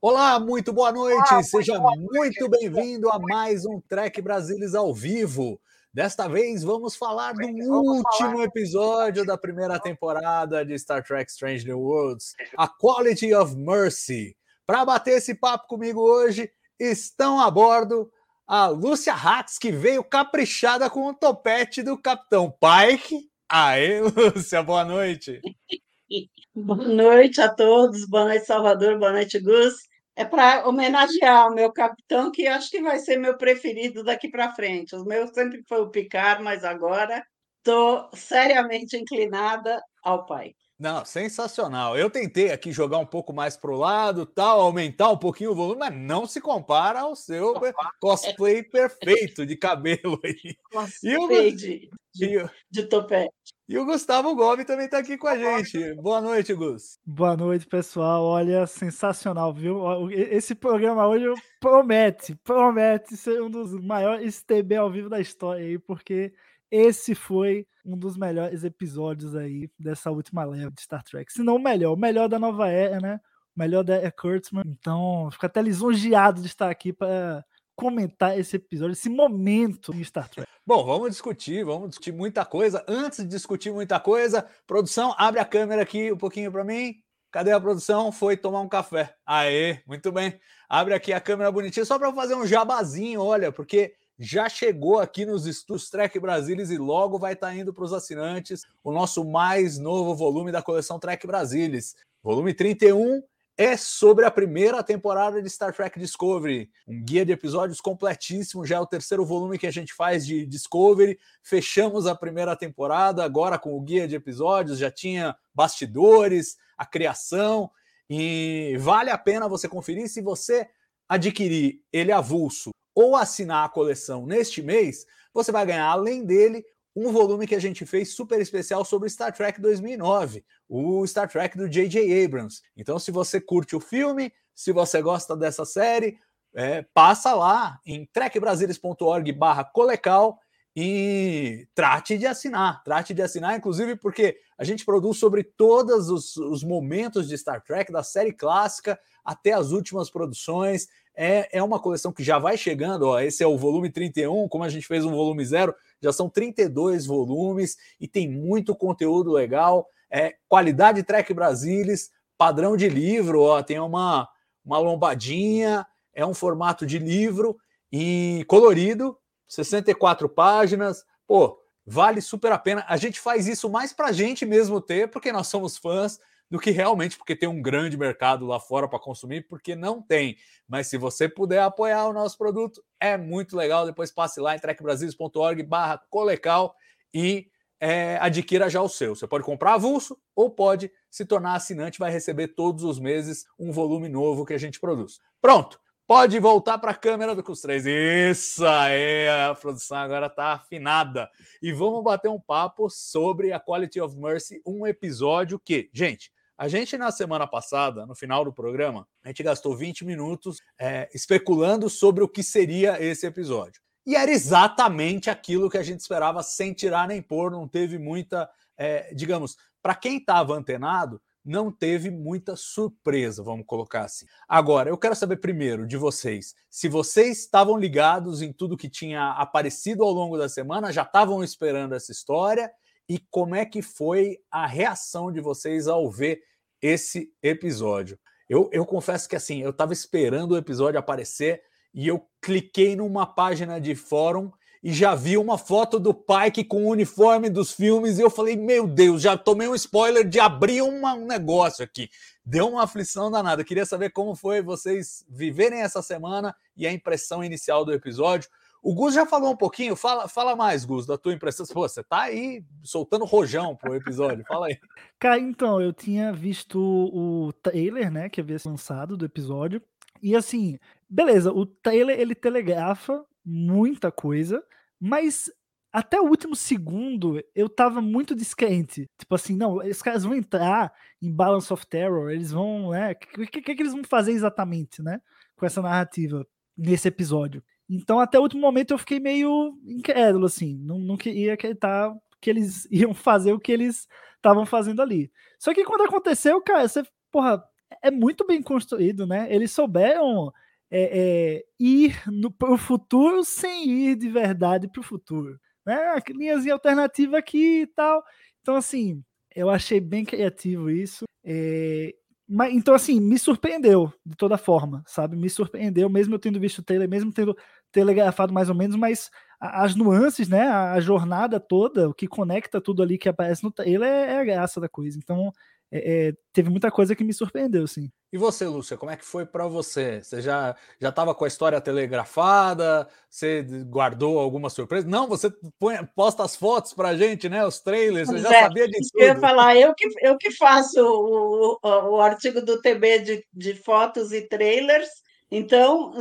Olá, muito boa noite, seja muito bem-vindo a mais um Trek Brasilis ao vivo. Desta vez vamos falar do último episódio da primeira temporada de Star Trek Strange New Worlds, A Quality of Mercy. Para bater esse papo comigo hoje, estão a bordo a Lúcia Hax, que veio caprichada com o topete do Capitão Pike. Aê, Lúcia, boa noite. Boa noite a todos, boa noite, Salvador, boa noite, Gus. É para homenagear o meu capitão, que acho que vai ser meu preferido daqui para frente. O meu sempre foi o Picard, mas agora estou seriamente inclinada ao pai. Não, sensacional. Eu tentei aqui jogar um pouco mais pro lado, tal, aumentar um pouquinho o volume, mas não se compara ao seu cosplay perfeito de cabelo aí. E o, de, de, o- de topete. E o Gustavo Gobi também está aqui com a gente. Boa noite, Gus. Boa noite, pessoal. Olha, sensacional, viu? Esse programa hoje promete, promete ser um dos maiores TB ao vivo da história aí, porque esse foi um dos melhores episódios aí dessa última leva de Star Trek. Se não o melhor, o melhor da nova era, né? O melhor da era Kurtzman. Então, fico até lisonjeado de estar aqui para comentar esse episódio, esse momento em Star Trek. Bom, vamos discutir, vamos discutir muita coisa. Antes de discutir muita coisa, produção, abre a câmera aqui um pouquinho para mim. Cadê a produção? Foi tomar um café. Aê, muito bem. Abre aqui a câmera bonitinha, só para fazer um jabazinho, olha, porque já chegou aqui nos estúdios Trek Brasilis e logo vai estar indo para os assinantes o nosso mais novo volume da coleção Trek Brasilis. Volume 31 é sobre a primeira temporada de Star Trek Discovery. Um guia de episódios completíssimo, já é o terceiro volume que a gente faz de Discovery. Fechamos a primeira temporada, agora com o guia de episódios, já tinha bastidores, a criação, e vale a pena você conferir. Se você adquirir ele avulso ou assinar a coleção neste mês, você vai ganhar, além dele, um volume que a gente fez super especial sobre Star Trek 2009, o Star Trek do J.J. Abrams. Então, se você curte o filme, se você gosta dessa série, é, passa lá em trekbrasilis.org barra colecal e trate de assinar, trate de assinar, inclusive porque a gente produz sobre todos os, os momentos de Star Trek, da série clássica até as últimas produções. É, é uma coleção que já vai chegando, ó, esse é o volume 31, como a gente fez um volume zero, já são 32 volumes e tem muito conteúdo legal. É, qualidade Trek Brasilis, padrão de livro, ó, tem uma, uma lombadinha, é um formato de livro e colorido, 64 páginas. Pô, vale super a pena. A gente faz isso mais para a gente mesmo ter, porque nós somos fãs, do que realmente porque tem um grande mercado lá fora para consumir, porque não tem. Mas se você puder apoiar o nosso produto, é muito legal. Depois passe lá em trekbrasilis.org barra colecal e é, adquira já o seu. Você pode comprar avulso ou pode se tornar assinante, vai receber todos os meses um volume novo que a gente produz. Pronto! Pode voltar para a câmera do Cus 3. Isso aí, a produção agora está afinada. E vamos bater um papo sobre a Quality of Mercy, um episódio que, gente, a gente na semana passada, no final do programa, a gente gastou 20 minutos é, especulando sobre o que seria esse episódio. E era exatamente aquilo que a gente esperava, sem tirar nem pôr, não teve muita, é, digamos, para quem estava antenado, não teve muita surpresa, vamos colocar assim. Agora, eu quero saber primeiro de vocês, se vocês estavam ligados em tudo que tinha aparecido ao longo da semana, já estavam esperando essa história e como é que foi a reação de vocês ao ver esse episódio. Eu, eu confesso que assim, eu estava esperando o episódio aparecer e eu cliquei numa página de fórum e já vi uma foto do Pike com o uniforme dos filmes e eu falei, meu Deus, já tomei um spoiler de abrir uma, um negócio aqui. Deu uma aflição danada. Queria saber como foi vocês viverem essa semana e a impressão inicial do episódio. O Gus já falou um pouquinho, fala, fala mais, Gus, da tua impressão. Pô, você tá aí soltando rojão pro episódio, fala aí. Cara, então, eu tinha visto o trailer, né, que havia sido lançado do episódio, e assim, beleza, o trailer ele telegrafa muita coisa, mas até o último segundo eu tava muito descrente. Tipo assim, não, esses caras vão entrar em Balance of Terror, eles vão, né, o que, que, que eles vão fazer exatamente, né, com essa narrativa nesse episódio. Então, até o último momento, eu fiquei meio incrédulo, assim. Não, não queria acreditar que eles iam fazer o que eles estavam fazendo ali. Só que quando aconteceu, cara, você, porra, é muito bem construído, né? Eles souberam é, é, ir no, pro futuro sem ir de verdade pro futuro. Né? Linhas alternativa aqui e tal. Então, assim, eu achei bem criativo isso. É, mas, então, assim, me surpreendeu de toda forma, sabe? Me surpreendeu, mesmo eu tendo visto o trailer, mesmo tendo telegrafado mais ou menos, mas as nuances, né? A jornada toda, o que conecta tudo ali que aparece no trailer é, é a graça da coisa. Então, é, é, teve muita coisa que me surpreendeu, assim. E você, Lúcia, como é que foi para você? Você já já estava com a história telegrafada? Você guardou alguma surpresa? Não, você põe, posta as fotos para gente, né? Os trailers, você já é, sabia disso. Eu ia falar, eu que, eu que faço o, o, o artigo do TB de, de fotos e trailers, então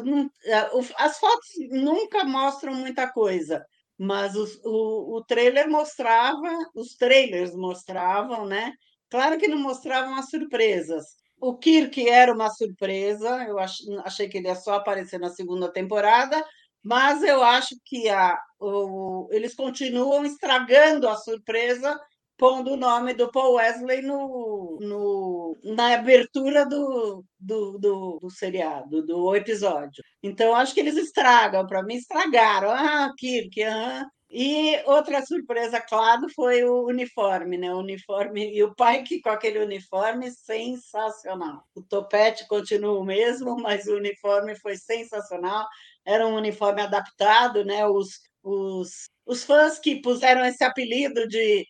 as fotos nunca mostram muita coisa, mas os, o, o trailer mostrava, os trailers mostravam, né? Claro que não mostravam as surpresas. O Kirk era uma surpresa, eu achei que ele ia só aparecer na segunda temporada, mas eu acho que a, o, eles continuam estragando a surpresa, pondo o nome do Paul Wesley no, no, na abertura do, do, do, do seriado, do episódio. Então, acho que eles estragam, para mim, estragaram. Ah, Kirk, ah, e outra surpresa, claro, foi o uniforme, né? O uniforme e o pai que com aquele uniforme sensacional. O topete continua o mesmo, mas o uniforme foi sensacional. Era um uniforme adaptado, né? Os, os, os fãs que puseram esse apelido de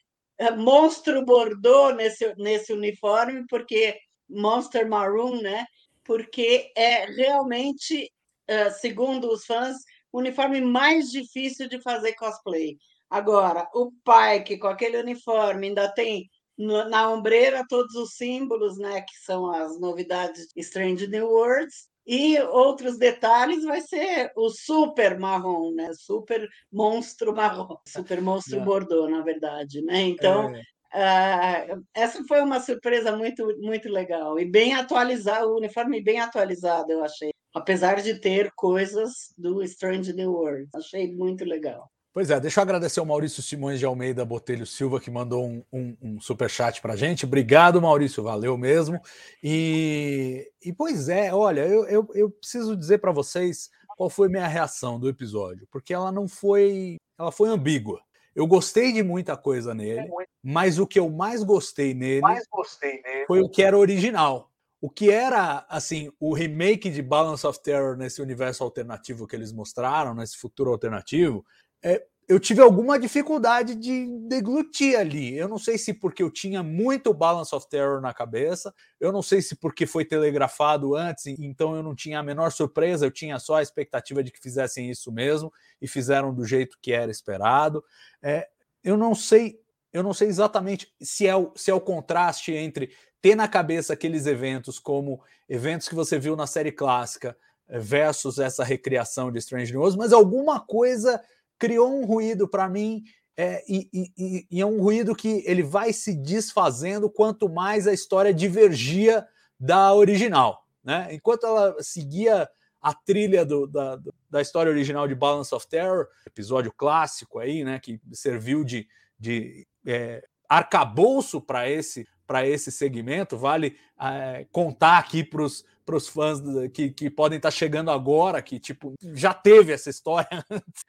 monstro bordô nesse, nesse uniforme, porque Monster Maroon, né? Porque é realmente, eh, segundo os fãs, o uniforme mais difícil de fazer cosplay. Agora, o Pike com aquele uniforme ainda tem na ombreira todos os símbolos, né, que são as novidades de Strange New Worlds. E outros detalhes vai ser o super marrom, né? Super monstro marrom, super monstro bordô, na verdade, né? Então, é. uh, essa foi uma surpresa muito muito legal e bem atualizado, o uniforme bem atualizado, eu achei apesar de ter coisas do Strange New World. Achei muito legal. Pois é, deixa eu agradecer ao Maurício Simões de Almeida Botelho Silva, que mandou um, um, um super chat para gente. Obrigado, Maurício, valeu mesmo. E, e pois é, olha, eu, eu, eu preciso dizer para vocês qual foi minha reação do episódio, porque ela não foi, ela foi ambígua. Eu gostei de muita coisa nele, mas o que eu mais gostei nele, mais gostei nele foi o que era original o que era assim o remake de Balance of Terror nesse universo alternativo que eles mostraram, nesse futuro alternativo, é, eu tive alguma dificuldade de deglutir ali. Eu não sei se porque eu tinha muito Balance of Terror na cabeça, eu não sei se porque foi telegrafado antes, então eu não tinha a menor surpresa, eu tinha só a expectativa de que fizessem isso mesmo e fizeram do jeito que era esperado. É, eu não sei, eu não sei exatamente se é o, se é o contraste entre ter na cabeça aqueles eventos como eventos que você viu na série clássica eh, versus essa recriação de Strange New Worlds, mas alguma coisa criou um ruído para mim é, e, e, e, é um ruído que ele vai se desfazendo quanto mais a história divergia da original. Né? Enquanto ela seguia a trilha do, da, da história original de Balance of Terror, episódio clássico aí, né, que serviu de, de é, arcabouço para esse para esse segmento. Vale é, contar aqui para os fãs que, que podem estar tá chegando agora, que tipo já teve essa história antes.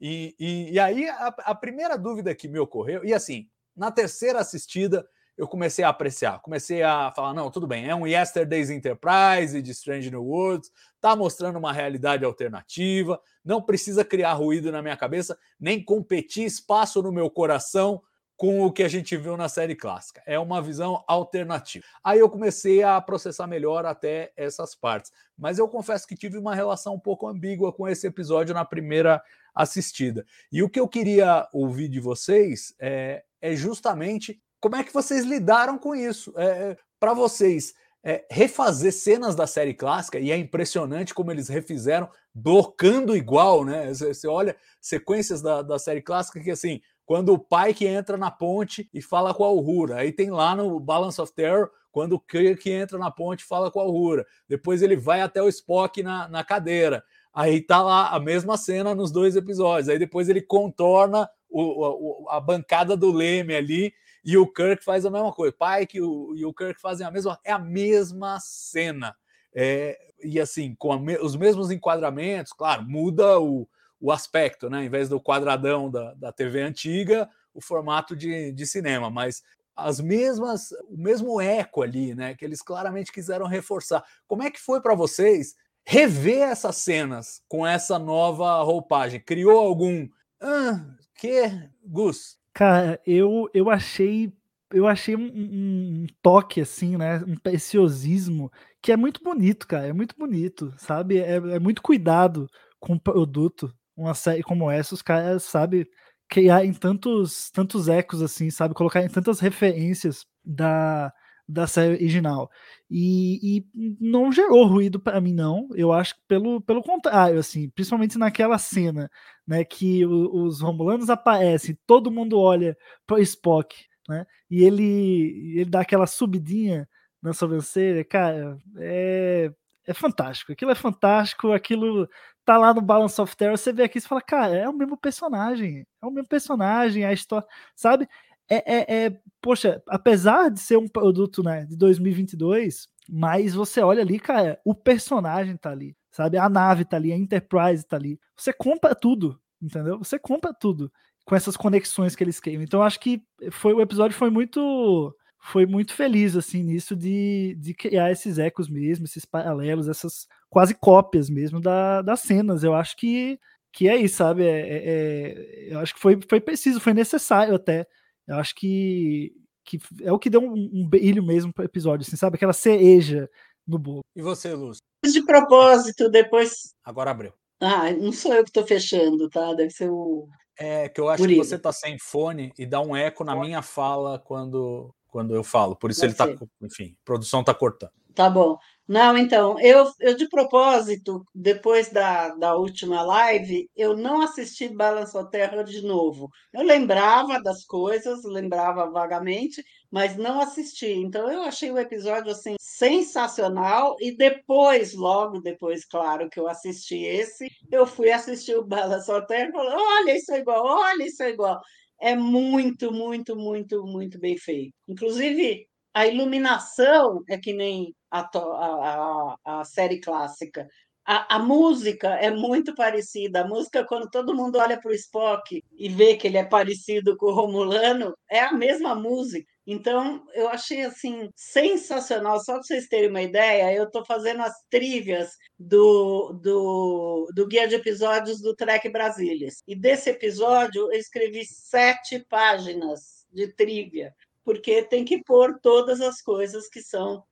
e, e, e, aí a, a primeira dúvida que me ocorreu, e assim, na terceira assistida, eu comecei a apreciar, comecei a falar, não, tudo bem, é um Yesterday's Enterprise de Strange New Worlds, tá mostrando uma realidade alternativa, não precisa criar ruído na minha cabeça, nem competir espaço no meu coração com o que a gente viu na série clássica. É uma visão alternativa. Aí eu comecei a processar melhor até essas partes. Mas eu confesso que tive uma relação um pouco ambígua com esse episódio na primeira assistida. E o que eu queria ouvir de vocês é, é justamente como é que vocês lidaram com isso. É, é Para vocês, é, refazer cenas da série clássica, e é impressionante como eles refizeram, blocando igual, né? Você olha sequências da, da série clássica que assim quando o Pike entra na ponte e fala com a Uhura. Aí tem lá no Balance of Terror, quando o Kirk entra na ponte e fala com a Uhura. Depois ele vai até o Spock na, na cadeira. Aí tá lá a mesma cena nos dois episódios. Aí depois ele contorna o, o, a bancada do Leme ali e o Kirk faz a mesma coisa. Pike e o, Kirk fazem a mesma, é a mesma cena. É, e assim, com os mesmos enquadramentos, claro, muda o, o aspecto, né? Em vez do quadradão da, da TV antiga, o formato de, de cinema, mas as mesmas, o mesmo eco ali, né? Que eles claramente quiseram reforçar. Como é que foi para vocês rever essas cenas com essa nova roupagem? Criou algum. Ah, que, Gus? Cara, eu, eu achei eu achei um, um, toque assim, né? Um preciosismo que é muito bonito, cara. É muito bonito, sabe? É, é muito cuidado com o produto uma série como essa, os caras, sabe, criar em tantos, tantos ecos, assim, sabe, colocar em tantas referências da, da série original. E, e não gerou ruído para mim, não. Eu acho que pelo, pelo contrário, assim, principalmente naquela cena, né, que o, os Romulanos aparecem, todo mundo olha para Spock, né, e ele, ele dá aquela subidinha na sobrancelha, cara, é, é fantástico. Aquilo é fantástico, aquilo tá lá no Balance of Terror, você vê aqui e fala, cara, é o mesmo personagem, é o mesmo personagem, a história, sabe? É, é, é, poxa, apesar de ser um produto né, de 2022, mas você olha ali, cara, o personagem tá ali, sabe? A nave tá ali, a Enterprise tá ali. Você compra tudo, entendeu? Você compra tudo com essas conexões que eles criam. Então acho que foi o episódio foi muito foi muito feliz assim nisso de, de criar esses ecos mesmo, esses paralelos, essas quase cópias mesmo da, das cenas. Eu acho que, que é isso, sabe? É, é, é, eu acho que foi, foi preciso, foi necessário até. Eu acho que, que é o que deu um, um brilho mesmo para o episódio, assim, sabe? Aquela cereja no bolo. E você, Lúcio? De propósito, depois. Agora abriu. Ah, não sou eu que estou fechando, tá? Deve ser o. É que eu acho Murilo. que você está sem fone e dá um eco na minha fala quando, quando eu falo. Por isso ele está, enfim, produção está cortando. Tá bom. Não, então, eu, eu de propósito, depois da, da última live, eu não assisti Balance of Terror de novo. Eu lembrava das coisas, lembrava vagamente, mas não assisti. Então, eu achei o episódio, assim, sensacional. E depois, logo depois, claro, que eu assisti esse, eu fui assistir o Balance of Terror e falei, olha, isso é igual, olha, isso é igual. É muito, muito, muito, muito bem feito. Inclusive, a iluminação é que nem a, a, a, série clássica. A, a, música é muito parecida. A música, quando todo mundo olha para o Spock e vê que ele é parecido com o Romulano, é a mesma música. Então, eu achei assim sensacional. Só para vocês terem uma ideia, eu estou fazendo as trilhas do, do, do guia de episódios do Trek Brasílias. E desse episódio, eu escrevi sete páginas de trivia porque tem que pôr todas as coisas que são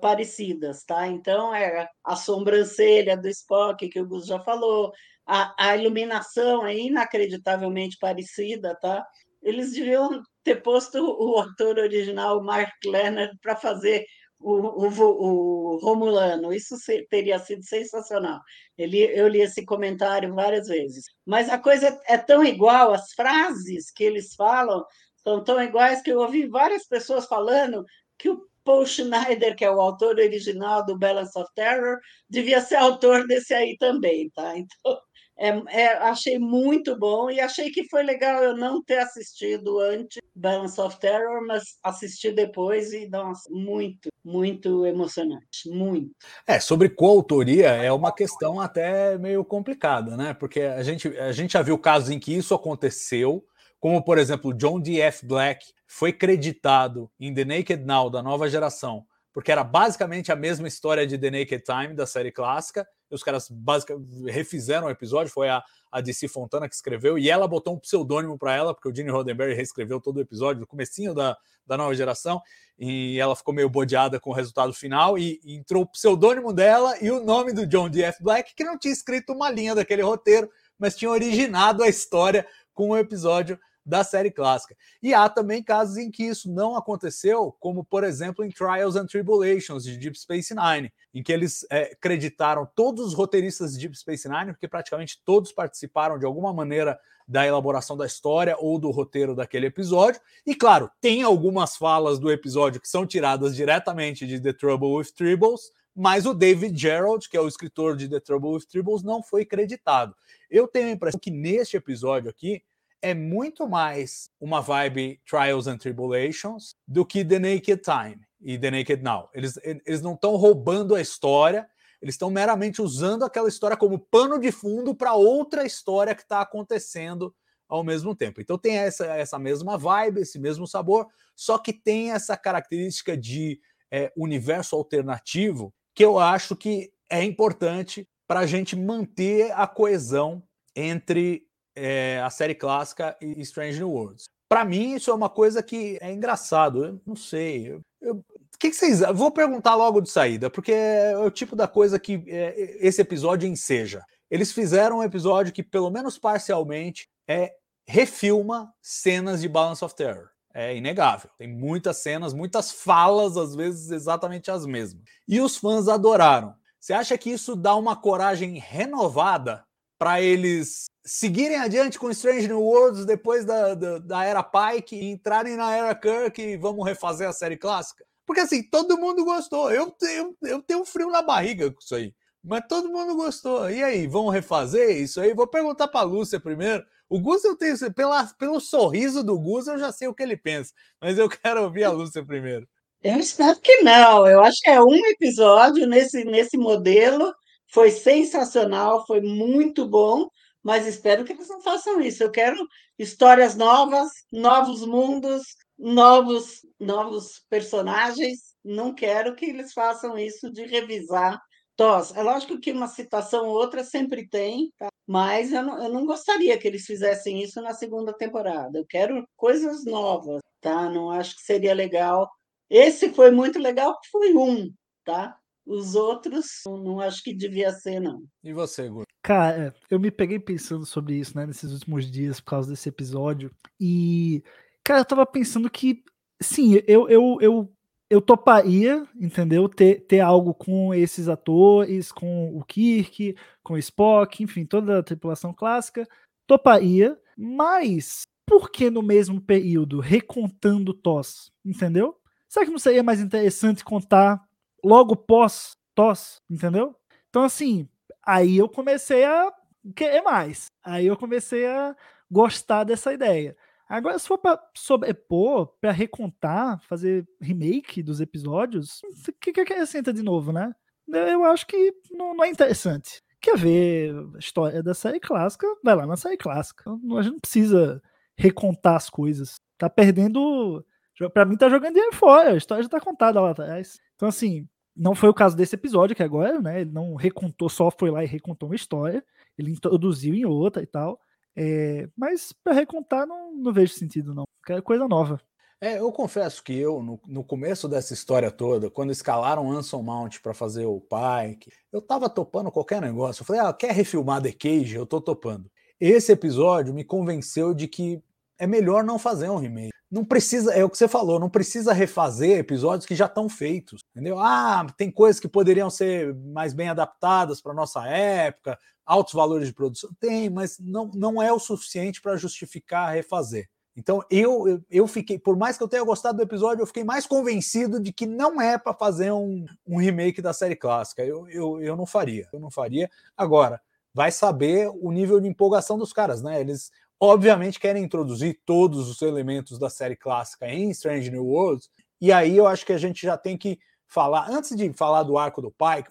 parecidas, tá? Então, é a sobrancelha do Spock, que o Gus já falou, a, a iluminação é inacreditavelmente parecida, tá? Eles deviam ter posto o ator original, Mark Leonard, para fazer o, o, o, Romulano. Isso teria sido sensacional. Ele, eu li esse comentário várias vezes. Mas a coisa é tão igual, as frases que eles falam são tão iguais que eu ouvi várias pessoas falando que o Paul Schneider, que é o autor original do Balance of Terror, devia ser autor desse aí também, tá? Então, é, é, achei muito bom e achei que foi legal eu não ter assistido antes Balance of Terror, mas assisti depois e, nossa, muito, muito emocionante, muito. É, sobre coautoria é uma questão até meio complicada, né? Porque a gente, a gente já viu casos em que isso aconteceu, como por exemplo John D.F. Black foi creditado em The Naked Now da nova geração, porque era basicamente a mesma história de The Naked Time da série clássica. Os caras basicamente refizeram o episódio, foi a, a DC Fontana que escreveu, e ela botou um pseudônimo para ela, porque o Gene Roddenberry reescreveu todo o episódio no comecinho da, da nova geração, e ela ficou meio bodeada com o resultado final, e, e entrou o pseudônimo dela e o nome do John D.F. Black, que não tinha escrito uma linha daquele roteiro, mas tinha originado a história com o episódio da série clássica. E há também casos em que isso não aconteceu, como por exemplo em Trials and Tribulations de Deep Space Nine, em que eles é, creditaram todos os roteiristas de Deep Space Nine, porque praticamente todos participaram de alguma maneira da elaboração da história ou do roteiro daquele episódio. E claro, tem algumas falas do episódio que são tiradas diretamente de The Trouble with Tribbles, mas o David Gerald, que é o escritor de The Trouble with Tribbles, não foi creditado. Eu tenho a impressão que neste episódio aqui é muito mais uma vibe Trials and Tribulations do que The Naked Time e The Naked Now. Eles, eles não estão roubando a história, eles estão meramente usando aquela história como pano de fundo para outra história que está acontecendo ao mesmo tempo. Então tem essa, essa mesma vibe, esse mesmo sabor, só que tem essa característica de é, universo alternativo que eu acho que é importante para a gente manter a coesão entre é, a série clássica e Strange New Worlds. Para mim, isso é uma coisa que é engraçado. Eu não sei. Eu, eu, o que, que, vocês. Vou perguntar logo de saída, porque é o tipo da coisa que é, esse episódio enseja. Eles fizeram um episódio que, pelo menos parcialmente, é refilma cenas de Balance of Terror. É inegável. Tem muitas cenas, muitas falas, às vezes exatamente as mesmas. E os fãs adoraram. Você acha que isso dá uma coragem renovada para eles seguirem adiante com Strange New Worlds depois da, da, da, era Pike e entrarem na era Kirk e vamos refazer a série clássica? Porque assim, todo mundo gostou. Eu tenho, eu tenho frio na barriga com isso aí. Mas todo mundo gostou. E aí, vão refazer isso aí? Vou perguntar para a Lúcia primeiro. O Gus, eu tenho. Pela, pelo sorriso do Gus, eu já sei o que ele pensa. Mas eu quero ouvir a Lúcia primeiro. Eu espero que não. Eu acho que é um episódio nesse, nesse modelo foi sensacional, foi muito bom, mas espero que eles não façam isso. Eu quero histórias novas, novos mundos, novos, novos personagens. Não quero que eles façam isso de revisar TOS. É lógico que uma citação ou outra sempre tem, tá? mas eu não, eu não gostaria que eles fizessem isso na segunda temporada. Eu quero coisas novas, tá? Não acho que seria legal. Esse foi muito legal, foi um, tá? Os outros, não acho que devia ser, não. E você, Gu? Cara, eu me peguei pensando sobre isso, né, nesses últimos dias, por causa desse episódio. E, cara, eu tava pensando que, sim, eu, eu, eu, eu toparia, entendeu? Ter, ter algo com esses atores, com o Kirk, com o Spock, enfim, toda a tripulação clássica. Toparia, mas por que no mesmo período, recontando TOS, entendeu? Será que não seria mais interessante contar logo pós TOS, entendeu? Então, assim, aí eu comecei a querer mais. Aí eu comecei a gostar dessa ideia. Agora, se for para sobrepor, para recontar, fazer remake dos episódios, o que, que acrescenta de novo, né? Eu acho que não, não, é interessante. Quer ver a história da série clássica? Vai lá na série clássica. A gente não precisa recontar as coisas. Tá perdendo. Para mim, tá jogando dinheiro fora. A história já tá contada lá atrás. Então, assim, não foi o caso desse episódio, que agora, né? Ele não recontou, só foi lá e recontou uma história. Ele introduziu em outra e tal. É, mas para recontar, não, não vejo sentido, não. É coisa nova. É, eu confesso que eu, no, no começo dessa história toda, quando escalaram Anson Mount para fazer o Pike, eu tava topando qualquer negócio. Eu falei, ah, quer refilmar The Cage? Eu tô topando. Esse episódio me convenceu de que é melhor não fazer um remake não precisa, é o que você falou, não precisa refazer episódios que já estão feitos, entendeu? Ah, tem coisas que poderiam ser mais bem adaptadas para nossa época, altos valores de produção, tem, mas não, não é o suficiente para justificar refazer. Então eu, eu, fiquei, por mais que eu tenha gostado do episódio, eu fiquei mais convencido de que não é para fazer um, um remake da série clássica. Eu, eu, eu não faria, eu não faria. Agora, vai saber o nível de empolgação dos caras, né? Eles obviamente querem introduzir todos os elementos da série clássica em Strange New Worlds, e aí eu acho que a gente já tem que falar, antes de falar do arco do Pike,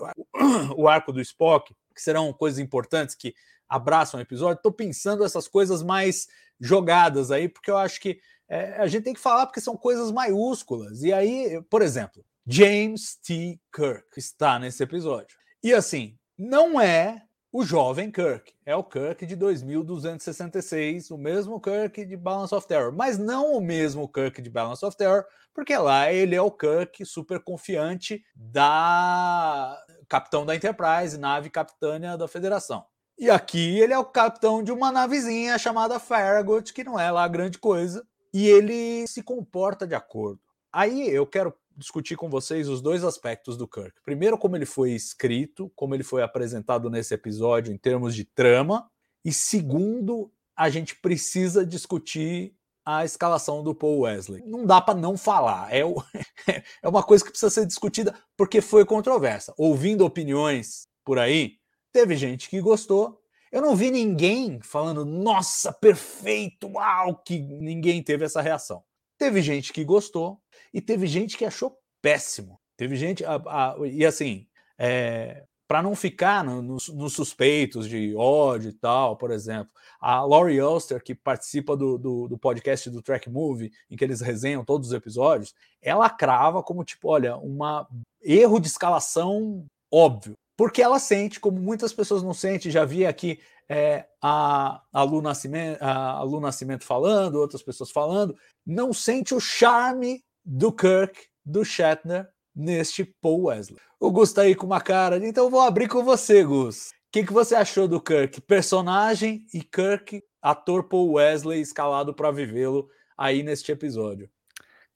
o arco do Spock, que serão coisas importantes que abraçam o episódio, estou pensando essas coisas mais jogadas aí, porque eu acho que é, a gente tem que falar porque são coisas maiúsculas. E aí, por exemplo, James T. Kirk está nesse episódio. E assim, não é o jovem Kirk, é o Kirk de 2266, o mesmo Kirk de Balance of Terror, mas não o mesmo Kirk de Balance of Terror, porque lá ele é o Kirk super confiante da capitão da Enterprise, nave capitânia da Federação. E aqui ele é o capitão de uma navezinha chamada Farragut, que não é lá grande coisa, e ele se comporta de acordo. Aí eu quero discutir com vocês os dois aspectos do Kirk. Primeiro, como ele foi escrito, como ele foi apresentado nesse episódio em termos de trama, e segundo, a gente precisa discutir a escalação do Paul Wesley. Não dá para não falar. É, o, é uma coisa que precisa ser discutida porque foi controversa. Ouvindo opiniões por aí, teve gente que gostou, eu não vi ninguém falando, nossa, perfeito, uau, que ninguém teve essa reação. Teve gente que gostou e teve gente que achou péssimo. Teve gente, a, a, e assim, é, para não ficar nos no, no suspeitos de ódio e tal, por exemplo, a Laurie Ulster, que participa do, do, do, podcast do Track Movie, em que eles resenham todos os episódios, ela crava como tipo, olha, um erro de escalação óbvio porque ela sente, como muitas pessoas não sentem, já vi aqui é, a, a, Lu Nascimento, a Lu Nascimento falando, outras pessoas falando, não sente o charme do Kirk, do Shatner, neste Paul Wesley. O Gus tá aí com uma cara, então vou abrir com você, Gus. O que, que você achou do Kirk? Personagem e Kirk, ator Paul Wesley, escalado para vivê-lo aí neste episódio.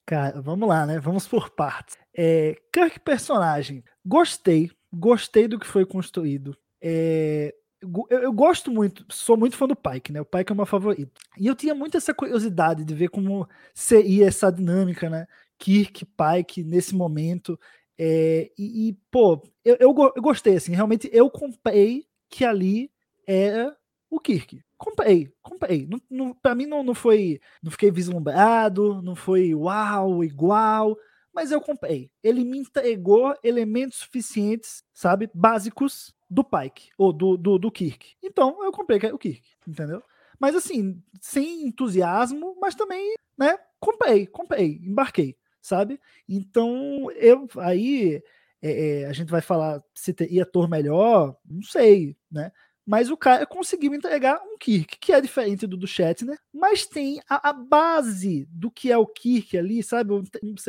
Cara, vamos lá, né? Vamos por partes. É, Kirk, personagem. Gostei, gostei do que foi construído. É, eu, eu, gosto muito, sou muito fã do Pike, né? O Pike é o meu favorito. E eu tinha muito essa curiosidade de ver como seria essa dinâmica, né? Kirk, Pike, nesse momento. É, e, e, pô, eu, eu, eu, gostei, assim, realmente eu comprei que ali era o Kirk. Comprei, comprei. Não, não, pra mim não, não foi. Não fiquei vislumbrado, não foi uau, igual mas eu comprei. Ele me entregou elementos suficientes, sabe, básicos do Pike, ou do, do, do Kirk. Então eu comprei o Kirk, entendeu? Mas assim, sem entusiasmo, mas também, né, comprei, comprei, embarquei, sabe? Então eu aí é, é, a gente vai falar se teria ator melhor, não sei, né? mas o cara conseguiu entregar um Kirk, que é diferente do do Shatner, mas tem a, a base do que é o Kirk ali, sabe? Um,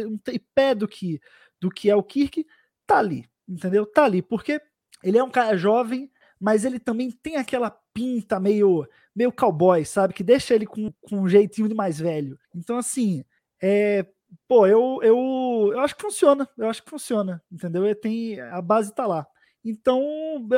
um tripé do que, do que é o Kirk, tá ali, entendeu? Tá ali, porque ele é um cara jovem, mas ele também tem aquela pinta meio, meio cowboy, sabe? Que deixa ele com, com um jeitinho de mais velho. Então, assim, é, pô, eu, eu, eu acho que funciona, eu acho que funciona, entendeu? Tem, a base tá lá. Então,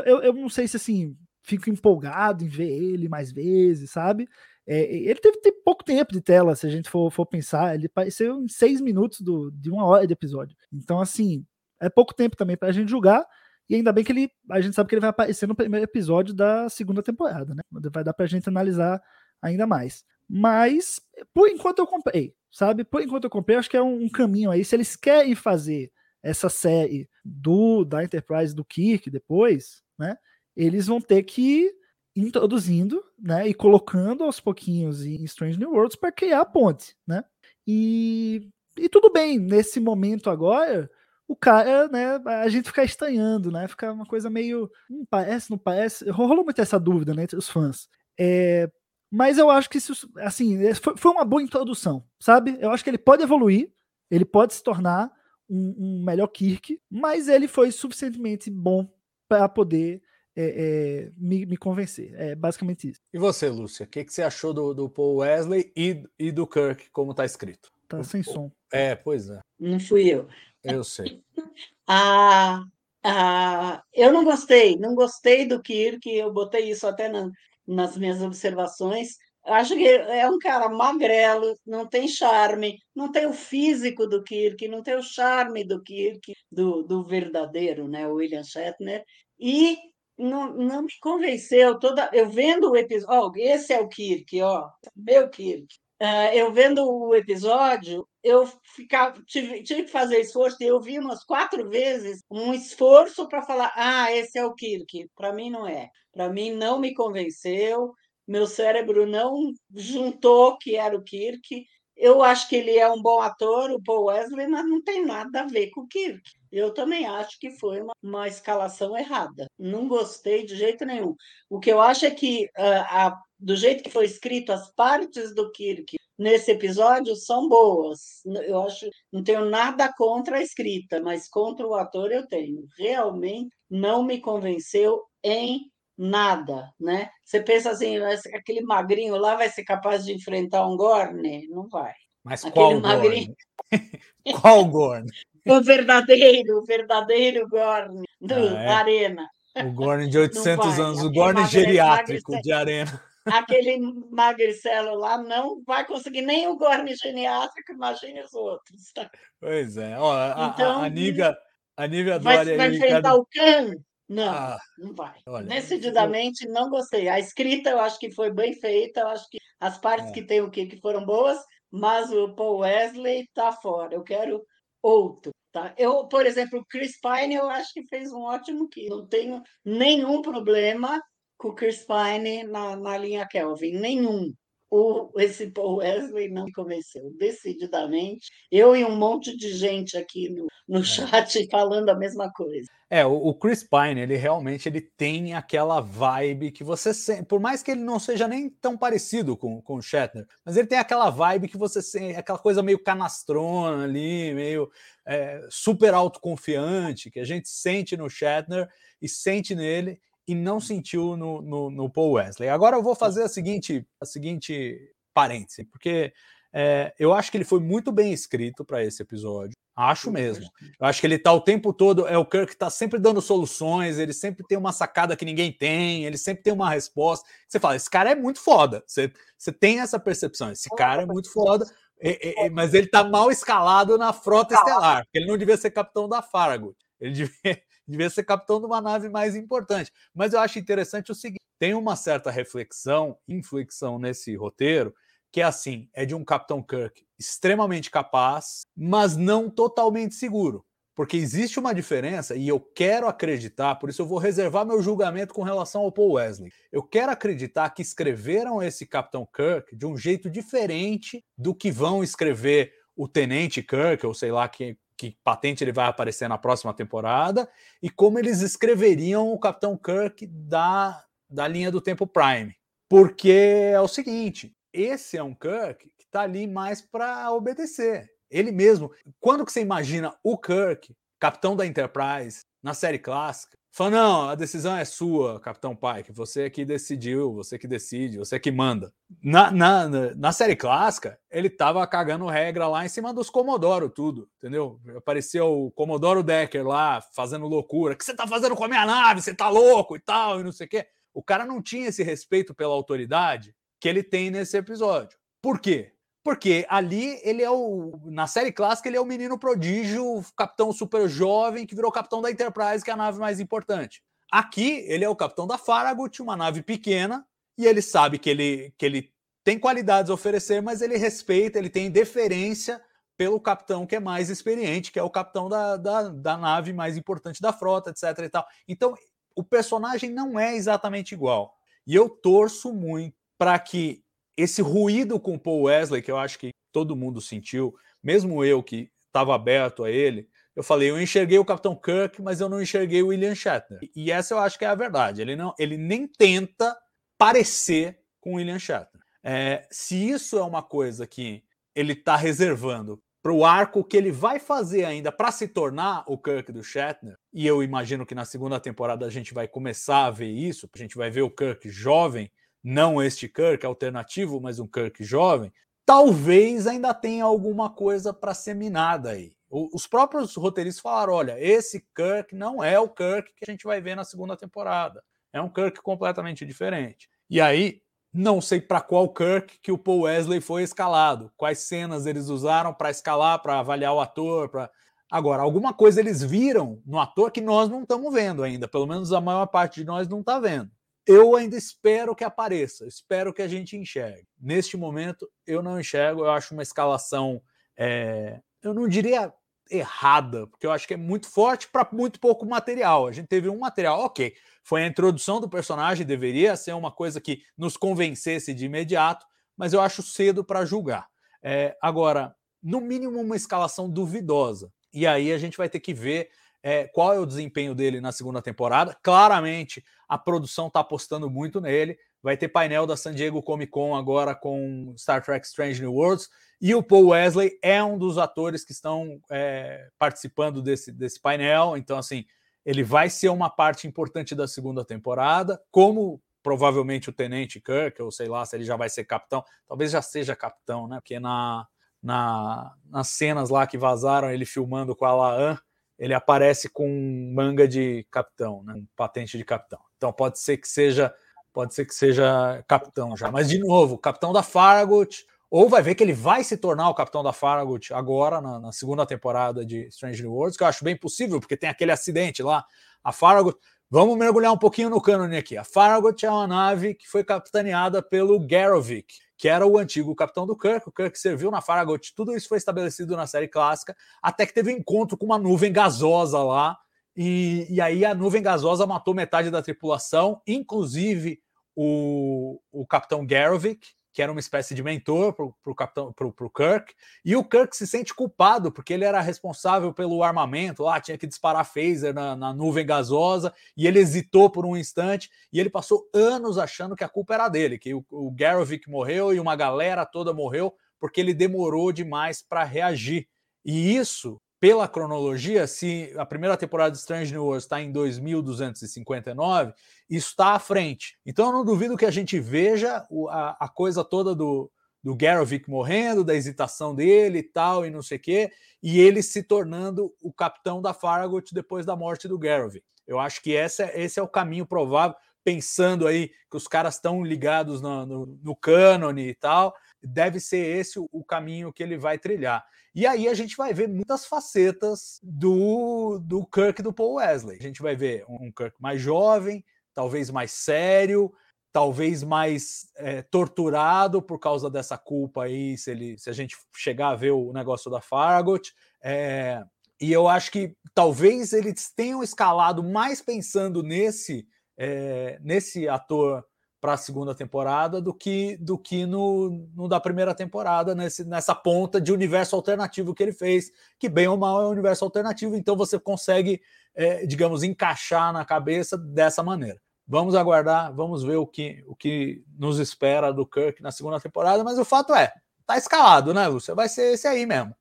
eu, eu não sei se assim, fico empolgado em ver ele mais vezes, sabe? É, ele teve, teve, pouco tempo de tela, se a gente for, for pensar. Ele apareceu em seis minutos do, de uma hora de episódio. Então, assim, é pouco tempo também para a gente julgar. E ainda bem que ele, a gente sabe que ele vai aparecer no primeiro episódio da segunda temporada, né? Vai dar para a gente analisar ainda mais. Mas, por enquanto eu comprei, sabe? Por enquanto eu comprei, acho que é um, um caminho aí. Se eles querem fazer essa série do da Enterprise do Kirk depois, né? eles vão ter que ir introduzindo, né, e colocando aos pouquinhos em Strange New Worlds para criar a ponte, né? E, e tudo bem, nesse momento agora, o cara, né, a gente fica estranhando, né? Fica uma coisa meio, não parece, não parece. Rolou muito essa dúvida, né, entre os fãs. É, mas eu acho que isso, assim, foi, foi uma boa introdução, sabe? Eu acho que ele pode evoluir, ele pode se tornar um, um melhor Kirk, mas ele foi suficientemente bom para poder é, é, me, me, convencer. É basicamente isso. E você, Lúcia, o que, que você achou do, do Paul Wesley e, e do Kirk, como está escrito? Tá o, sem som. É, pois é. Não fui eu. Eu sei. ah, ah, eu não gostei, não gostei do Kirk, eu botei isso até na, nas minhas observações. Acho que é um cara magrelo, não tem charme, não tem o físico do Kirk, não tem o charme do Kirk, do, do verdadeiro, né, William Shatner. E não, não me convenceu. Toda, eu vendo o episódio, oh, esse é o Kirk, ó, meu Kirk. Uh, eu vendo o episódio, eu ficava, tive, tive que fazer esforço, e eu vi umas quatro vezes um esforço para falar: ah, esse é o Kirk. Para mim, não é. Para mim, não me convenceu. meu cérebro não juntou que era o Kirk. Eu acho que ele é um bom ator, o Paul Wesley, mas não tem nada a ver com o Kirk. Eu também acho que foi uma, uma escalação errada. Não gostei de jeito nenhum. O que eu acho é que, uh, a, do jeito que foi escrito, as partes do Kirk nesse episódio são boas. Eu acho, não tenho nada contra a escrita, mas contra o ator eu tenho. Realmente não me convenceu em nada, né? Você pensa assim, aquele magrinho lá vai ser capaz de enfrentar um Gorne? Não vai. Mas aquele qual magrinho... Gorne? qual Gorne? O verdadeiro, o verdadeiro Gorne do ah, é? Arena. O Gorne de 800 anos, o Gorne geriátrico de Arena aquele magricelo lá não vai conseguir nem o gorne geriátrico, imagine os outros. Tá? Pois é. Ó, a, então, a, a Nívia, a Nívia vai, vai enfrentar o Khan? Não, ah, não vai. Olha, Decididamente não gostei. A escrita eu acho que foi bem feita, eu acho que as partes é. que tem o que que foram boas, mas o Paul Wesley está fora. Eu quero outro. Tá? Eu, por exemplo, o Chris Pine, eu acho que fez um ótimo que não tenho nenhum problema com o Chris Pine na, na linha Kelvin. Nenhum. O, esse Paul Wesley não me convenceu, decididamente. Eu e um monte de gente aqui no, no é. chat falando a mesma coisa. É, o, o, Chris Pine, ele realmente ele tem aquela vibe que você por mais que ele não seja nem tão parecido com, com o Shatner, mas ele tem aquela vibe que você sente, aquela coisa meio canastrona ali, meio é, super autoconfiante, que a gente sente no Shatner e sente nele, e não sentiu no, no, no, Paul Wesley. Agora eu vou fazer a seguinte, a seguinte parêntese, porque é, eu acho que ele foi muito bem escrito para esse episódio. Acho mesmo. Eu acho que ele está o tempo todo. É o Kirk que está sempre dando soluções, ele sempre tem uma sacada que ninguém tem, ele sempre tem uma resposta. Você fala, esse cara é muito foda. Você, você tem essa percepção, esse cara é muito foda. É, é, mas ele está mal escalado na frota estelar, porque ele não devia ser capitão da Farragut. Ele devia, devia ser capitão de uma nave mais importante. Mas eu acho interessante o seguinte: tem uma certa reflexão, inflexão nesse roteiro, que é assim: é de um Capitão Kirk extremamente capaz, mas não totalmente seguro. Porque existe uma diferença, e eu quero acreditar, por isso eu vou reservar meu julgamento com relação ao Paul Wesley. Eu quero acreditar que escreveram esse Capitão Kirk de um jeito diferente do que vão escrever o Tenente Kirk, ou sei lá que, que patente ele vai aparecer na próxima temporada, e como eles escreveriam o Capitão Kirk da, da linha do tempo Prime. Porque é o seguinte, esse é um Kirk que está ali mais para obedecer. Ele mesmo. Quando que você imagina o Kirk, capitão da Enterprise, na série clássica, Fala, não, a decisão é sua, Capitão Pike. Você é que decidiu, você que decide, você que manda. Na, na, na série clássica, ele tava cagando regra lá em cima dos Comodoro, tudo, entendeu? Apareceu o Comodoro Decker lá, fazendo loucura. O que você tá fazendo com a minha nave? Você tá louco e tal, e não sei o quê. O cara não tinha esse respeito pela autoridade que ele tem nesse episódio. Por quê? Porque ali ele é o. Na série clássica, ele é o menino prodígio, capitão super jovem, que virou capitão da Enterprise, que é a nave mais importante. Aqui, ele é o capitão da Farragut, uma nave pequena, e ele sabe que ele, que ele tem qualidades a oferecer, mas ele respeita, ele tem deferência pelo capitão que é mais experiente, que é o capitão da, da, da nave mais importante da frota, etc. E tal. Então, o personagem não é exatamente igual. E eu torço muito para que esse ruído com Paul Wesley, que eu acho que todo mundo sentiu, mesmo eu que estava aberto a ele, eu falei, eu enxerguei o Capitão Kirk, mas eu não enxerguei o William Shatner. E essa eu acho que é a verdade. Ele não, ele nem tenta parecer com o William Shatner. É, se isso é uma coisa que ele está reservando para o arco que ele vai fazer ainda para se tornar o Kirk do Shatner, e eu imagino que na segunda temporada a gente vai começar a ver isso, a gente vai ver o Kirk jovem não este Kirk alternativo, mas um Kirk jovem, talvez ainda tenha alguma coisa para ser minada aí. Os próprios roteiristas falaram: olha, esse Kirk não é o Kirk que a gente vai ver na segunda temporada. É um Kirk completamente diferente. E aí, não sei para qual Kirk que o Paul Wesley foi escalado, quais cenas eles usaram para escalar, para avaliar o ator, para Agora, alguma coisa eles viram no ator que nós não estamos vendo ainda, pelo menos a maior parte de nós não está vendo eu ainda espero que apareça, espero que a gente enxergue. Neste momento, eu não enxergo, eu acho uma escalação, é, eu não diria errada, porque eu acho que é muito forte para muito pouco material. A gente teve um material, ok, foi a introdução do personagem, deveria ser uma coisa que nos convencesse de imediato, mas eu acho cedo para julgar. É, agora, no mínimo, uma escalação duvidosa. E aí a gente vai ter que ver é, qual é o desempenho dele na segunda temporada. Claramente, a produção está apostando muito nele. Vai ter painel da San Diego Comic Con agora com Star Trek Strange New Worlds. E o Paul Wesley é um dos atores que estão é, participando desse, desse painel. Então, assim, ele vai ser uma parte importante da segunda temporada, como provavelmente o Tenente Kirk, ou sei lá se ele já vai ser capitão. Talvez já seja capitão, né? Porque na, na, nas cenas lá que vazaram, ele filmando com a Laan, ele aparece com manga de capitão, né? patente de capitão. Então pode ser que seja, pode ser que seja capitão já. Mas de novo, capitão da Farragut, ou vai ver que ele vai se tornar o capitão da Farragut agora na, na, segunda temporada de Strange New Worlds, que eu acho bem possível, porque tem aquele acidente lá. A Farragut, vamos mergulhar um pouquinho no cânone aqui. A Farragut é uma nave que foi capitaneada pelo Garovic, que era o antigo capitão do Kirk. O Kirk serviu na Farragut, tudo isso foi estabelecido na série clássica, até que teve um encontro com uma nuvem gasosa lá, e, e aí a nuvem gasosa matou metade da tripulação, inclusive o, o capitão Garovic, que era uma espécie de mentor para o capitão pro, pro Kirk, e o Kirk se sente culpado porque ele era responsável pelo armamento lá, tinha que disparar phaser na, na nuvem gasosa, e ele hesitou por um instante, e ele passou anos achando que a culpa era dele, que o, o Garovic morreu e uma galera toda morreu porque ele demorou demais para reagir. E isso pela cronologia, se a primeira temporada de Strange New Worlds está em 2259, isso está à frente. Então eu não duvido que a gente veja a, a coisa toda do, do Garovic morrendo, da hesitação dele e tal, e não sei o quê, e ele se tornando o capitão da Farragut depois da morte do Garovic. Eu acho que esse é, esse é o caminho provável, pensando aí que os caras estão ligados no, no, no cânone e tal, deve ser esse o, caminho que ele vai trilhar. E aí a gente vai ver muitas facetas do, do Kirk do Paul Wesley. A gente vai ver um Kirk mais jovem, talvez mais sério, talvez mais é, torturado por causa dessa culpa aí, se, ele, se a gente chegar a ver o negócio da Farragut. É, e eu acho que talvez eles tenham escalado mais pensando nesse, é, nesse ator para a segunda temporada do que do que no, no da primeira temporada, nesse, nessa ponta de universo alternativo que ele fez, que bem ou mal é um universo alternativo, então você consegue, é, digamos, encaixar na cabeça dessa maneira. Vamos aguardar, vamos ver o que, o que nos espera do Kirk na segunda temporada, mas o fato é, tá escalado, né, Lúcia? Vai ser esse aí mesmo.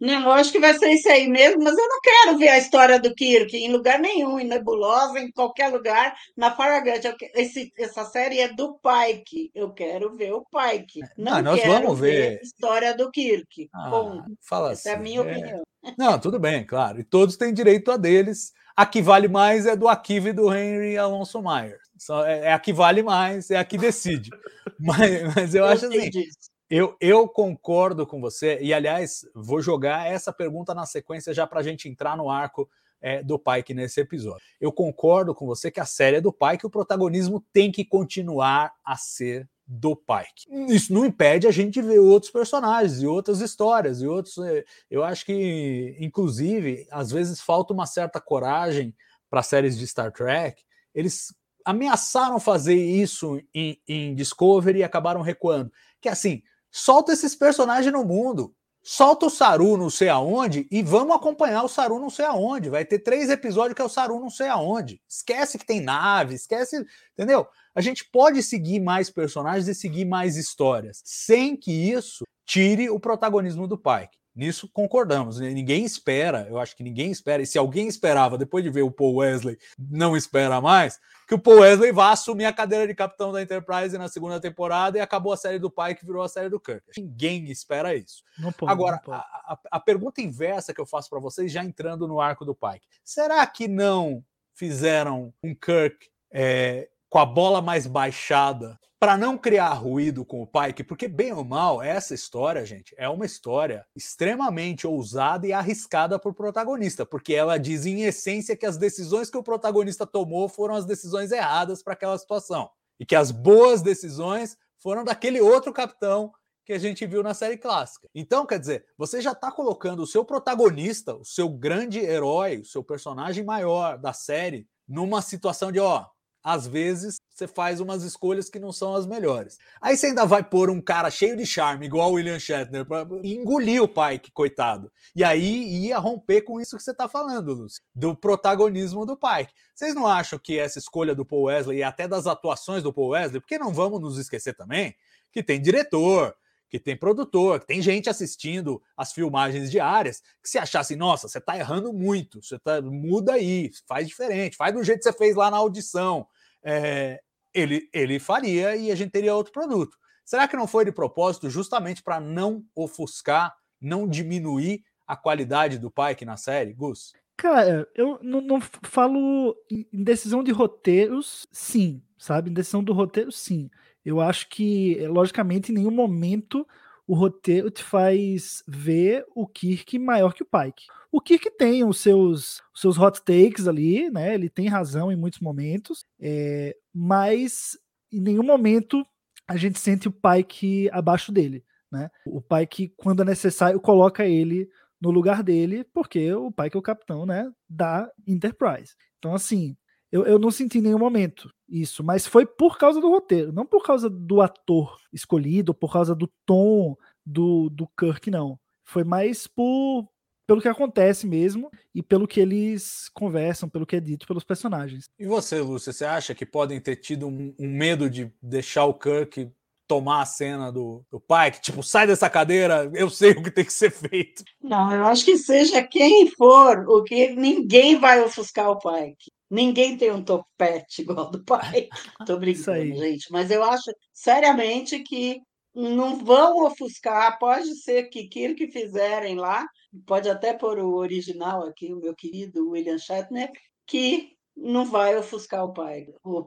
Não, eu acho que vai ser isso aí mesmo, mas eu não quero ver a história do Kirk em lugar nenhum, em Nebulosa, em qualquer lugar, na Farragut. Esse, essa série é do Pike. Eu quero ver o Pike. Não, não nós vamos ver. a história do Kirk. Ah, Bom, fala essa é a assim, minha é... opinião. Não, tudo bem, claro. E todos têm direito a deles. A que vale mais é do Akive do Henry Alonso Myers. É, é a que vale mais, é a que decide. Mas, mas eu, eu acho assim. Disso. Eu, eu concordo com você, e aliás, vou jogar essa pergunta na sequência já para a gente entrar no arco é, do Pike nesse episódio. Eu concordo com você que a série é do Pike, o protagonismo tem que continuar a ser do Pike. Isso não impede a gente ver outros personagens e outras histórias e outros. É, eu acho que, inclusive, às vezes falta uma certa coragem para séries de Star Trek. Eles ameaçaram fazer isso em, em Discovery e acabaram recuando. Que assim, solta esses personagens no mundo. Solta o Saru não sei aonde e vamos acompanhar o Saru não sei aonde. Vai ter três episódios que é o Saru não sei aonde. Esquece que tem nave, esquece, entendeu? A gente pode seguir mais personagens e seguir mais histórias, sem que isso tire o protagonismo do Pike. Nisso concordamos. Né? Ninguém espera, eu acho que ninguém espera, e se alguém esperava, depois de ver o Paul Wesley, não espera mais, que o Paul Wesley vá assumir a cadeira de capitão da Enterprise na segunda temporada e acabou a série do pai que virou a série do Kirk. Ninguém espera isso. Pode, Agora, a, a, a, pergunta inversa que eu faço para vocês, já entrando no arco do Pike: será que não fizeram um Kirk é, com a bola mais baixada para não criar ruído com o Pike, porque bem ou mal, essa história, gente, é uma história extremamente ousada e arriscada o protagonista, porque ela diz em essência que as decisões que o protagonista tomou foram as decisões erradas para aquela situação e que as boas decisões foram daquele outro capitão que a gente viu na série clássica. Então, quer dizer, você já está colocando o seu protagonista, o seu grande herói, o seu personagem maior da série, numa situação de, ó, às vezes você faz umas escolhas que não são as melhores. Aí você ainda vai pôr um cara cheio de charme, igual o William Shatner, para engolir o Pike, coitado. E aí ia romper com isso que você está falando, Lúcio, do protagonismo do Pike. Vocês não acham que essa escolha do Paul Wesley e até das atuações do Paul Wesley, porque não vamos nos esquecer também que tem diretor, que tem produtor, que tem gente assistindo as filmagens diárias, que se achasse, nossa, você está errando muito, você tá, muda aí, faz diferente, faz do jeito que você fez lá na audição. É, ele, ele faria e a gente teria outro produto. Será que não foi de propósito justamente para não ofuscar, não diminuir a qualidade do Pike na série, Gus? Cara, eu não, não falo em decisão de roteiros, sim, sabe? Em decisão do roteiro, sim. Eu acho que, eh, logicamente, em nenhum momento o roteiro te faz ver o Kirk maior que o Pike. O Kirk tem os seus, os seus hot takes ali, né? Ele tem razão em muitos momentos, é, mas em nenhum momento a gente sente o Pike abaixo dele, né? O Pike, quando é necessário, coloca ele no lugar dele, porque o Pike é o capitão, né? Da Enterprise. Então, assim, eu, eu não senti em nenhum momento isso, mas foi por causa do roteiro, não por causa do ator escolhido, por causa do tom do, do Kirk, não. Foi mais por pelo que acontece mesmo e pelo que eles conversam, pelo que é dito pelos personagens. E você, Lúcia, você acha que podem ter tido um, um medo de deixar o Kirk tomar a cena do, do pai, que tipo, sai dessa cadeira, eu sei o que tem que ser feito. Não, eu acho que seja quem for, o que ninguém vai ofuscar o pai. Ninguém tem um topete igual do pai. Tô brincando, gente. Mas eu acho seriamente que não vão ofuscar. Pode ser que aquilo que fizerem lá, pode até pôr o original aqui, o meu querido William Shatner, que não vai ofuscar o pai.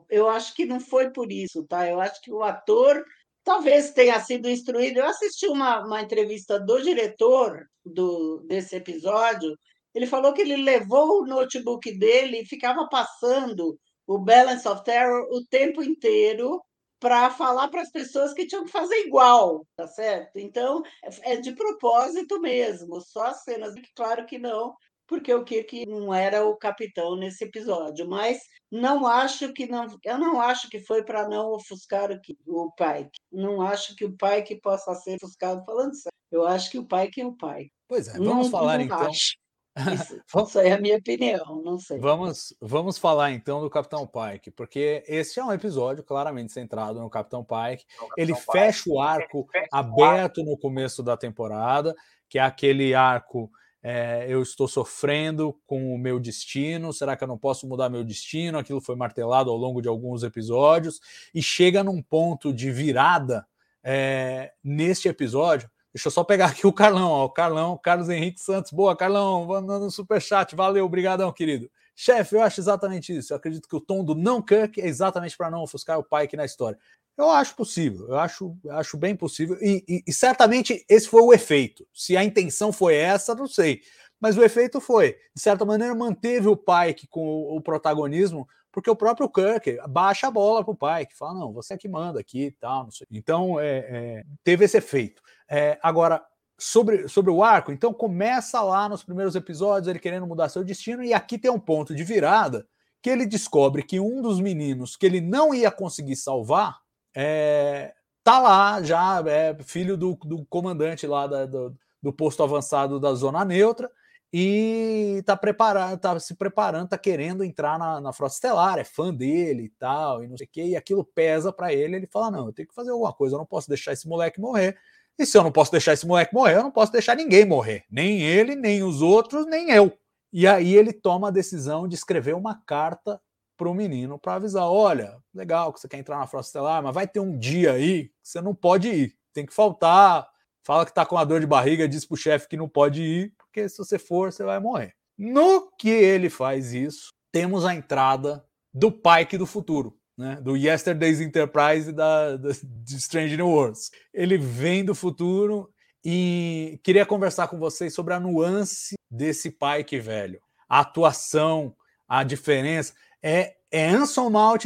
Eu acho que não foi por isso, tá? Eu acho que o ator talvez tenha sido instruído. Eu assisti uma, uma entrevista do diretor do, desse episódio ele falou que ele levou o notebook dele e ficava passando o Balance of Terror o tempo inteiro para falar para as pessoas que tinham que fazer igual, tá certo? Então, é de propósito mesmo, só as cenas, claro que não, porque o Kirk não era o capitão nesse episódio, mas não acho que não, eu não acho que foi para não ofuscar o, o Pike. Não acho que o Pike possa ser ofuscado falando sério. Eu acho que o Pike é o pai. Pois é, vamos não, falar não então. Acho. Isso, isso é a minha opinião, não sei. Vamos, vamos falar então do Capitão Pike, porque esse é um episódio claramente centrado no Capitão Pike. Capitão ele Pike. fecha o arco fecha aberto o arco. no começo da temporada, que é aquele arco. É, eu estou sofrendo com o meu destino. Será que eu não posso mudar meu destino? Aquilo foi martelado ao longo de alguns episódios e chega num ponto de virada é, neste episódio Deixa eu só pegar aqui o Carlão, ó, o Carlão, Carlos Henrique Santos. Boa, Carlão, mandando um superchat. Valeu, obrigadão, querido. Chefe, eu acho exatamente isso. Eu acredito que o tom do não Kirk é exatamente para não ofuscar o Pike na história. Eu acho possível, eu acho, acho bem possível. E, e, e, certamente esse foi o efeito. Se a intenção foi essa, não sei. Mas o efeito foi, de certa maneira, manteve o Pike com o, o protagonismo, porque o próprio Kirk baixa a bola para o Pike, fala: não, você é que manda aqui e tal. Então, é, é, teve esse efeito. É, agora, sobre, sobre o arco, então começa lá nos primeiros episódios ele querendo mudar seu destino, e aqui tem um ponto de virada que ele descobre que um dos meninos que ele não ia conseguir salvar é, tá lá já, é filho do, do comandante lá da, do, do posto avançado da zona neutra e tá preparando, tá se preparando, tá querendo entrar na, na frota estelar, é fã dele e tal, e não sei o que, e aquilo pesa para ele, ele fala: não, eu tenho que fazer alguma coisa, eu não posso deixar esse moleque morrer. E se eu não posso deixar esse moleque morrer, eu não posso deixar ninguém morrer. Nem ele, nem os outros, nem eu. E aí ele toma a decisão de escrever uma carta para o menino para avisar: olha, legal que você quer entrar na Frota Estelar, mas vai ter um dia aí que você não pode ir. Tem que faltar. Fala que está com uma dor de barriga, diz para o chefe que não pode ir, porque se você for, você vai morrer. No que ele faz isso, temos a entrada do Pike do futuro né, do Yesterday's Enterprise da, da, de Strange New Worlds. Ele vem do futuro e queria conversar com vocês sobre a nuance desse Pike velho, a atuação, a diferença. É, é Anson Mount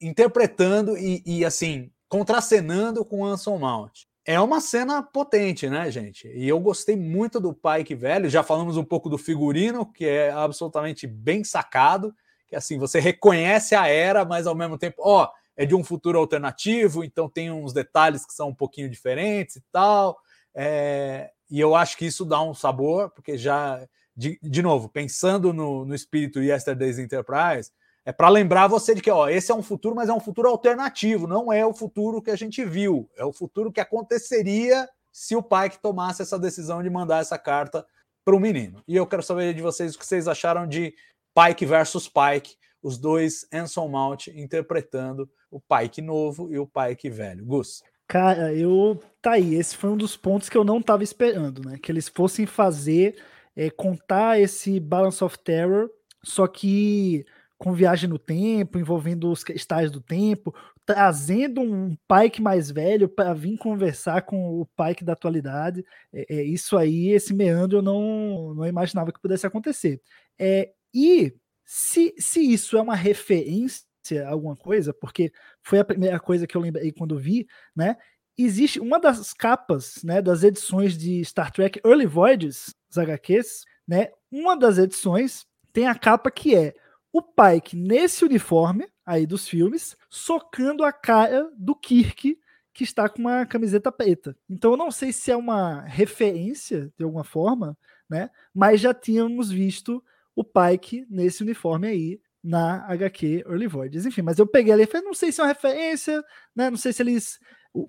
interpretando e, e, assim contracenando com Anson Mount. é uma cena potente, né, gente? E eu gostei muito do Pike velho. Já falamos um pouco do figurino, que é absolutamente bem sacado. Que assim, você reconhece a era, mas ao mesmo tempo, ó, é de um futuro alternativo, então tem uns detalhes que são um pouquinho diferentes e tal. É, e eu acho que isso dá um sabor, porque já, de, de novo, pensando no, no espírito Yesterday's Enterprise, é para lembrar você de que ó, esse é um futuro, mas é um futuro alternativo, não é o futuro que a gente viu, é o futuro que aconteceria se o pai que tomasse essa decisão de mandar essa carta para o menino. E eu quero saber de vocês o que vocês acharam de Pike versus Pike, os dois Anson Mount interpretando o Pike novo e o Pike velho. Gus. Cara, eu tá aí, esse foi um dos pontos que eu não estava esperando, né? Que eles fossem fazer é, contar esse Balance of Terror, só que com viagem no tempo, envolvendo os estágios do tempo, trazendo um Pike mais velho para vir conversar com o Pike da atualidade. É, é, isso aí, esse meandro, eu não, não imaginava que pudesse acontecer. É, e se, se isso é uma referência a alguma coisa, porque foi a primeira coisa que eu lembrei quando vi, né? Existe uma das capas, né, das edições de Star Trek Early Voyages, os HQs, né? Uma das edições tem a capa que é o Pike nesse uniforme aí dos filmes, socando a cara do Kirk, que está com uma camiseta preta. Então eu não sei se é uma referência de alguma forma, né? Mas já tínhamos visto o Pike nesse uniforme aí na HQ Early Voyages. Enfim, mas eu peguei ali e falei, não sei se é uma referência, né? Não sei se eles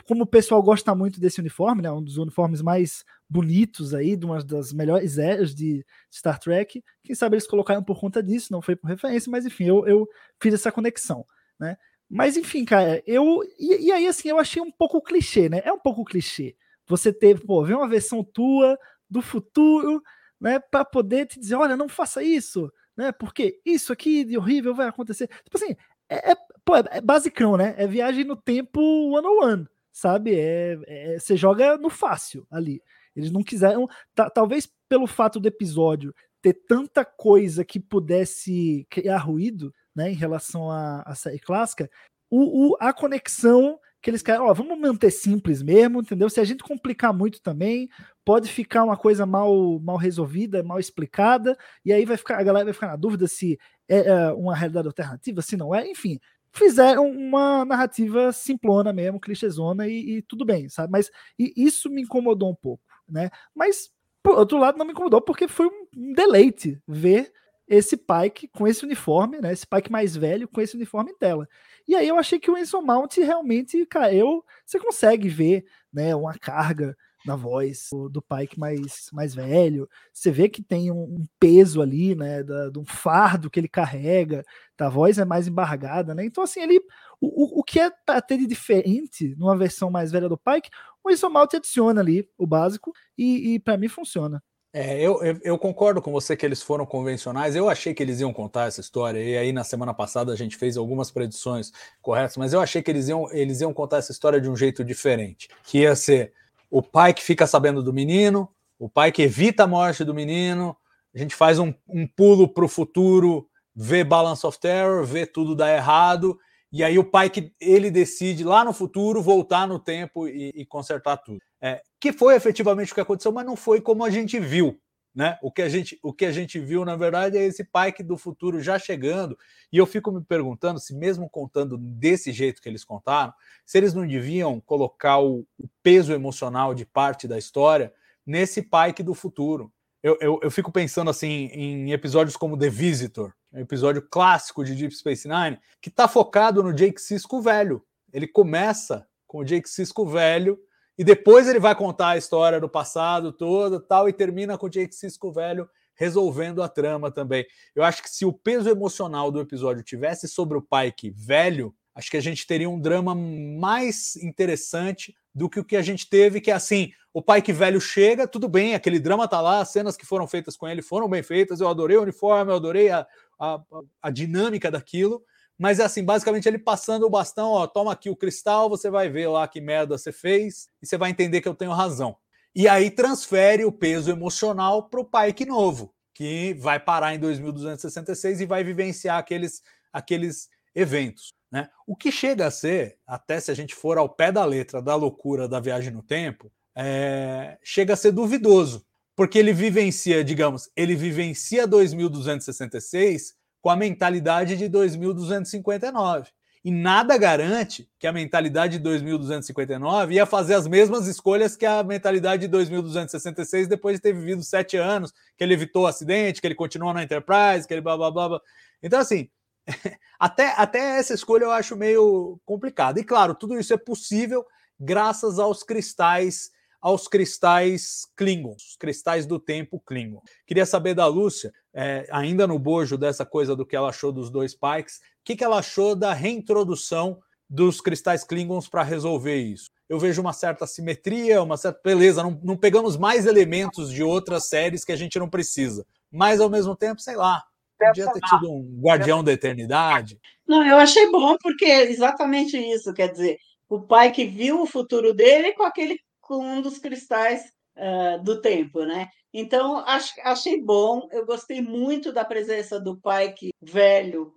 como o pessoal gosta muito desse uniforme, né, um dos uniformes mais bonitos aí, de uma das melhores eras de Star Trek, quem sabe eles colocaram por conta disso, não foi por referência, mas enfim, eu, eu fiz essa conexão, né? Mas enfim, cara, eu. E, e, aí, assim, eu achei um pouco clichê, né? É um pouco clichê. Você teve, pô, ver uma versão tua do futuro, né, para poder te dizer, olha, não faça isso, né? Porque isso aqui de horrível vai acontecer. Tipo assim, é, é, pô, é, é basicão, né? É viagem no tempo one on one sabe? É, é, você joga no fácil ali. Eles não quiseram. Talvez pelo fato do episódio ter tanta coisa que pudesse criar ruído, né, em relação à, à série clássica, o, o, a conexão que eles querem, ó, vamos manter simples mesmo, entendeu? Se a gente complicar muito também, pode ficar uma coisa mal, mal resolvida, mal explicada, e aí vai ficar, a galera vai ficar na dúvida se é, é uma realidade alternativa, se não é, enfim fizeram uma narrativa simplona mesmo, clichêzona e, e tudo bem, sabe? Mas isso me incomodou um pouco, né? Mas, por outro lado, não me incomodou porque foi um deleite ver esse Pike com esse uniforme, né? Esse Pike mais velho com esse uniforme em tela. E aí eu achei que o Enzo Mount realmente, cara, eu, você consegue ver, né, uma carga na voz do Pike mais, mais velho. Você vê que tem um, um peso ali, né? Da, de um fardo que ele carrega, a voz é mais embargada, né? Então, assim, ele. O, o, que é para ter de diferente numa versão mais velha do Pike, o Isomal te adiciona ali o básico e, e para mim funciona. É, eu, eu, eu, concordo com você que eles foram convencionais. Eu achei que eles iam contar essa história, e aí na semana passada a gente fez algumas predições corretas, mas eu achei que eles iam, eles iam contar essa história de um jeito diferente. Que ia ser o pai que fica sabendo do menino, o pai que evita a morte do menino, a gente faz um, um pulo para o futuro, vê Balance of Terror, vê tudo dar errado, e aí o pai que ele decide lá no futuro voltar no tempo e, e consertar tudo. É, que foi efetivamente o que aconteceu, mas não foi como a gente viu. Né? O, que a gente, o que a gente viu, na verdade, é esse Pike do futuro já chegando. E eu fico me perguntando se, mesmo contando desse jeito que eles contaram, se eles não deviam colocar o, o peso emocional de parte da história nesse Pike do futuro. Eu, eu, eu, fico pensando assim em episódios como The Visitor, um episódio clássico de Deep Space Nine, que está focado no Jake Sisko velho. Ele começa com o Jake Sisko velho e depois ele vai contar a história do passado toda, tal, e termina com o Jake Cisco velho resolvendo a trama também. Eu acho que se o peso emocional do episódio tivesse sobre o Pike velho, acho que a gente teria um drama mais interessante do que o que a gente teve, que é assim, o Pike velho chega, tudo bem, aquele drama tá lá, as cenas que foram feitas com ele foram bem feitas, eu adorei o uniforme, eu adorei a, a, a dinâmica daquilo, mas é assim, basicamente ele passando o bastão, ó, toma aqui o cristal, você vai ver lá que merda você fez e você vai entender que eu tenho razão. E aí transfere o peso emocional para o Pike novo, que vai parar em 2266 e vai vivenciar aqueles, aqueles eventos. Né? O que chega a ser, até se a gente for ao pé da letra da loucura da viagem no tempo, é, chega a ser duvidoso, porque ele vivencia, digamos, ele vivencia 2266 com a mentalidade de 2259. E nada garante que a mentalidade de 2259 ia fazer as mesmas escolhas que a mentalidade de 2266 depois de ter vivido sete anos, que ele evitou o acidente, que ele continuou na Enterprise, que ele blá blá blá. blá. Então, assim, até, até essa escolha eu acho meio complicada. E claro, tudo isso é possível graças aos cristais aos cristais Klingons, os cristais do tempo Klingon. Queria saber da Lúcia, é, ainda no bojo dessa coisa do que ela achou dos dois Pikes, o que, que ela achou da reintrodução dos cristais Klingons para resolver isso? Eu vejo uma certa simetria, uma certa beleza, não, não pegamos mais elementos de outras séries que a gente não precisa, mas ao mesmo tempo, sei lá, podia ter tido um guardião da eternidade. Não, eu achei bom porque é exatamente isso, quer dizer, o pai que viu o futuro dele com aquele com um dos cristais uh, do tempo, né? Então ach, achei bom, eu gostei muito da presença do pai que velho,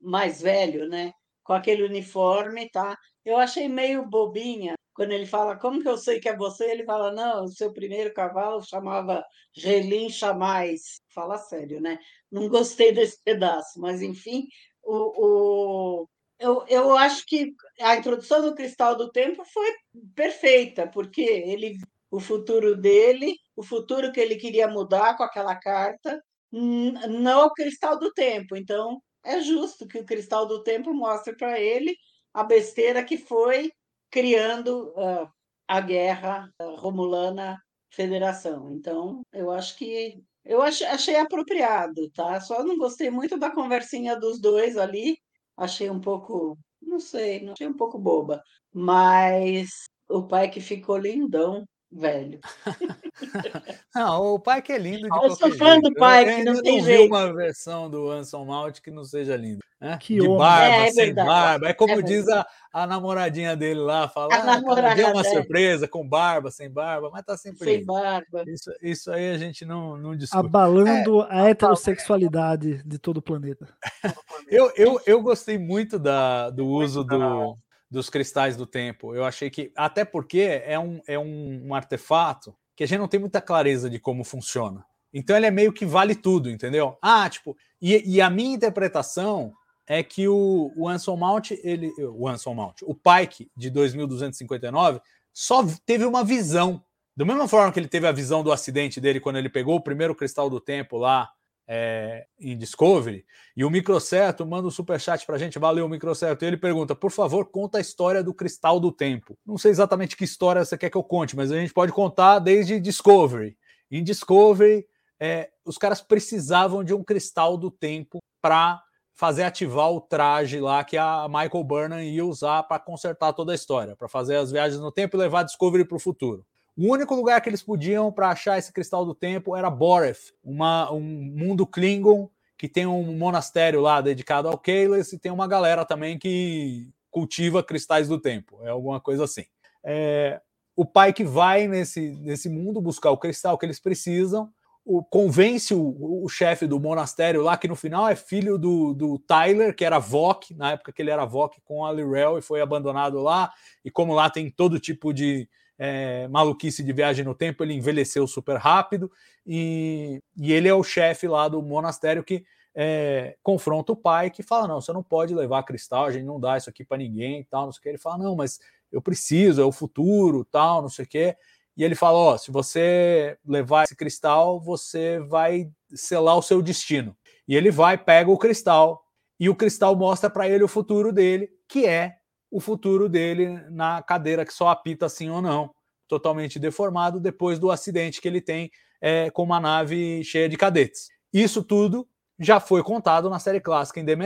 mais velho, né? Com aquele uniforme, tá? Eu achei meio bobinha quando ele fala como que eu sei que é você, ele fala não, o seu primeiro cavalo chamava Gelim Chamais. Fala sério, né? Não gostei desse pedaço, mas enfim, o, o eu, eu acho que a introdução do Cristal do Tempo foi perfeita, porque ele, o futuro dele, o futuro que ele queria mudar com aquela carta, não o Cristal do Tempo. Então, é justo que o Cristal do Tempo mostre para ele a besteira que foi criando uh, a guerra uh, Romulana Federação. Então, eu acho que eu achei apropriado, tá? Só não gostei muito da conversinha dos dois ali, achei um pouco, não sei, achei um pouco boba, mas o pai que ficou lindão, velho. não, o pai que é lindo de Eu sou fã jeito. do que não tem não jeito. vi uma versão do Anson Mount que não seja linda. Né? Que de homem. barba, É, é sem verdade. barba. É como É diz a, a namoradinha dele lá, fala, A ah, é uma dele. surpresa, com barba, sem barba, mas tá sempre Sem lindo. barba. Isso, isso aí a gente não, não discute. Abalando a heterossexualidade de todo o planeta. Eu, eu, eu gostei muito da, do uso do, dos cristais do tempo. Eu achei que, até porque é um, é um, um artefato que a gente não tem muita clareza de como funciona. Então ele é meio que vale tudo, entendeu? Ah, tipo, e, e a minha interpretação é que o, o Anson Mount, ele, o Anson Mount, o Pike de 2259, só teve uma visão. Da mesma forma que ele teve a visão do acidente dele quando ele pegou o primeiro cristal do tempo lá é, em Discovery, e o Microcerto manda um superchat pra gente, valeu Microcerto, e ele pergunta, por favor, conta a história do cristal do tempo. Não sei exatamente que história você quer que eu conte, mas a gente pode contar desde Discovery. Em Discovery, é, os caras precisavam de um cristal do tempo para fazer ativar o traje lá que a Michael Burnham ia usar para consertar toda a história, para fazer as viagens no tempo e levar a Discovery para o futuro. O único lugar que eles podiam para achar esse cristal do tempo era Boreth, uma, um mundo Klingon que tem um monastério lá dedicado ao Kahless e tem uma galera também que cultiva cristais do tempo, é alguma coisa assim. É, o pai que vai nesse, nesse mundo buscar o cristal que eles precisam, o, convence o, o chefe do monastério lá, que no final é filho do, do Tyler, que era Vok, na época que ele era Vok com a Lirel e foi abandonado lá. E como lá tem todo tipo de é, maluquice de viagem no tempo, ele envelheceu super rápido. E, e ele é o chefe lá do monastério que é, confronta o pai, que fala: Não, você não pode levar cristal, a gente não dá isso aqui para ninguém tal. Não sei o que. Ele fala: Não, mas eu preciso, é o futuro, tal, não sei o que. E ele fala: Ó, se você levar esse cristal, você vai selar o seu destino. E ele vai, pega o cristal, e o cristal mostra para ele o futuro dele, que é o futuro dele na cadeira que só apita sim ou não, totalmente deformado depois do acidente que ele tem é, com uma nave cheia de cadetes. Isso tudo já foi contado na série clássica em The.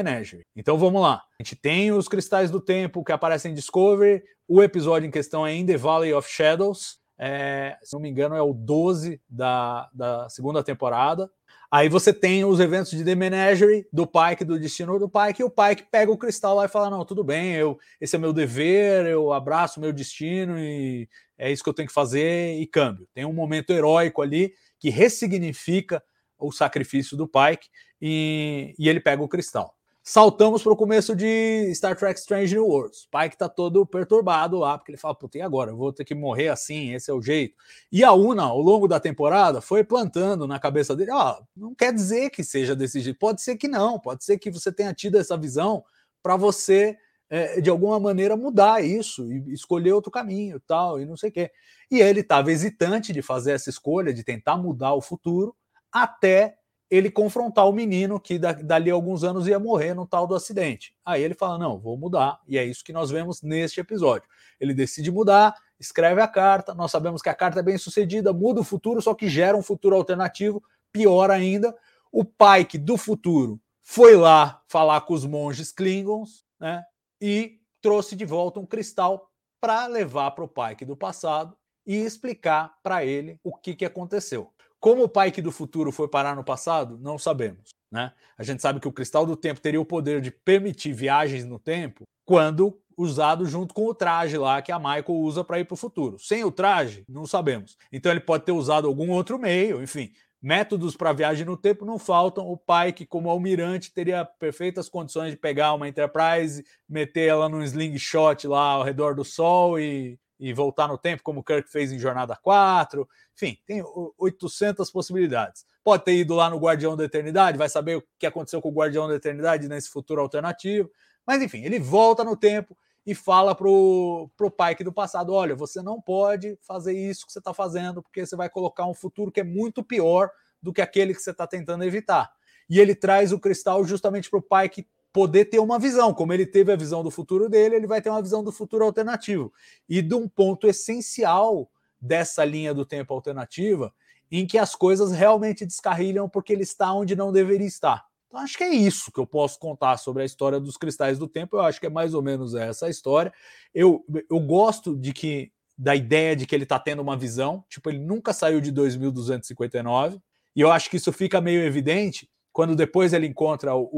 Então vamos lá. A gente tem os cristais do tempo que aparecem em Discovery, o episódio em questão é In the Valley of Shadows, é, se não me engano, é o 12 da, da segunda temporada. Aí você tem os eventos de The Menagerie, do Pike, do Destino do Pike, e o Pike pega o cristal lá e fala: Não, tudo bem, eu, esse é meu dever, eu abraço meu destino e é isso que eu tenho que fazer e câmbio. Tem um momento heróico ali que ressignifica o sacrifício do Pike e, e ele pega o cristal. Saltamos para o começo de Star Trek Strange New Worlds. pai que tá todo perturbado lá, porque ele fala, puta, e agora? Eu vou ter que morrer assim, esse é o jeito. E a Una, ao longo da temporada, foi plantando na cabeça dele, ó, oh, não quer dizer que seja desse jeito, pode ser que não, pode ser que você tenha tido essa visão para você, é, de alguma maneira, mudar isso e escolher outro caminho tal, e não sei o quê. E ele estava hesitante de fazer essa escolha, de tentar mudar o futuro, até ele confrontar o menino que dali a alguns anos ia morrer no tal do acidente. Aí ele fala: Não, vou mudar. E é isso que nós vemos neste episódio. Ele decide mudar, escreve a carta. Nós sabemos que a carta é bem sucedida, muda o futuro, só que gera um futuro alternativo. Pior ainda, o Pike do futuro foi lá falar com os monges Klingons né, e trouxe de volta um cristal para levar para o Pike do passado e explicar para ele o que, que aconteceu. Como o Pike do futuro foi parar no passado, não sabemos. Né? A gente sabe que o cristal do tempo teria o poder de permitir viagens no tempo quando usado junto com o traje lá que a Michael usa para ir para o futuro. Sem o traje, não sabemos. Então ele pode ter usado algum outro meio, enfim. Métodos para viagem no tempo não faltam. O Pike, como almirante, teria perfeitas condições de pegar uma Enterprise, meter ela num slingshot lá ao redor do Sol e e voltar no tempo, como o Kirk fez em Jornada 4. Enfim, tem 800 possibilidades. Pode ter ido lá no Guardião da Eternidade, vai saber o que aconteceu com o Guardião da Eternidade nesse futuro alternativo. Mas enfim, ele volta no tempo e fala pro, pro Pike do passado: olha, você não pode fazer isso que você está fazendo, porque você vai colocar um futuro que é muito pior do que aquele que você está tentando evitar. E ele traz o cristal justamente para o Pike poder ter uma visão. Como ele teve a visão do futuro dele, ele vai ter uma visão do futuro alternativo. E de um ponto essencial dessa linha do tempo alternativa, em que as coisas realmente descarrilham porque ele está onde não deveria estar. Então, acho que é isso que eu posso contar sobre a história dos cristais do tempo. Eu acho que é mais ou menos essa história. Eu, eu gosto de que da ideia de que ele está tendo uma visão, tipo, ele nunca saiu de 2259, e eu acho que isso fica meio evidente quando depois ele encontra o,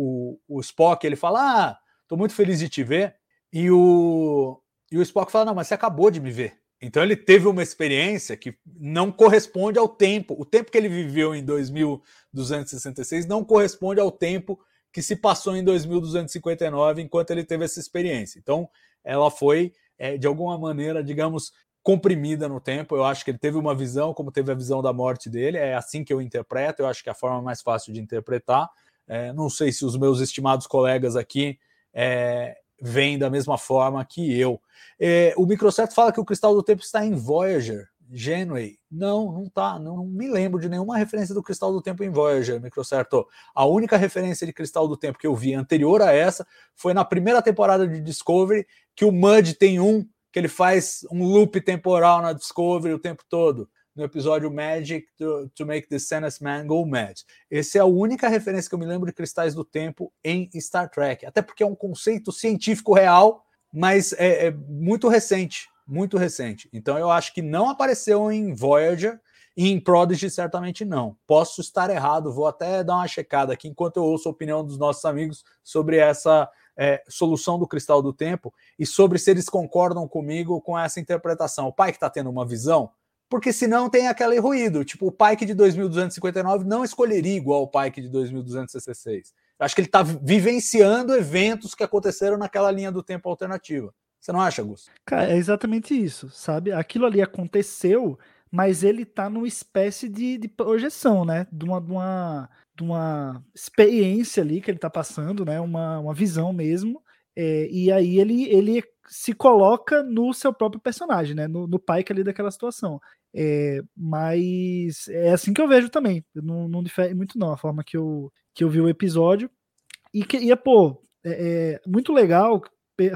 o, o Spock, ele fala: Ah, tô muito feliz de te ver. E o, e o Spock fala: Não, mas você acabou de me ver. Então ele teve uma experiência que não corresponde ao tempo. O tempo que ele viveu em 2266 não corresponde ao tempo que se passou em 2259 enquanto ele teve essa experiência. Então ela foi, é, de alguma maneira, digamos, comprimida no tempo. Eu acho que ele teve uma visão, como teve a visão da morte dele. É assim que eu interpreto. Eu acho que é a forma mais fácil de interpretar. É, não sei se os meus estimados colegas aqui é, veem da mesma forma que eu. É, o Microsoft fala que o Cristal do Tempo está em Voyager. Genway. Não, não tá. Não, não, me lembro de nenhuma referência do Cristal do Tempo em Voyager, Microcerto. A única referência de Cristal do Tempo que eu vi anterior a essa foi na primeira temporada de Discovery, que o Mud tem um que ele faz um loop temporal na Discovery o tempo todo, no episódio Magic to, to Make the Sanest Man Go Mad. Essa é a única referência que eu me lembro de Cristais do Tempo em Star Trek, até porque é um conceito científico real, mas é, é muito recente, muito recente. Então eu acho que não apareceu em Voyager, e em Prodigy, certamente não. Posso estar errado, vou até dar uma checada aqui enquanto eu ouço a opinião dos nossos amigos sobre essa é, solução do cristal do tempo e sobre se eles concordam comigo com essa interpretação. O pai que está tendo uma visão, porque senão tem aquele ruído. Tipo, o Pike de 2259 não escolheria igual o Pike de 2266. Eu acho que ele está vivenciando eventos que aconteceram naquela linha do tempo alternativa. Você não acha, Gus? Cara, é exatamente isso, sabe? Aquilo ali aconteceu, mas ele está numa espécie de, de projeção, né? De uma, de uma uma experiência ali que ele está passando, né? Uma, uma visão mesmo. É, e aí ele, ele se coloca no seu próprio personagem, né? No, no pai que é ali daquela situação. É, mas é assim que eu vejo também. Não, não difere muito, não, a forma que eu, que eu vi o episódio. E que ia, pô, é, é muito legal.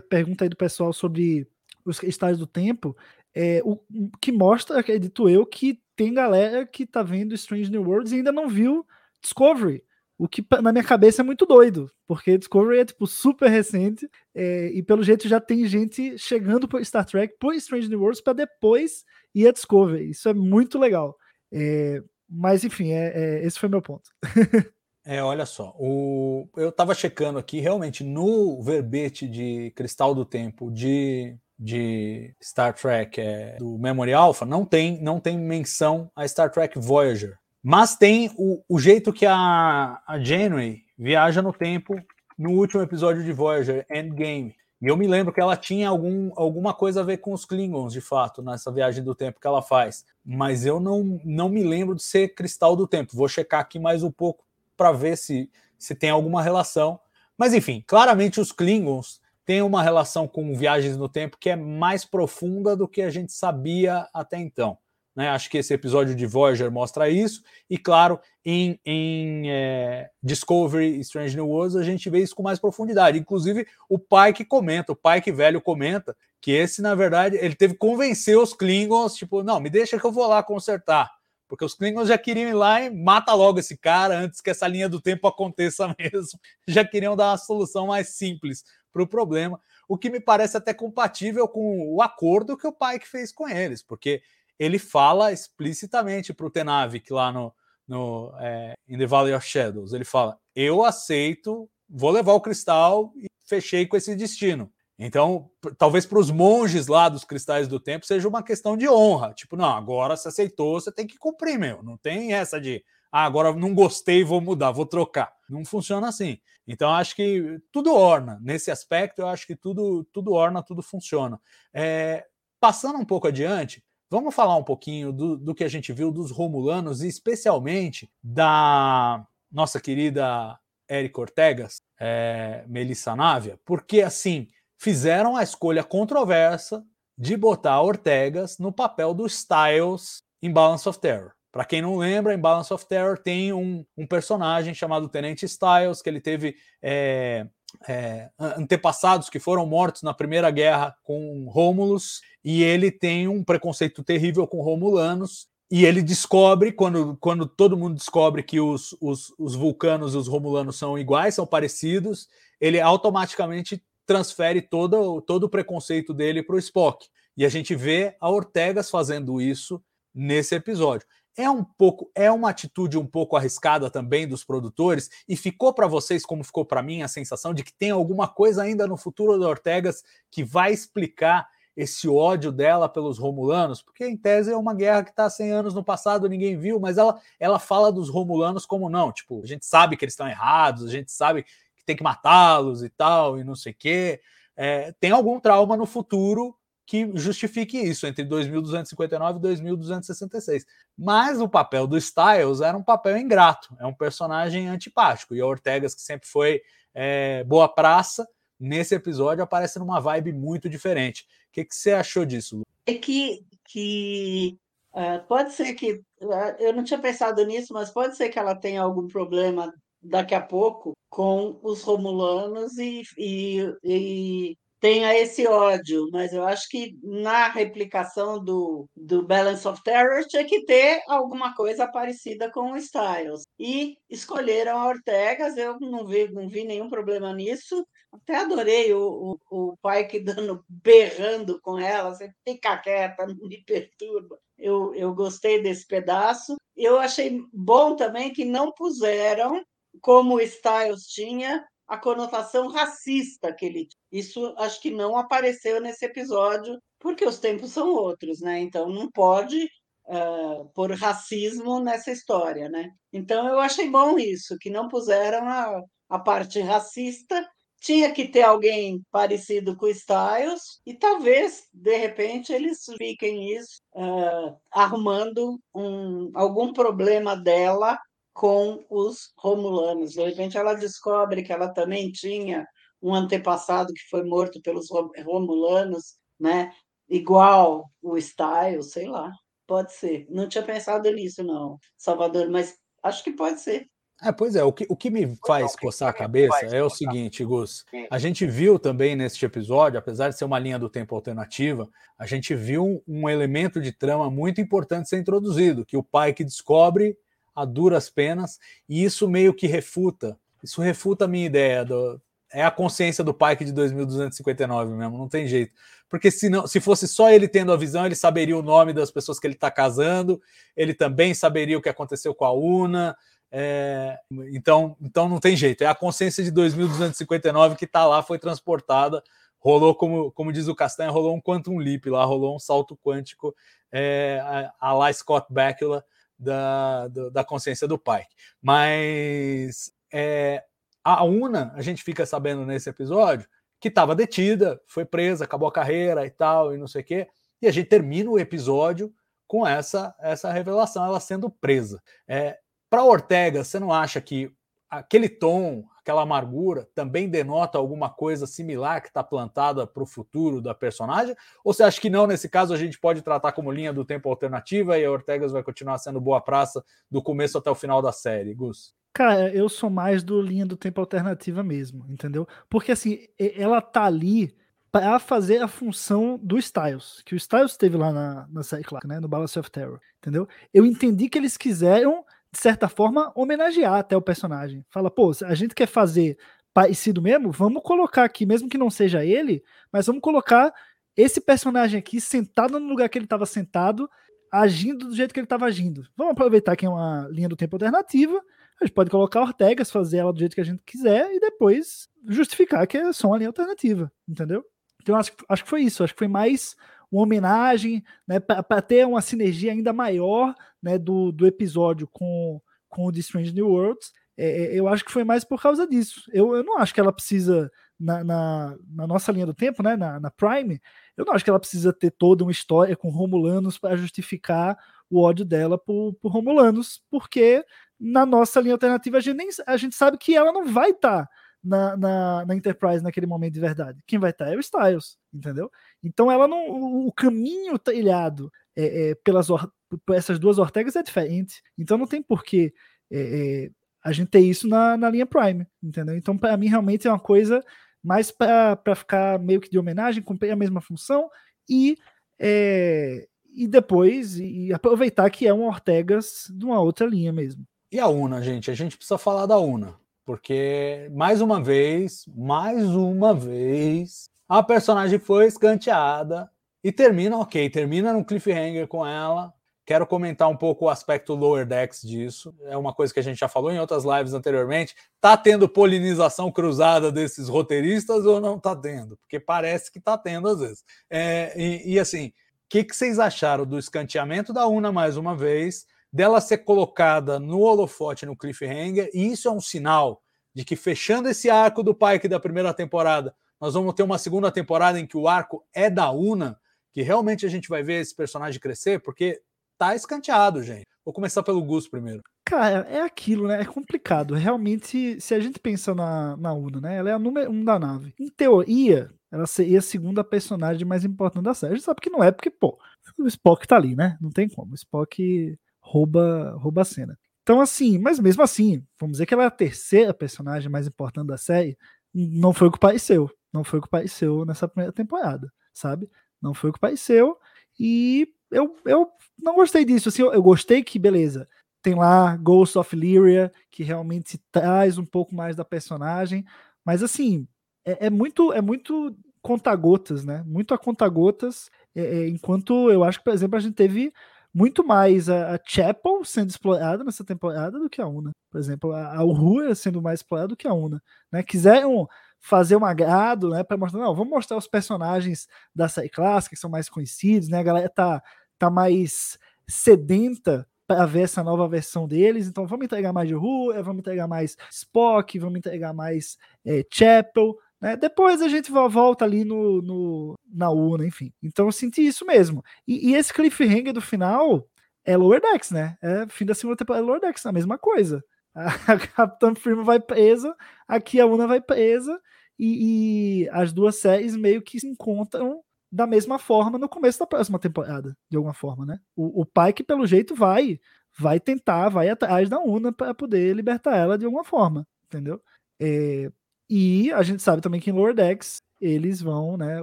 Pergunta aí do pessoal sobre os estágios do tempo. É, o que mostra, acredito eu, que tem galera que tá vendo Strange New Worlds e ainda não viu Discovery. O que na minha cabeça é muito doido, porque Discovery é tipo super recente é, e pelo jeito já tem gente chegando por Star Trek, por Strange New Worlds para depois ir a Discovery. Isso é muito legal. É, mas enfim, é, é, esse foi meu ponto. É, olha só, o, eu estava checando aqui, realmente, no verbete de Cristal do Tempo de, de Star Trek é, do Memory Alpha, não tem, não tem menção a Star Trek Voyager. Mas tem o, o jeito que a, a Janeway viaja no tempo no último episódio de Voyager, Endgame. E eu me lembro que ela tinha algum, alguma coisa a ver com os Klingons, de fato, nessa viagem do tempo que ela faz. Mas eu não, não me lembro de ser Cristal do Tempo. Vou checar aqui mais um pouco para ver se, se tem alguma relação. Mas enfim, claramente os Klingons têm uma relação com viagens no tempo que é mais profunda do que a gente sabia até então. Né? Acho que esse episódio de Voyager mostra isso, e claro, em, em é, Discovery e Strange New Worlds a gente vê isso com mais profundidade. Inclusive, o pai que comenta, o pai que velho comenta, que esse, na verdade, ele teve que convencer os Klingons, tipo, não, me deixa que eu vou lá consertar. Porque os Klingons já queriam ir lá e mata logo esse cara antes que essa linha do tempo aconteça mesmo. Já queriam dar uma solução mais simples para o problema, o que me parece até compatível com o acordo que o pai que fez com eles, porque ele fala explicitamente para o Tenavik lá no, no é, In the Valley of Shadows. Ele fala: Eu aceito, vou levar o cristal e fechei com esse destino. Então, talvez para os monges lá dos cristais do tempo seja uma questão de honra. Tipo, não, agora você aceitou, você tem que cumprir, meu. Não tem essa de, ah, agora não gostei, vou mudar, vou trocar. Não funciona assim. Então, acho que tudo orna. Nesse aspecto, eu acho que tudo, tudo orna, tudo funciona. É, passando um pouco adiante, Vamos falar um pouquinho do, do que a gente viu dos Romulanos e especialmente da nossa querida Érica Ortegas, é, Melissa Návia, porque assim fizeram a escolha controversa de botar Ortegas no papel do Styles em Balance of Terror. Para quem não lembra, em Balance of Terror tem um, um personagem chamado Tenente Styles, que ele teve é, é, antepassados que foram mortos na Primeira Guerra com Rômulus, e ele tem um preconceito terrível com Romulanos. E ele descobre, quando, quando todo mundo descobre que os, os, os vulcanos e os romulanos são iguais, são parecidos, ele automaticamente transfere todo, todo o preconceito dele para o Spock. E a gente vê a Ortegas fazendo isso nesse episódio. É um pouco, é uma atitude um pouco arriscada também dos produtores? E ficou para vocês como ficou para mim a sensação de que tem alguma coisa ainda no futuro da Ortegas que vai explicar esse ódio dela pelos romulanos, porque em tese é uma guerra que está 100 anos no passado, ninguém viu, mas ela, ela fala dos romulanos como não, tipo, a gente sabe que eles estão errados, a gente sabe que tem que matá-los e tal, e não sei o quê. É, tem algum trauma no futuro que justifique isso entre 2259 e 2266. Mas o papel do Styles era um papel ingrato, é um personagem antipático, e a Ortegas, que sempre foi é, boa praça, nesse episódio aparece numa vibe muito diferente. O que, que você achou disso? Lu? É que, que uh, pode ser que uh, eu não tinha pensado nisso, mas pode ser que ela tenha algum problema daqui a pouco com os romulanos e, e, e tenha esse ódio, mas eu acho que na replicação do, do Balance of Terror tinha que ter alguma coisa parecida com o Styles. E escolheram a Ortegas, eu não vi, não vi nenhum problema nisso. Até adorei o, o, o pai que dando, berrando com ela, você fica quieta, não me perturba. Eu, eu gostei desse pedaço. Eu achei bom também que não puseram, como o Styles tinha, a conotação racista que ele isso acho que não apareceu nesse episódio porque os tempos são outros, né? Então não pode uh, pôr racismo nessa história, né? Então eu achei bom isso que não puseram a, a parte racista tinha que ter alguém parecido com Styles e talvez de repente eles fiquem isso uh, arrumando um, algum problema dela com os romulanos. De repente, ela descobre que ela também tinha um antepassado que foi morto pelos romulanos, né? Igual o Styles, sei lá, pode ser. Não tinha pensado nisso, não, Salvador, mas acho que pode ser. É, pois é, o que, o que me faz coçar a cabeça é o seguinte, Gus. A gente viu também neste episódio, apesar de ser uma linha do tempo alternativa, a gente viu um elemento de trama muito importante ser introduzido, que o pai que descobre a duras penas, e isso meio que refuta, isso refuta a minha ideia do, é a consciência do Pike de 2259 mesmo, não tem jeito. Porque se, não, se fosse só ele tendo a visão, ele saberia o nome das pessoas que ele está casando, ele também saberia o que aconteceu com a Una. É, então, então não tem jeito. É a consciência de 2259 que está lá, foi transportada. Rolou, como, como diz o Castanha, rolou um quantum leap lá, rolou um salto quântico é, a, a lá Scott Bakula da, da consciência do pai. Mas é, A Una, a gente fica sabendo nesse episódio que estava detida, foi presa, acabou a carreira e tal, e não sei o quê. E a gente termina o episódio com essa essa revelação, ela sendo presa. É, Para Ortega, você não acha que aquele tom, aquela amargura, também denota alguma coisa similar que está plantada para o futuro da personagem? Ou você acha que não, nesse caso, a gente pode tratar como linha do tempo alternativa e a Ortegas vai continuar sendo boa praça do começo até o final da série, Gus? Cara, eu sou mais do linha do tempo alternativa mesmo, entendeu? Porque assim, ela tá ali para fazer a função do Styles, que o Styles teve lá na, na série Clark, né, no Balance of Terror, entendeu? Eu entendi que eles quiseram de certa forma, homenagear até o personagem. Fala, pô, a gente quer fazer parecido mesmo, vamos colocar aqui, mesmo que não seja ele, mas vamos colocar esse personagem aqui sentado no lugar que ele estava sentado, agindo do jeito que ele estava agindo. Vamos aproveitar que é uma linha do tempo alternativa, a gente pode colocar Ortegas, fazer ela do jeito que a gente quiser e depois justificar que é só uma linha alternativa, entendeu? Então acho, acho que foi isso, acho que foi mais uma homenagem, né, para ter uma sinergia ainda maior né, do, do episódio com, com o The Strange New Worlds. É, é, eu acho que foi mais por causa disso. Eu, eu não acho que ela precisa, na, na, na nossa linha do tempo, né, na, na, Prime, eu não acho que ela precisa ter toda uma história com Romulanos para justificar o ódio dela por, por Romulanos, porque na nossa linha alternativa a gente, nem, a gente sabe que ela não vai estar. Tá na, na, na, Enterprise naquele momento de verdade. Quem vai estar é o Styles, entendeu? Então ela não. O caminho trilhado é, é, pelas por essas duas Ortegas é diferente. Então não tem porquê é, é, a gente ter isso na, na linha Prime, entendeu? Então, para mim, realmente é uma coisa mais para ficar meio que de homenagem, cumprir a mesma função e. É, e depois e aproveitar que é um Ortegas de uma outra linha mesmo. E a Una, gente? A gente precisa falar da Una porque mais uma vez, mais uma vez, a personagem foi escanteada e termina ok, termina no cliffhanger com ela. Quero comentar um pouco o aspecto lower decks disso. É uma coisa que a gente já falou em outras lives anteriormente. Tá tendo polinização cruzada desses roteiristas ou não tá tendo? Porque parece que tá tendo às vezes. É, e, e assim, o que, que vocês acharam do escanteamento da Una mais uma vez? Dela ser colocada no holofote no cliffhanger, e isso é um sinal de que fechando esse arco do Pike da primeira temporada, nós vamos ter uma segunda temporada em que o arco é da Una, que realmente a gente vai ver esse personagem crescer, porque tá escanteado, gente. Vou começar pelo Gus primeiro. Cara, é aquilo, né? É complicado. Realmente, se a gente pensa na, na Una, né? Ela é a número um da nave. Em teoria, ela seria a segunda personagem mais importante da série. A gente sabe que não é, porque, pô, o Spock tá ali, né? Não tem como. O Spock rouba, rouba a cena. Então, assim, mas mesmo assim, vamos dizer que ela é a terceira personagem mais importante da série, não foi o que pareceu. Não foi o que pareceu nessa primeira temporada, sabe? Não foi o que pareceu. E eu, eu não gostei disso. Assim, eu, eu gostei que, beleza, tem lá Ghost of Lyria, que realmente traz um pouco mais da personagem. Mas assim, é, é muito é muito conta-gotas, né? Muito a conta-gotas. É, é, enquanto eu acho que, por exemplo, a gente teve muito mais a, a, Chapel sendo explorada nessa temporada do que a Una. Por exemplo, a, a sendo mais explorada do que a Una. Né? Quiseram fazer um agrado, né, para mostrar, não, vamos mostrar os personagens da série clássica que são mais conhecidos, né? A galera tá, tá mais sedenta para ver essa nova versão deles, então vamos entregar mais de Uhura, vamos entregar mais Spock, vamos entregar mais é, Chapel, né? Depois a gente volta ali no, no, na urna, enfim. Então eu senti isso mesmo. E, e, esse cliffhanger do final é Lower Decks, né? É fim da segunda temporada Lower Decks, a mesma coisa. A Capitã Firma vai presa, aqui a Una vai presa, e, e, as duas séries meio que se encontram da mesma forma no começo da próxima temporada, de alguma forma, né? O, o Pike, pelo jeito, vai vai tentar, vai atrás da Una para poder libertar ela de alguma forma, entendeu? É, e a gente sabe também que em Lower Decks eles vão, né?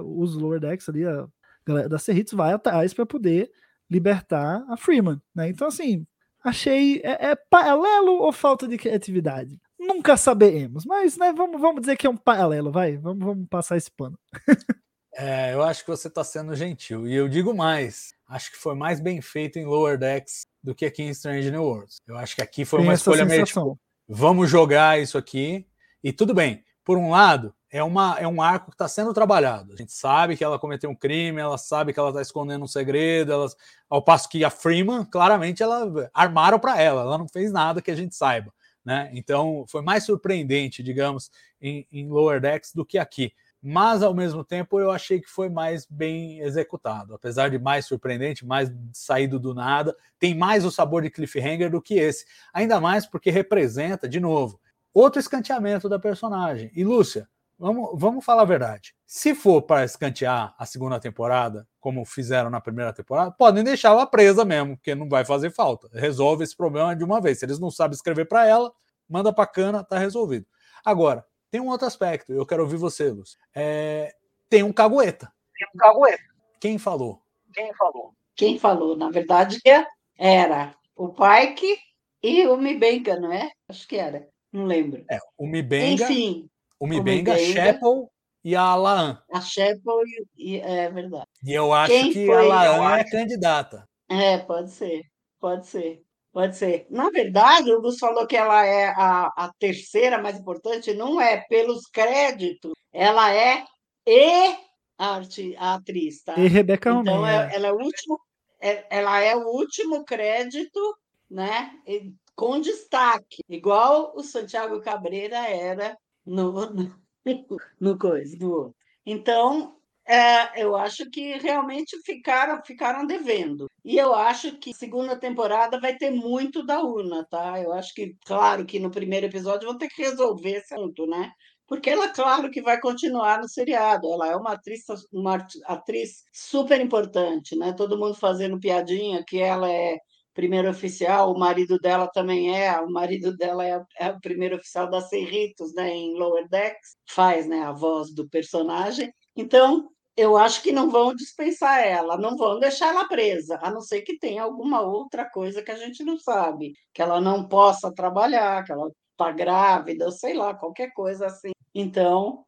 Os Lower Decks ali, a galera da Serritos vai atrás para poder libertar a Freeman, né? Então, assim, achei. É, é, paralelo ou falta de criatividade? Nunca saberemos, mas, né? Vamos, vamos dizer que é um paralelo, vai. Vamos, vamos passar esse pano. é, eu acho que você está sendo gentil. E eu digo mais: acho que foi mais bem feito em Lower Decks do que aqui em Strange New Worlds. Eu acho que aqui foi Tem uma escolha meio. Tipo, vamos jogar isso aqui. E tudo bem, por um lado, é, uma, é um arco que está sendo trabalhado. A gente sabe que ela cometeu um crime, ela sabe que ela está escondendo um segredo, elas, ao passo que a Freeman, claramente, ela armaram para ela, ela não fez nada que a gente saiba. né? Então foi mais surpreendente, digamos, em, em Lower Decks do que aqui. Mas ao mesmo tempo eu achei que foi mais bem executado, apesar de mais surpreendente, mais saído do nada, tem mais o sabor de cliffhanger do que esse. Ainda mais porque representa, de novo, outro escanteamento da personagem. E Lúcia, vamos, vamos falar a verdade. Se for para escantear a segunda temporada, como fizeram na primeira temporada, podem deixar ela presa mesmo, porque não vai fazer falta. Resolve esse problema de uma vez. Se eles não sabem escrever para ela, manda para cana, tá resolvido. Agora, tem um outro aspecto, eu quero ouvir você, Lúcio. É, tem um cagueta. Tem um cagueta. Quem falou? Quem falou? Quem falou? Na verdade, era o Pike e o Mibenga, não é? Acho que era. Não lembro. É, o Mibenga. Enfim. O Mibenga, o Sheppel e a Laan. A Sheppel e, e, é verdade. E eu acho Quem que foi? a Laan é candidata. É, pode ser. Pode ser. Pode ser. Na verdade, o Gus falou que ela é a, a terceira mais importante, não é pelos créditos, ela é e arte, a atriz, tá? E Rebeca Então, Romero. é, ela é o último, é, ela é o último crédito, né? E, com destaque, igual o Santiago Cabreira era no, no, no coisa, no outro. Então, é, eu acho que realmente ficaram, ficaram devendo. E eu acho que segunda temporada vai ter muito da Una, tá? Eu acho que, claro, que no primeiro episódio vão ter que resolver esse assunto, né? Porque ela, claro, que vai continuar no seriado. Ela é uma atriz, uma atriz super importante, né? Todo mundo fazendo piadinha que ela é primeiro oficial, o marido dela também é, o marido dela é, é o primeiro oficial da Cerritos, né? Em Lower Decks, faz, né? A voz do personagem. Então, eu acho que não vão dispensar ela, não vão deixar ela presa, a não ser que tenha alguma outra coisa que a gente não sabe, que ela não possa trabalhar, que ela está grávida, sei lá, qualquer coisa assim. Então,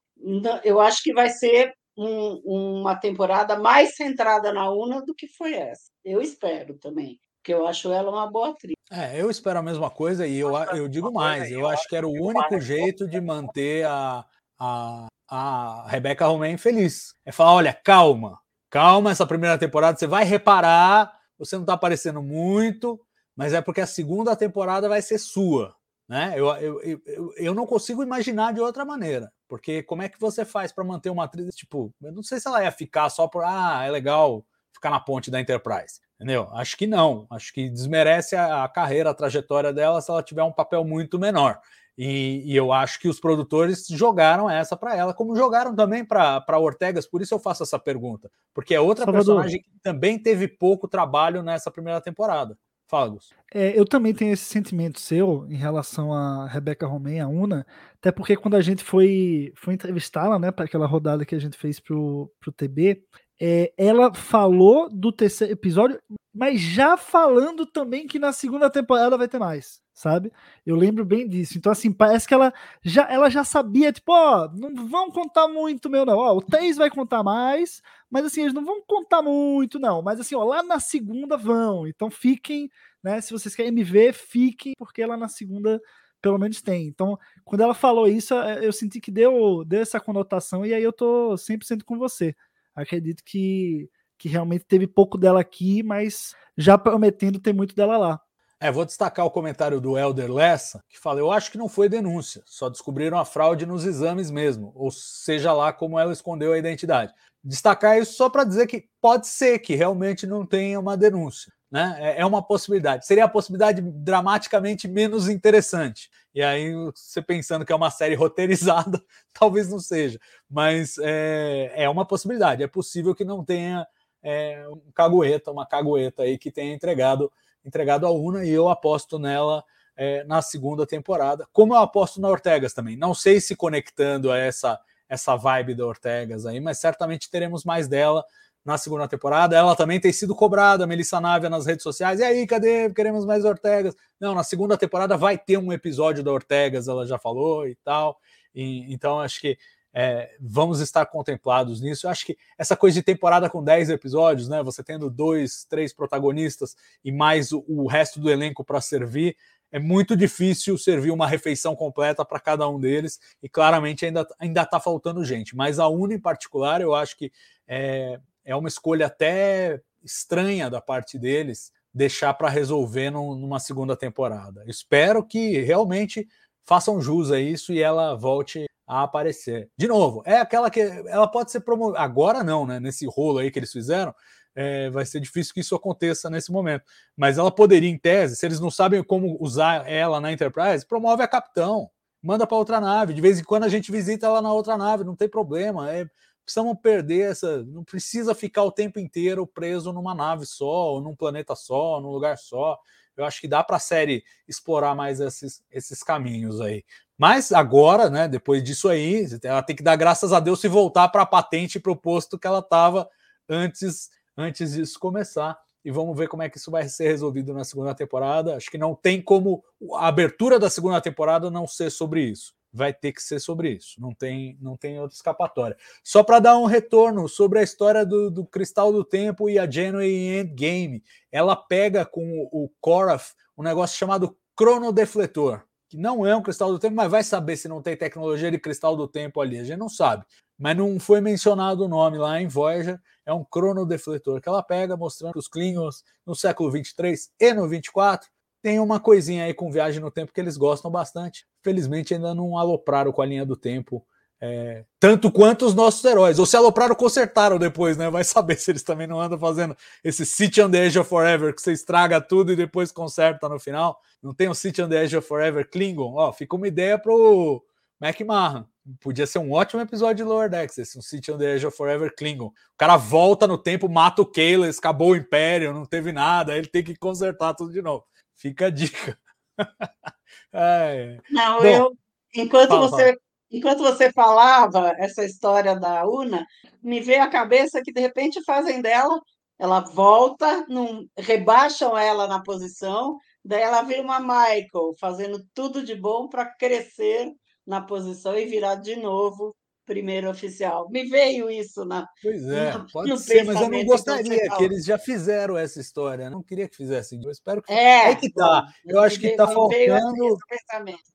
eu acho que vai ser um, uma temporada mais centrada na Una do que foi essa. Eu espero também, porque eu acho ela uma boa atriz. É, eu espero a mesma coisa e eu, eu digo mais, eu acho que era o único jeito de manter a, a a Rebeca Romain feliz. É falar: olha, calma, calma, essa primeira temporada você vai reparar, você não está aparecendo muito, mas é porque a segunda temporada vai ser sua. Né? Eu, eu, eu, eu não consigo imaginar de outra maneira, porque como é que você faz para manter uma atriz? Tipo, eu não sei se ela ia ficar só por ah, é legal ficar na ponte da Enterprise, entendeu? Acho que não, acho que desmerece a, a carreira, a trajetória dela se ela tiver um papel muito menor. E, e, eu acho que os produtores jogaram essa para ela, como jogaram também para Ortegas, por isso eu faço essa pergunta. Porque é outra Salvador. personagem que também teve pouco trabalho nessa primeira temporada. Fala, Gus. É, eu também tenho esse sentimento seu em relação a Rebecca Romain, a Una, até porque quando a gente foi, foi entrevistá-la, né, para aquela rodada que a gente fez pro, pro TB, é, ela falou do terceiro episódio, mas já falando também que na segunda temporada vai ter mais sabe? Eu lembro bem disso. Então, assim, parece que ela já, ela já sabia, tipo, ó, não vão contar muito meu, não. Ó, o 3 vai contar mais, mas assim, eles não vão contar muito, não. Mas assim, ó, lá na segunda vão. Então fiquem, né? Se vocês querem me ver, fiquem, porque lá na segunda pelo menos tem. Então, quando ela falou isso, é, eu senti que deu, deu essa conotação, e aí eu tô 100% com você. Acredito que, que realmente teve pouco dela aqui, mas já prometendo ter muito dela lá. É, vou destacar o comentário do Elder Lessa, que fala: Eu acho que não foi denúncia, só descobriram a fraude nos exames mesmo, ou seja lá como ela escondeu a identidade. Destacar isso só para dizer que pode ser que realmente não tenha uma denúncia. Né? É, é uma possibilidade. Seria a possibilidade dramaticamente menos interessante. E aí, você pensando que é uma série roteirizada, talvez não seja. Mas é, é uma possibilidade. É possível que não tenha é, um cagueta, uma cagueta aí que tenha entregado entregado à UNA e eu aposto nela é, na segunda temporada, como eu aposto na Ortegas também. Não sei se conectando a essa, essa vibe da Ortegas aí, mas certamente teremos mais dela na segunda temporada. Ela também tem sido cobrada, Melissa Navia nas redes sociais. E aí, cadê? Queremos mais Ortegas. Não, na segunda temporada vai ter um episódio da Ortegas, ela já falou e tal. E, então, acho que é, vamos estar contemplados nisso. Eu acho que essa coisa de temporada com 10 episódios, né? Você tendo dois, três protagonistas e mais o, o resto do elenco para servir, é muito difícil servir uma refeição completa para cada um deles, e claramente ainda está faltando gente. Mas a Una em particular, eu acho que é, é uma escolha até estranha da parte deles deixar para resolver num, numa segunda temporada. Espero que realmente façam jus a isso e ela volte a aparecer. De novo, é aquela que ela pode ser promovida. Agora não, né? Nesse rolo aí que eles fizeram, é, vai ser difícil que isso aconteça nesse momento. Mas ela poderia, em tese, se eles não sabem como usar ela na Enterprise, promove a capitão, manda para outra nave. De vez em quando a gente visita ela na outra nave, não tem problema. É, precisamos perder essa. Não precisa ficar o tempo inteiro preso numa nave só, ou num planeta só, num lugar só. Eu acho que dá para a série explorar mais esses, esses caminhos aí. Mas agora, né, depois disso aí, ela tem que dar graças a Deus se voltar para a patente para o posto que ela estava antes, antes disso começar. E vamos ver como é que isso vai ser resolvido na segunda temporada. Acho que não tem como a abertura da segunda temporada não ser sobre isso vai ter que ser sobre isso. Não tem, não tem outra escapatória. Só para dar um retorno sobre a história do, do Cristal do Tempo e a Genuine Endgame, ela pega com o, Korath um negócio chamado cronodefletor, que não é um cristal do tempo, mas vai saber se não tem tecnologia de cristal do tempo ali. A gente não sabe. Mas não foi mencionado o nome lá em Voyager. É um cronodefletor que ela pega, mostrando os Klingons no século 23 e no 24 tem uma coisinha aí com viagem no tempo que eles gostam bastante. Felizmente ainda não alopraram com a linha do tempo é, tanto quanto os nossos heróis. Ou se alopraram, consertaram depois, né? Vai saber se eles também não andam fazendo esse City on the Edge of Forever, que você estraga tudo e depois conserta no final. Não tem um City on the Edge of Forever Klingon? Ó, fica uma ideia pro Mac Mahan. Podia ser um ótimo episódio de Lower Decks, esse um City on the Edge of Forever Klingon. O cara volta no tempo, mata o Kaelis, acabou o Império, não teve nada, ele tem que consertar tudo de novo. Fica a dica. é. Não, Bom, eu enquanto fala, você fala. enquanto você falava essa história da Una, me veio à cabeça que de repente fazem dela, ela volta, num, rebaixam ela na posição, daí ela vira uma Michael, fazendo tudo de bom para crescer na posição e virar de novo primeiro oficial. Me veio isso na. Pois é, no, pode ser, mas eu não gostaria que eles já fizeram essa história. Eu não queria que fizessem. Eu espero que. É, é que tá. Eu acho que está faltando.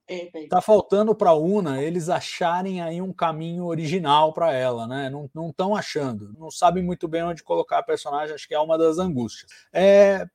Está faltando para a Una eles acharem aí um caminho original para ela, né? Não estão achando, não sabem muito bem onde colocar a personagem. Acho que é uma das angústias. É,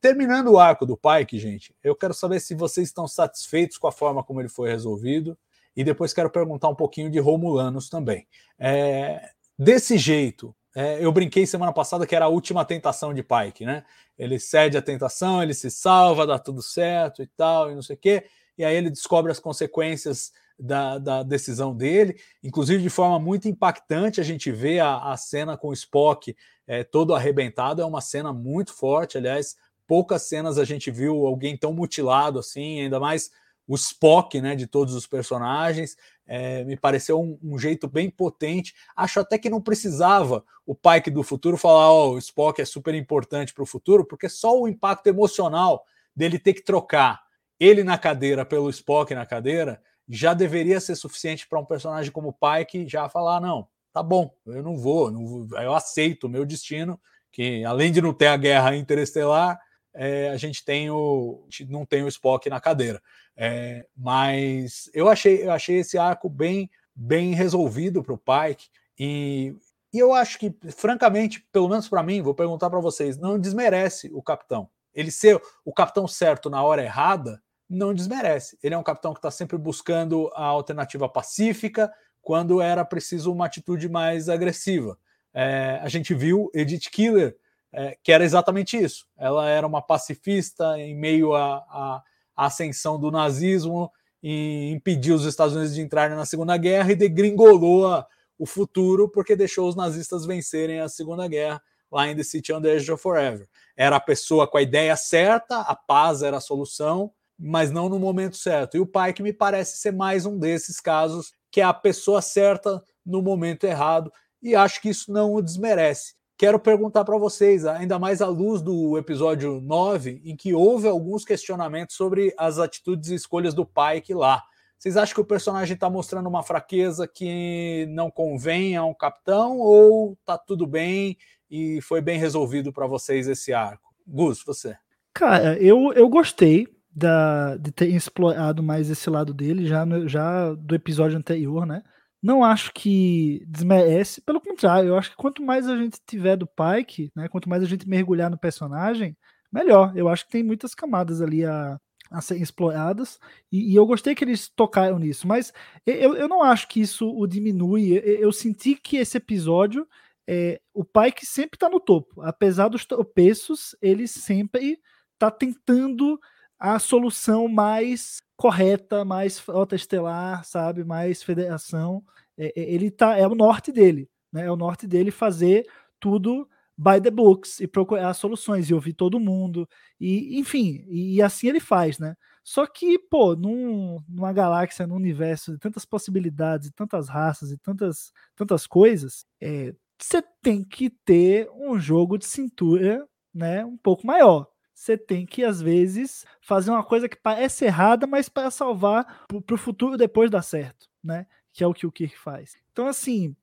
terminando o arco do Pike, gente, eu quero saber se vocês estão satisfeitos com a forma como ele foi resolvido e depois quero perguntar um pouquinho de Romulanos também. É, desse jeito, é, eu brinquei semana passada que era a última tentação de Pike, né? Ele cede a tentação, ele se salva, dá tudo certo e tal, e não sei o quê, e aí ele descobre as consequências da, da decisão dele, inclusive de forma muito impactante. A gente vê a, a cena com o Spock é, todo arrebentado, é uma cena muito forte, aliás. Poucas cenas a gente viu alguém tão mutilado assim, ainda mais o Spock, né, de todos os personagens. É, me pareceu um, um, jeito bem potente. Acho até que não precisava o Pike do futuro falar: oh, o Spock é super importante para o futuro, porque só o impacto emocional dele ter que trocar ele na cadeira pelo Spock na cadeira já deveria ser suficiente para um personagem como o Pike já falar: não, tá bom, eu não vou, não vou eu aceito o meu destino, que além de não ter a guerra interestelar, é, a gente tem o, gente não tem o Spock na cadeira. É, mas eu achei, eu achei esse arco bem, bem resolvido para o Pike e, e eu acho que, francamente, pelo menos para mim, vou perguntar para vocês, não desmerece o capitão. Ele ser o capitão certo na hora errada não desmerece. Ele é um capitão que está sempre buscando a alternativa pacífica quando era preciso uma atitude mais agressiva. É, a gente viu Edith Killer, é, que era exatamente isso. Ela era uma pacifista em meio a ascensão do nazismo e impediu os Estados Unidos de entrarem na Segunda Guerra e degringolou a, o futuro porque deixou os nazistas vencerem a Segunda Guerra lá em The City on the Edge of Forever. Era a pessoa com a ideia certa, a paz era a solução, mas não no momento certo. E o Pike me parece ser mais um desses casos que é a pessoa certa no momento errado, e acho que isso não o desmerece. Quero perguntar para vocês, ainda mais à luz do episódio 9, em que houve alguns questionamentos sobre as atitudes e escolhas do Pike lá. Vocês acham que o personagem está mostrando uma fraqueza que não convém a um capitão ou tá tudo bem e foi bem resolvido para vocês esse arco? Gus, você. Cara, eu, eu gostei da, de ter explorado mais esse lado dele já, no, já do episódio anterior, né? Não acho que desmerece, pelo contrário, eu acho que quanto mais a gente tiver do Pike, né, quanto mais a gente mergulhar no personagem, melhor. Eu acho que tem muitas camadas ali a, a serem exploradas, e, e, eu gostei que eles tocaram nisso, mas eu, eu não acho que isso o diminui. Eu, eu senti que esse episódio, é, o pai que sempre está no topo, apesar dos tropeços, ele sempre está tentando a solução mais correta, mais frota estelar, sabe, mais federação. É, é, ele tá, é o norte dele, né? É o norte dele fazer tudo by the books e procurar soluções e ouvir todo mundo e enfim e, assim ele faz né só que pô num, numa galáxia num universo de tantas possibilidades tantas raças e tantas tantas coisas é, você tem que ter um jogo de cintura né um pouco maior você tem que às vezes fazer uma coisa que parece errada mas para salvar para o futuro depois dar certo né que é o que o Kirk faz então assim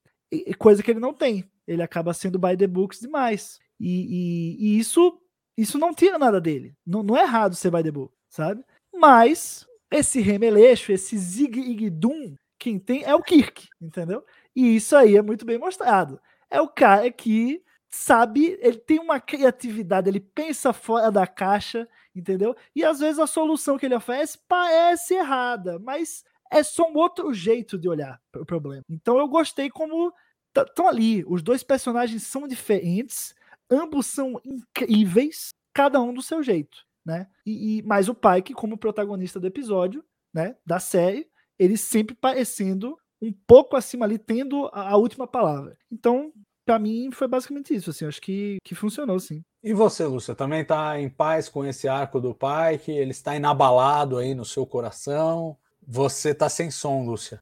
coisa que ele não tem ele acaba sendo by the books demais. E, e, e isso isso não tira nada dele. Não, não é errado ser by the book, sabe? Mas esse remeleixo, esse zig-ig-dum, quem tem é o Kirk, entendeu? E isso aí é muito bem mostrado. É o cara que sabe, ele tem uma criatividade, ele pensa fora da caixa, entendeu? E às vezes a solução que ele oferece parece errada, mas é só um outro jeito de olhar para o problema. Então eu gostei como estão ali. Os dois personagens são diferentes, ambos são incríveis, cada um do seu jeito, né? E, e mas o Pike, como protagonista do episódio, né, da série, ele sempre parecendo um pouco acima ali, tendo a, a última palavra. Então, para mim, foi basicamente isso. Assim, acho que, que funcionou, sim. E você, Lúcia, também está em paz com esse arco do Pike? Ele está inabalado aí no seu coração? Você está sem som, Lúcia.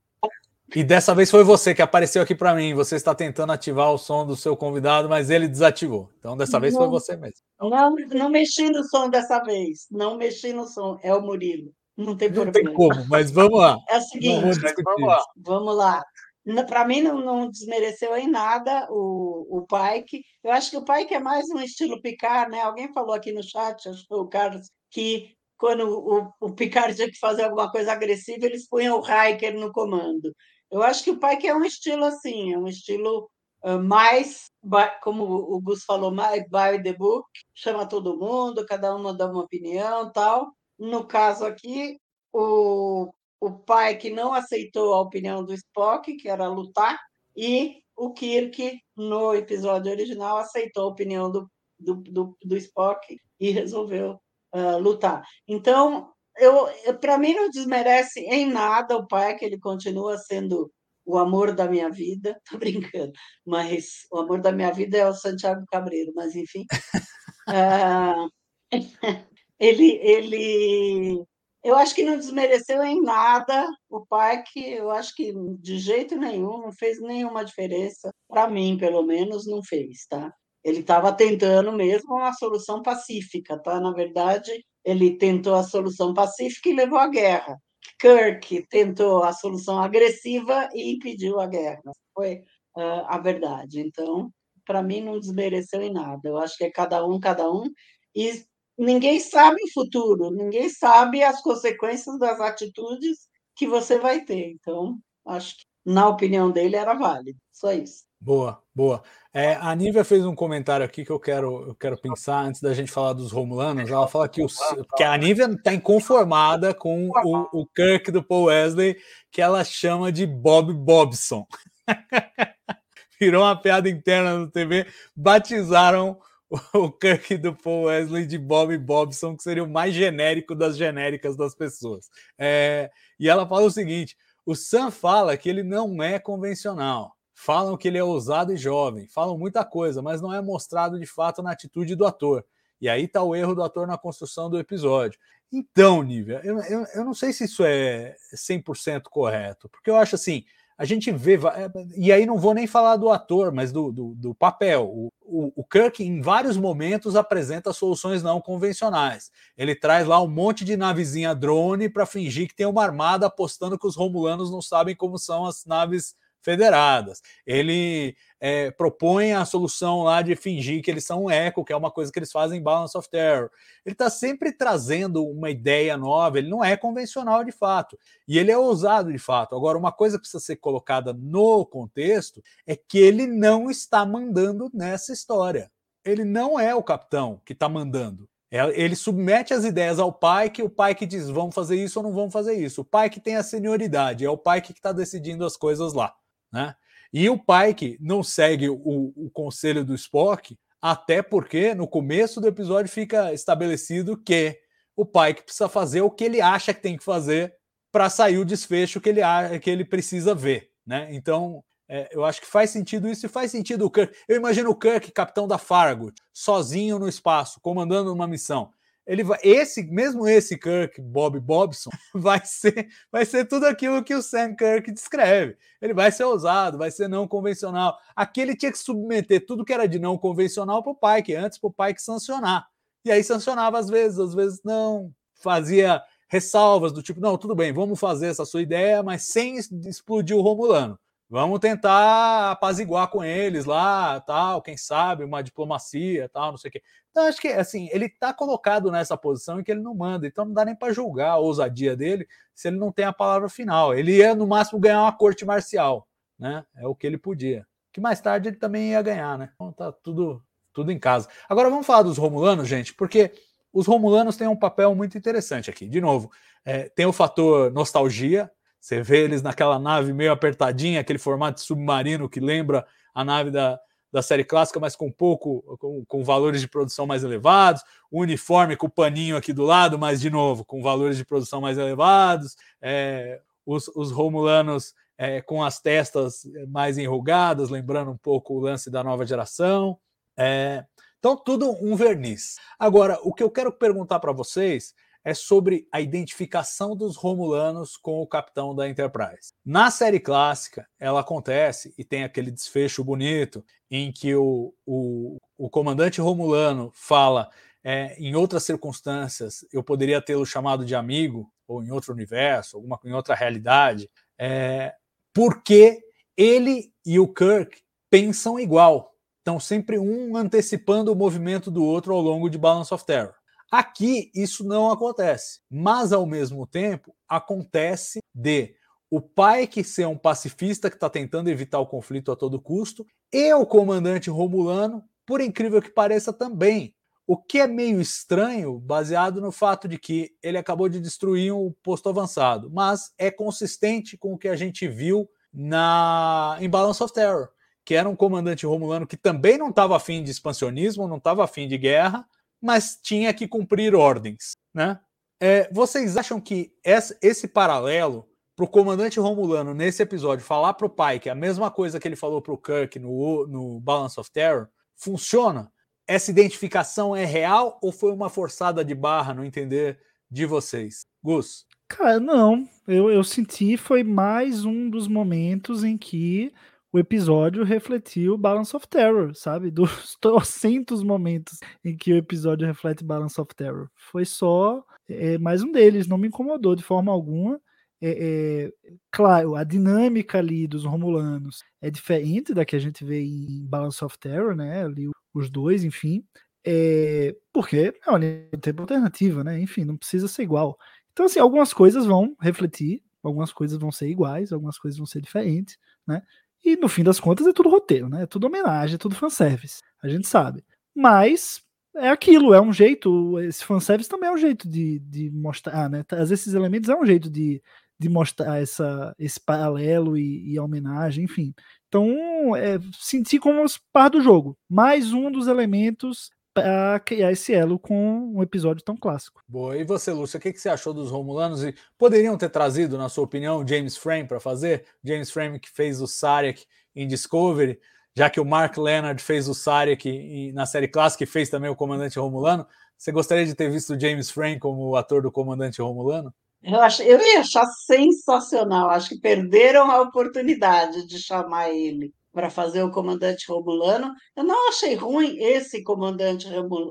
E dessa vez foi você que apareceu aqui para mim. Você está tentando ativar o som do seu convidado, mas ele desativou. Então, dessa vez não, foi você mesmo. Não, não mexi no som dessa vez. Não mexi no som. É o Murilo. Não tem problema. Não tem como, mas vamos lá. É o seguinte, vamos lá. Vamos lá. Para mim, não, não, desmereceu em nada o, o Pike. Eu acho que o Pike é mais um estilo Picard, né? Alguém falou aqui no chat, acho que foi o Carlos, que quando o, o Picard tinha que fazer alguma coisa agressiva, eles punham o Riker no comando. Eu acho que o pai é um estilo assim, é um estilo uh, mais, como o Gus falou, mais by the book, chama todo mundo, cada um dá uma opinião tal. No caso aqui, o, o pai que não aceitou a opinião do Spock, que era lutar, e o Kirk, no episódio original, aceitou a opinião do, do, do, do Spock e resolveu uh, lutar. Então, eu, para mim não desmerece em nada o pai, que ele continua sendo o amor da minha vida, tô brincando, mas o amor da minha vida é o Santiago Cabreiro, mas enfim. uh, ele, ele, eu acho que não desmereceu em nada o pai, que eu acho que de jeito nenhum não fez nenhuma diferença, para mim, pelo menos, não fez, tá? Ele estava tentando mesmo uma solução pacífica, tá? Na verdade, ele tentou a solução pacífica e levou à guerra. Kirk tentou a solução agressiva e impediu a guerra. Foi uh, a verdade. Então, para mim, não desmereceu em nada. Eu acho que é cada um, cada um. E ninguém sabe o futuro, ninguém sabe as consequências das atitudes que você vai ter. Então, acho que, na opinião dele, era válido. Só isso. Boa, boa. É, a Nívia fez um comentário aqui que eu quero, eu quero pensar antes da gente falar dos Romulanos. Ela fala que, o, que a Nívia está inconformada com o, o Kirk do Paul Wesley, que ela chama de Bob Bobson. Virou uma piada interna no TV, batizaram o Kirk do Paul Wesley de Bob Bobson, que seria o mais genérico das genéricas das pessoas. É, e ela fala o seguinte: o Sam fala que ele não é convencional falam que ele é ousado e jovem, falam muita coisa, mas não é mostrado de fato na atitude do ator. E aí está o erro do ator na construção do episódio. Então, Nívia, eu, eu, eu não sei se isso é 100% correto, porque eu acho assim, a gente vê, e aí não vou nem falar do ator, mas do, do, do papel. O, o, o, Kirk, em vários momentos, apresenta soluções não convencionais. Ele traz lá um monte de navezinha drone para fingir que tem uma armada, apostando que os romulanos não sabem como são as naves federadas. Ele é, propõe a solução lá de fingir que eles são um eco, que é uma coisa que eles fazem em Balance of Terror. Ele está sempre trazendo uma ideia nova, ele não é convencional de fato. E ele é ousado de fato. Agora, uma coisa que precisa ser colocada no contexto é que ele não está mandando nessa história. Ele não é o capitão que está mandando. É, ele submete as ideias ao pai, que o pai que diz vamos fazer isso ou não vamos fazer isso. O pai que tem a senioridade, é o pai que está decidindo as coisas lá. Né? E o pai que não segue o, o conselho do Spock, até porque no começo do episódio fica estabelecido que o pai que precisa fazer o que ele acha que tem que fazer para sair o desfecho que ele, que ele precisa ver. Né? Então, é, eu acho que faz sentido isso e faz sentido o Kirk. Eu imagino o Kirk, capitão da Farragut, sozinho no espaço, comandando uma missão. Ele vai, esse, mesmo esse Kirk, Bob Bobson, vai ser, vai ser tudo aquilo que o Sam Kirk descreve. Ele vai ser ousado, vai ser não convencional. Aqui ele tinha que submeter tudo que era de não convencional para o Pike, antes para o Pike sancionar. E aí sancionava às vezes, às vezes não. Fazia ressalvas do tipo, não, tudo bem, vamos fazer essa sua ideia, mas sem explodir o Romulano. Vamos tentar apaziguar com eles lá, tal, quem sabe, uma diplomacia, tal, não sei o quê. Então, acho que, assim, ele está colocado nessa posição em que ele não manda, então não dá nem para julgar a ousadia dele se ele não tem a palavra final. Ele ia, no máximo, ganhar uma corte marcial, né? É o que ele podia. Que mais tarde ele também ia ganhar, né? Então tá tudo, tudo em casa. Agora vamos falar dos Romulanos, gente, porque os Romulanos têm um papel muito interessante aqui. De novo, é, tem o fator nostalgia, você vê eles naquela nave meio apertadinha, aquele formato de submarino que lembra a nave da, da série clássica, mas com pouco, com, com, valores de produção mais elevados, o uniforme com o paninho aqui do lado, mas de novo, com valores de produção mais elevados, é, os, os Romulanos é, com as testas mais enrugadas, lembrando um pouco o lance da nova geração. É, então, tudo um verniz. Agora, o que eu quero perguntar para vocês é sobre a identificação dos Romulanos com o capitão da Enterprise. Na série clássica, ela acontece e tem aquele desfecho bonito em que o, o, o comandante Romulano fala. É, em outras circunstâncias, eu poderia tê-lo chamado de amigo, ou em outro universo, alguma em outra realidade, é, porque ele e o Kirk pensam igual. Estão sempre um antecipando o movimento do outro ao longo de Balance of Terror. Aqui isso não acontece, mas ao mesmo tempo acontece de o pai que ser um pacifista que está tentando evitar o conflito a todo custo e o comandante Romulano, por incrível que pareça, também. O que é meio estranho, baseado no fato de que ele acabou de destruir um posto avançado, mas é consistente com o que a gente viu na em Balance of Terror, que era um comandante romulano que também não estava afim de expansionismo, não estava afim de guerra, mas tinha que cumprir ordens, né? É, vocês acham que esse paralelo para o comandante Romulano nesse episódio falar para o Pike a mesma coisa que ele falou para o Kirk no, no Balance of Terror funciona? Essa identificação é real ou foi uma forçada de barra no entender de vocês? Gus? Cara, não. Eu, eu senti foi mais um dos momentos em que o episódio refletiu Balance of Terror, sabe? Dos trocentos momentos em que o episódio reflete Balance of Terror. Foi só é, mais um deles, não me incomodou de forma alguma. É, é, claro, a dinâmica ali dos Romulanos é diferente da que a gente vê em Balance of Terror, né? Ali os dois, enfim. É, porque é uma tempo alternativa, né? Enfim, não precisa ser igual. Então, assim, algumas coisas vão refletir, algumas coisas vão ser iguais, algumas coisas vão ser diferentes, né? E no fim das contas é tudo roteiro, né? É tudo homenagem, é tudo fanservice. A gente sabe. Mas é aquilo, é um jeito. Esse fanservice também é um jeito de, de mostrar, né? Às vezes esses elementos é um jeito de, de mostrar essa, esse paralelo e, e a homenagem, enfim. Então, é, senti como parte do jogo. Mais um dos elementos para criar esse elo com um episódio tão clássico. Boa. E você, Lúcia, o que, que você achou dos Romulanos? E poderiam ter trazido, na sua opinião, James Frame para fazer? James Frame que fez o Sarek em Discovery, já que o Mark Leonard fez o Sarek na série clássica e fez também o Comandante Romulano. Você gostaria de ter visto o James Frame como o ator do Comandante Romulano? Eu, acho, eu ia achar sensacional. Acho que perderam a oportunidade de chamar ele para fazer o comandante Romulano. Eu não achei ruim esse comandante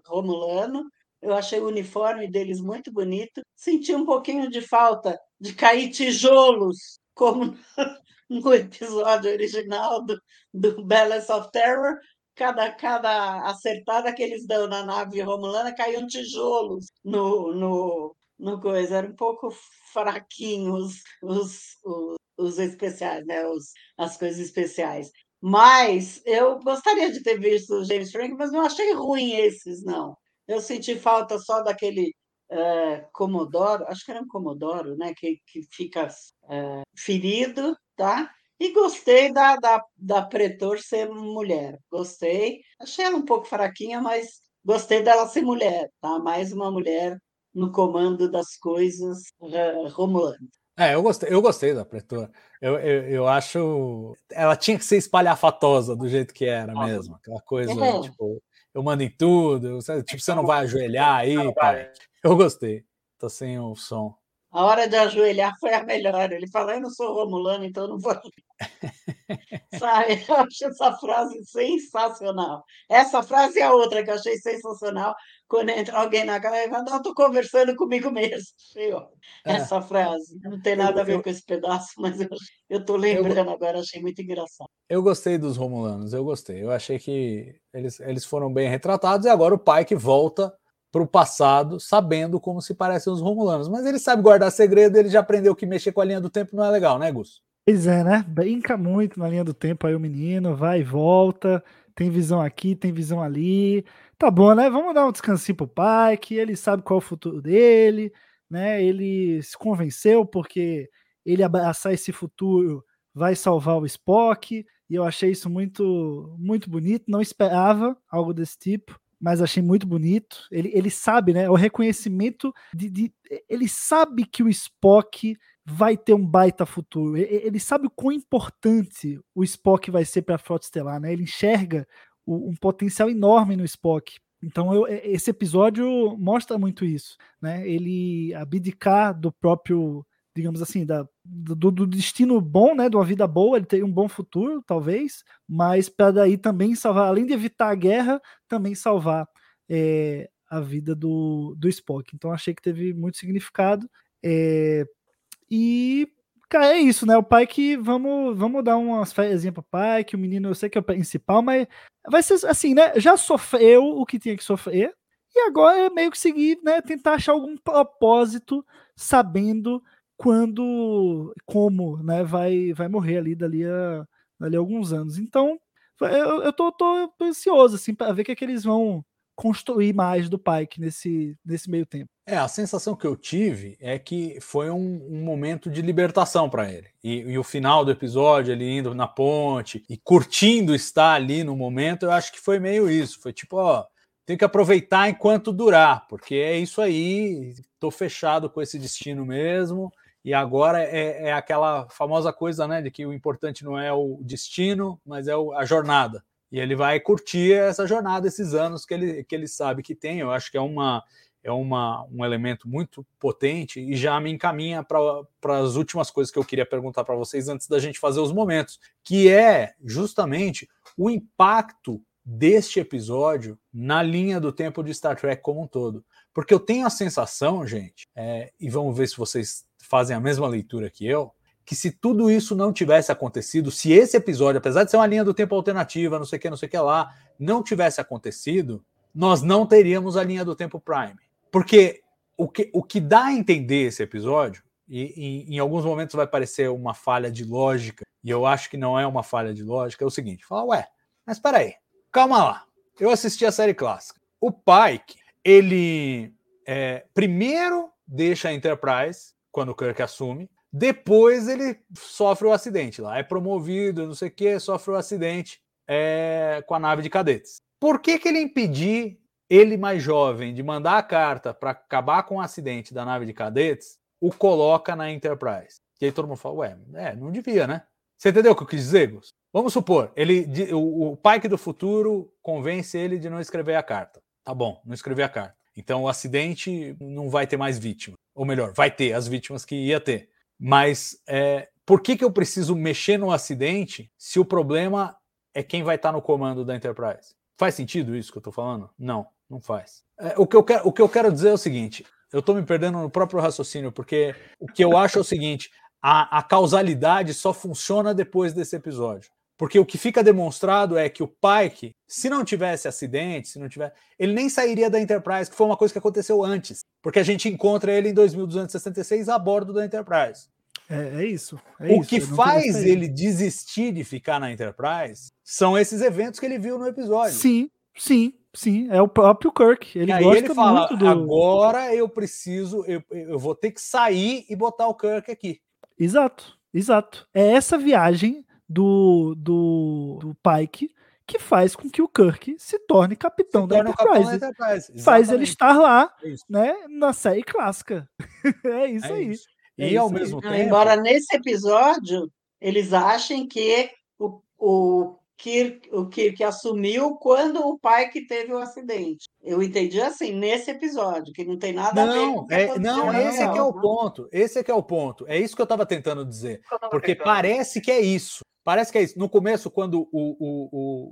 Romulano, eu achei o uniforme deles muito bonito. Senti um pouquinho de falta de cair tijolos, como no episódio original do, do Balance of Terror. Cada, cada acertada que eles dão na nave romulana caíam tijolos no, no, no coisa. Era um pouco fraquinhos os, os, os especiais, né? Os, as coisas especiais. Mas eu gostaria de ter visto o James Frank, mas não achei ruim esses, não. Eu senti falta só daquele é, Comodoro, acho que era um Comodoro, né? Que, que fica é, ferido, tá? E gostei da, da, da Pretor ser mulher. Gostei. Achei ela um pouco fraquinha, mas gostei dela ser mulher, tá? Mais uma mulher no comando das coisas uh. É, eu gostei, eu gostei da Pretor. Eu, eu, eu, acho. Ela tinha que ser espalhafatosa do jeito que era mesmo. Aquela coisa, é. tipo, eu mando em tudo. Tipo, você não vai ajoelhar aí, pai. Eu gostei. Tô sem o som. A hora de ajoelhar foi a melhor. Ele falou: Eu não sou romulano, então não vou. Sabe? Eu achei essa frase sensacional. Essa frase é a outra que eu achei sensacional. Quando entra alguém na casa e fala: Não, estou conversando comigo mesmo. Ó, é. Essa frase. Não tem nada a ver com esse pedaço, mas eu estou lembrando eu... agora. Achei muito engraçado. Eu gostei dos romulanos, eu gostei. Eu achei que eles, eles foram bem retratados e agora o pai que volta para o passado, sabendo como se parecem os Romulanos. Mas ele sabe guardar segredo, ele já aprendeu que mexer com a linha do tempo não é legal, né, Gus? Pois é, né? Brinca muito na linha do tempo aí o menino, vai e volta, tem visão aqui, tem visão ali. Tá bom, né? Vamos dar um descansinho pro pai, que ele sabe qual é o futuro dele, né? Ele se convenceu porque ele abraçar esse futuro vai salvar o Spock, e eu achei isso muito muito bonito, não esperava algo desse tipo mas achei muito bonito. Ele, ele sabe, né? O reconhecimento de, de, Ele sabe que o Spock vai ter um baita futuro. Ele sabe o quão importante o Spock vai ser para a Frota Estelar, né? Ele enxerga o, um potencial enorme no Spock. Então eu, esse episódio mostra muito isso, né? Ele abdicar do próprio digamos assim, da, do, do, destino bom, né, de uma vida boa, ele tem um bom futuro, talvez, mas para daí também salvar, além de evitar a guerra, também salvar é, a vida do, do Spock. Então achei que teve muito significado. É, e, cara, é isso, né? O pai que vamos, vamos dar umas férias para o pai, que o menino eu sei que é o principal, mas vai ser assim, né? Já sofreu o que tinha que sofrer. E agora é meio que seguir, né? Tentar achar algum propósito, sabendo quando, como, né, vai, vai morrer ali dali a, dali a alguns anos. Então, eu, eu tô, tô ansioso, assim, para ver o que, é que eles vão construir mais do Pike nesse, nesse meio tempo. É, a sensação que eu tive é que foi um, um momento de libertação para ele. E, e, o final do episódio, ele indo na ponte e curtindo estar ali no momento, eu acho que foi meio isso. Foi tipo, ó, tem que aproveitar enquanto durar, porque é isso aí, tô fechado com esse destino mesmo. E agora é, é, aquela famosa coisa, né, de que o importante não é o destino, mas é o, a jornada. E ele vai curtir essa jornada, esses anos que ele, que ele sabe que tem. Eu acho que é, uma, é uma, um elemento muito potente e já me encaminha para as últimas coisas que eu queria perguntar para vocês antes da gente fazer os momentos, que é justamente o impacto deste episódio na linha do tempo de Star Trek como um todo. Porque eu tenho a sensação, gente, é, e vamos ver se vocês fazem a mesma leitura que eu, que se tudo isso não tivesse acontecido, se esse episódio, apesar de ser uma linha do tempo alternativa, não sei o que, não sei o que lá, não tivesse acontecido, nós não teríamos a linha do tempo Prime. Porque o que, o que dá a entender esse episódio, e, e em alguns momentos vai parecer uma falha de lógica, e eu acho que não é uma falha de lógica, é o seguinte: fala, ué, mas peraí, calma lá. Eu assisti a série clássica. O Pike, ele é, primeiro deixa a Enterprise quando o Kirk assume. Depois ele sofre o acidente lá, é promovido, não sei o que, sofre o acidente é, com a nave de cadetes. Por que, que ele impedir ele mais jovem de mandar a carta para acabar com o acidente da nave de cadetes, o coloca na Enterprise? E aí todo mundo fala, ué, é, não devia, né? Você entendeu o que eu quis dizer, Gus? Vamos supor, ele, o, o Pike do futuro convence ele de não escrever a carta. Tá bom, não escrever a carta. Então o acidente não vai ter mais vítima. Ou melhor, vai ter as vítimas que ia ter. Mas é, por que, que eu preciso mexer no acidente se o problema é quem vai estar no comando da Enterprise? Faz sentido isso que eu estou falando? Não, não faz. É, o, que eu quero, o que eu quero dizer é o seguinte: eu estou me perdendo no próprio raciocínio, porque o que eu acho é o seguinte: a, a causalidade só funciona depois desse episódio. Porque o que fica demonstrado é que o Pike, se não tivesse acidente, se não tiver, ele nem sairia da Enterprise, que foi uma coisa que aconteceu antes, porque a gente encontra ele em 2266 a bordo da Enterprise. É, é isso. É o isso, que faz ele desistir de ficar na Enterprise são esses eventos que ele viu no episódio. Sim, sim. sim, é o próprio Kirk. Ele e aí gosta ele fala: muito do. agora eu preciso, eu, eu vou ter que sair e botar o Kirk aqui. Exato, exato. É essa viagem do, do, do Pike que faz com que o Kirk se torne capitão, Se da, torna o capitão Enterprise. da Enterprise. Faz ele estar lá, É né, na série clássica. é isso É aí. isso. É E ao isso aí. mesmo Não, tempo. embora nesse episódio eles achem que o, o, Kirk, o Kirk assumiu quando o pai que teve o acidente. Eu entendi assim, nesse episódio, que não tem nada a ver com Não, o que é, não, esse é que é o ponto. Esse é que é o ponto. É isso que eu estava tentando dizer. Porque parece que é isso. Parece que é isso. No começo, quando o, o,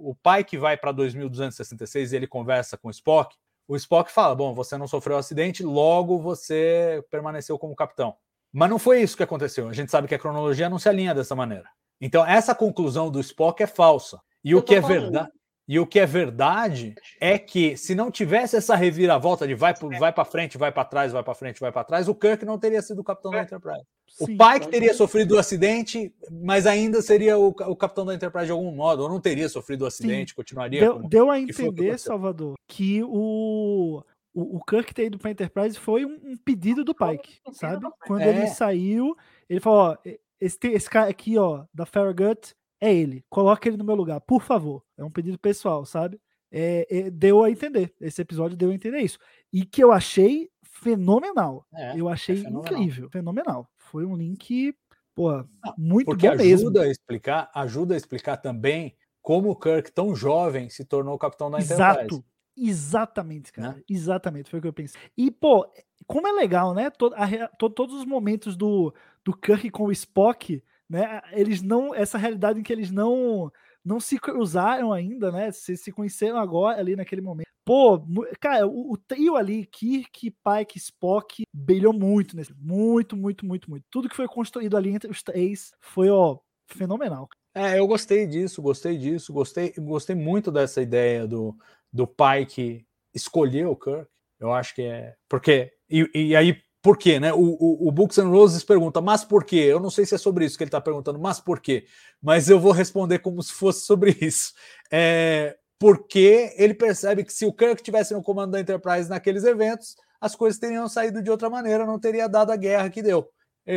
o, o pai que vai para 2266 e ele conversa com o Spock, o Spock fala: Bom, você não sofreu acidente, logo você permaneceu como capitão. Mas não foi isso que aconteceu. A gente sabe que a cronologia não se alinha dessa maneira. Então, essa conclusão do Spock é falsa. E Eu o que é falando. verdade. E o que é verdade é que se não tivesse essa reviravolta de vai, pro- vai para frente, vai para trás, vai para frente, vai para trás, o Kirk não teria sido o capitão da Enterprise. O Sim. pai que teria sofrido o acidente, mas ainda seria o, o capitão da Enterprise de algum modo, ou não teria sofrido o acidente, continuaria Deu, como... deu a o entender. Salvador, que o, o, o Kirk ter ido para Enterprise foi um, um pedido do Pike, sabe? Quando É. ele saiu, ele falou: ó, esse, esse cara aqui, ó, da Farragut, é ele. Coloca ele no meu lugar, por favor. É um pedido pessoal, sabe? É, é, deu a entender. Esse episódio deu a entender isso. E que eu achei fenomenal. É, eu achei fenomenal. incrível, fenomenal. Foi um link, pô, muito Porque bom mesmo. ajuda a explicar, ajuda a explicar também como o Kirk, tão jovem, se tornou o capitão da Enterprise. Exato. Exatamente, cara. Né? Exatamente, foi o que eu pensei. E, pô, como é legal, né? To- a todos os momentos do, do Kirk com o Spock, né? Eles não. Essa realidade em que eles não não se cruzaram ainda, né? Se, se conheceram agora ali naquele momento. Pô, cara, o, o trio ali, Kirk, Pike, Spock, brilhou muito nesse. Muito, muito, muito, muito. Tudo que foi construído ali entre os três foi, ó, fenomenal. É, eu gostei disso, gostei disso, gostei, gostei muito dessa ideia do, do pai que escolheu o Kirk. Eu acho que é. Porque. E, e aí, por quê, né? O, o, o Books and Roses pergunta, mas por quê? Eu não sei se é sobre isso que ele está perguntando, mas por quê? Mas eu vou responder como se fosse sobre isso. É, porque ele percebe que se o Kirk tivesse no comando da Enterprise naqueles eventos, as coisas teriam saído de outra maneira, não teria dado a guerra que deu.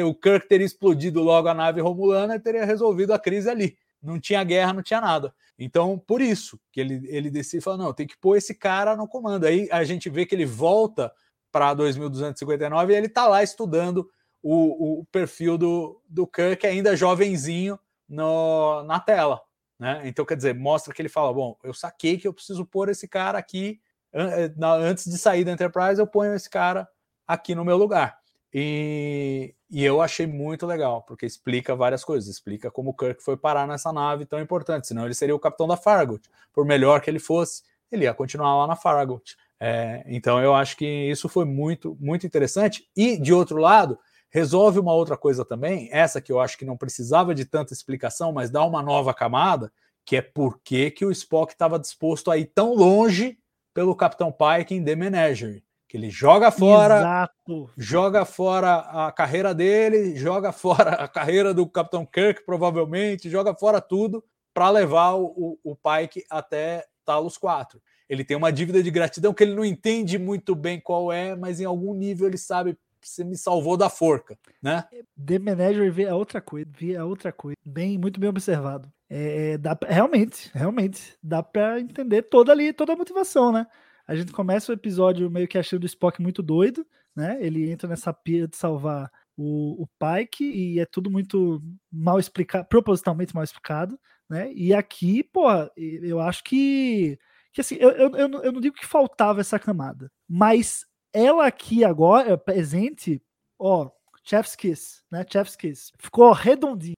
O Kirk teria explodido logo a nave romulana e teria resolvido a crise ali. Não tinha guerra, não tinha nada. Então, por isso que ele, ele decide fala: não, tem que pôr esse cara no comando. Aí a gente vê que ele volta para 2259 e ele está lá estudando o, o perfil do, do Kirk, ainda jovenzinho, no, na tela. Né? Então, quer dizer, mostra que ele fala: bom, eu saquei que eu preciso pôr esse cara aqui eh, antes de sair da Enterprise, eu ponho esse cara aqui no meu lugar. E, e eu achei muito legal, porque explica várias coisas. Explica como o Kirk foi parar nessa nave tão importante, senão ele seria o capitão da Farragut. Por melhor que ele fosse, ele ia continuar lá na Farragut. É, então eu acho que isso foi muito, muito interessante. E, de outro lado, resolve uma outra coisa também, essa que eu acho que não precisava de tanta explicação, mas dá uma nova camada, que é por que, que o Spock estava disposto a ir tão longe pelo Capitão Pike em The Menagerie. Que ele joga fora Exato. joga fora a carreira dele, joga fora a carreira do Capitão Kirk, provavelmente, joga fora tudo para levar o, o, Pike até Talos 4. Ele tem uma dívida de gratidão que ele não entende muito bem qual é, mas em algum nível ele sabe você me salvou da forca, né? The Menagerie vê a outra coisa, vê a outra coisa. Bem, muito bem observado. É, dá, pra- realmente, realmente, dá pra entender toda ali, toda a motivação, né? A gente começa o episódio meio que achando o Spock muito doido, né? Ele entra nessa pira de salvar o, o Pike e é tudo muito mal explicado, propositalmente mal explicado, né? E aqui, pô, eu acho que, que assim, eu, eu, eu, não- eu não digo que faltava essa camada, mas ela aqui agora, presente, ó, Chef's Kiss, né? Chef's Kiss. Ficou redondinho.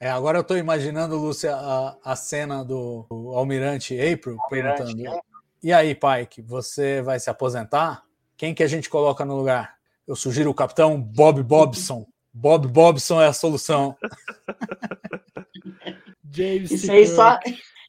É, agora eu estou imaginando, Lúcia, a, a cena do, do Almirante April perguntando: E aí, Pike, você vai se aposentar? Quem que a gente coloca no lugar? Eu sugiro o capitão Bob Bobson. Bob Bobson é a solução. James Isso aí, só.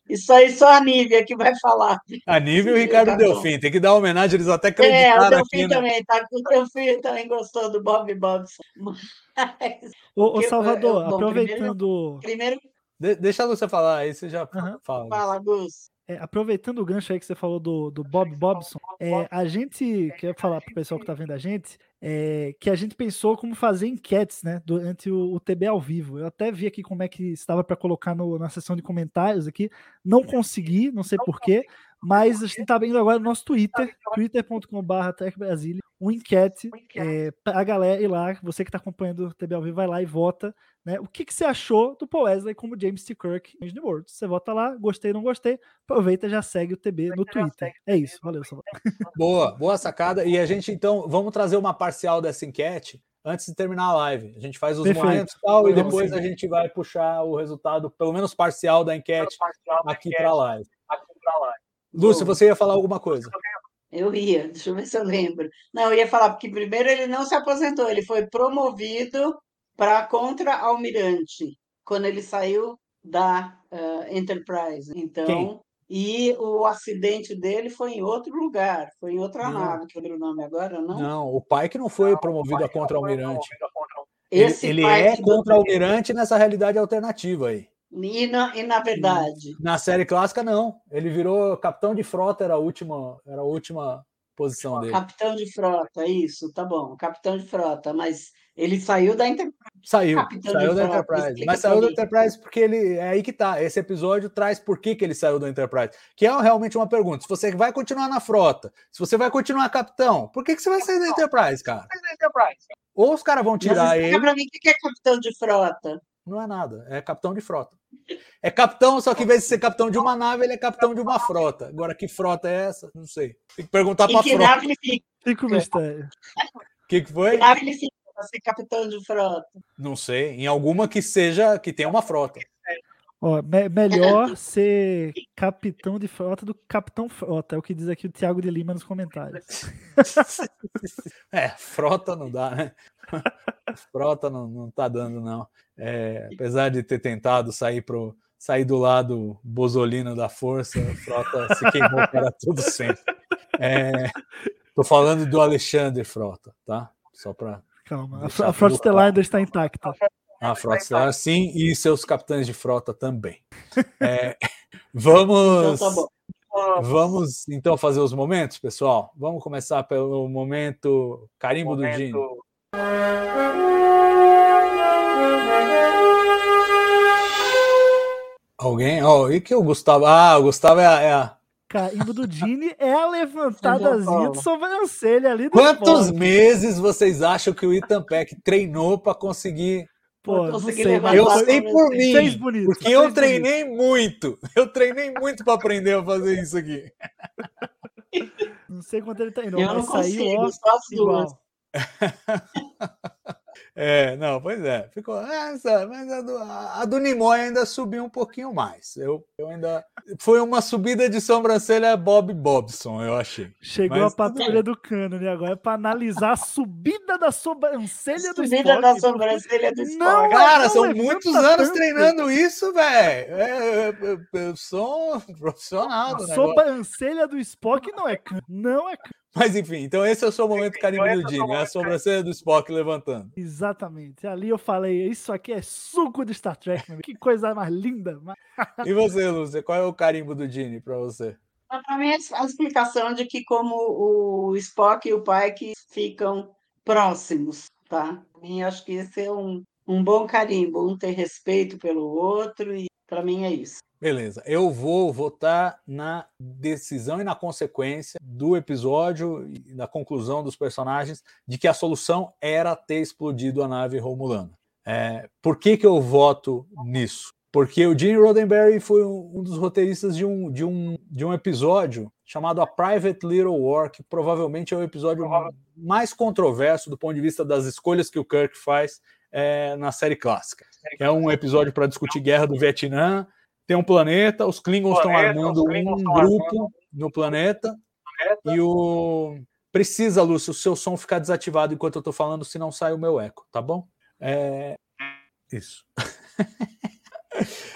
Isso aí só a Nívia que vai falar. A nível Sim, Ricardo tá. Delfim. Tem que dar homenagem, eles até É, o acreditaram teu aqui, né? também, tá? O filho também gostou do Bob Bobson. Mas, Ô, Salvador, eu- bom, aproveitando. primeiro, De- deixa a Lúcia falar, aí você já Aham. fala. fala, Gus. É, aproveitando o gancho aí que você falou do, do Bob Bobson, é, a gente, quer falar pro pessoal que tá vendo a gente, é, que a gente pensou como fazer enquetes, né, durante o, o TB ao vivo. Eu até vi aqui como é que estava para colocar no, na seção de comentários aqui, não consegui, não sei porquê, mas a gente está indo agora no nosso Twitter, twitter.com.br TechBrasília, uma enquete é, para a galera ir lá, você que está acompanhando o TB ao vivo, vai lá e vota, né? O que, que você achou do Paul Wesley como James T. Kirk em Disney World? Você vota lá, gostei, não gostei, aproveita e já segue o TB no Twitter. É isso, valeu, Salvador. Boa, boa sacada. E a gente, então, vamos trazer uma parcial dessa enquete antes de terminar a live. A gente faz os Perfeito. momentos e tal, e depois a gente vai puxar o resultado, pelo menos parcial da enquete, aqui para a live. Lúcio, você ia falar alguma coisa? Eu ia, deixa eu ver se eu lembro. Não, eu ia falar, porque primeiro ele não se aposentou, ele foi promovido para contra-almirante quando ele saiu da eh, Enterprise. Então, Quem? e o acidente dele foi em outro lugar, foi em outra Não. nave, que eu lembro o nome agora, não? Não, o pai que não foi promovido a contra-almirante. Ele, ele é contra-almirante nessa realidade alternativa aí. E na, e na verdade, Na série clássica, não. Ele virou capitão de frota, era a última, era a última posição dele. capitão de frota, isso, tá bom, capitão de frota, mas ele saiu da Enterprise. Saiu, Capitão saiu da frota, Enterprise. Mas pra saiu da. Enterprise porque ele. É aí que tá. Esse episódio traz por que, que ele saiu da Enterprise. Que é realmente uma pergunta. Se você vai continuar na frota, se você vai continuar capitão, por que, que você vai sair da Enterprise, cara? Ou os caras vão Mas tirar explica ele. para mim o que é capitão de frota. Não é nada, é capitão de frota. É capitão, só que em vez de ser capitão de uma nave, ele é capitão de uma frota. Agora, que frota é essa? Não sei. Tem que perguntar pra que frota. nave ele fica? Fica o mistério. O que, que Que foi? nave ele fica para ser capitão de frota? Não sei. Em alguma que seja, que tenha uma frota. Ó, me- melhor ser capitão de frota do que capitão frota, é o que diz aqui o Thiago de Lima nos comentários. É, frota não dá, né? Frota não, não tá dando, não. É, apesar de ter tentado sair, pro, sair do lado bozolino da força, a frota se queimou para tudo sempre. É, tô falando do Alexandre Frota, tá? Só para Calma, a, a frota estelar ainda está intacta. a frota estelar, sim, e seus capitães de frota também. É, vamos. Então tá. Vamos então fazer os momentos, pessoal. Vamos começar pelo momento carimbo do Dini. Alguém? Ó, e que o Gustavo? Ah, o Gustavo é a. é a- Carimbo do Dini é a levantadazinha de sobrancelha ali do Quantos meses vocês acham que o Ethan Peck treinou para conseguir? Pô, Eu não sei, mas Eu sei por mim, fez bonito, porque fez eu bonito. treinei muito. Eu treinei muito para aprender a fazer isso aqui. Não sei quanto ele treinou, Eu não mas saiu, consigo, ó, só as duas. igual. É, não, pois é. Ficou. Essa, mas a do, a, do Nimoy ainda subiu um pouquinho mais. Eu, eu ainda. Foi uma subida de sobrancelha Bob Bobson, eu achei. Chegou Mas a patrulha do cano, né? Agora é pra analisar a subida da sobrancelha do Subida da sobrancelha do Não, Spock. Cara, não são muitos anos tanto. treinando isso, velho. É, eu, eu- eu sou um profissional A sobrancelha do Spock não é cano. Não é cano. Mas enfim, então esse é o seu momento carimbo do Dini, é a sobrancelha do Spock levantando. Exatamente. Ali eu falei, isso aqui é suco de Star Trek, meu. Que coisa mais linda. E você, Lúcia, qual é o carimbo do Dini para você? Para mim, a explicação de que como o Spock e o Pike ficam próximos, tá? E acho que esse é um, um bom carimbo, um ter respeito pelo outro, e para mim é isso. Beleza, eu vou votar na decisão e na consequência do episódio e da conclusão dos personagens de que a solução era ter explodido a nave romulana. É, por que, que eu voto nisso? Porque o Gene Roddenberry foi um um dos roteiristas de um, de, um, de um episódio chamado A Private Little War, que provavelmente é o episódio mais controverso do ponto de vista das escolhas que o Kirk faz é, na série clássica. É um episódio para discutir guerra do Vietnã, tem um planeta, os Klingons estão armando um grupo no planeta e o precisa, Lúcio, o seu som ficar desativado enquanto eu estou falando, senão sai o meu eco, tá bom? É... Isso.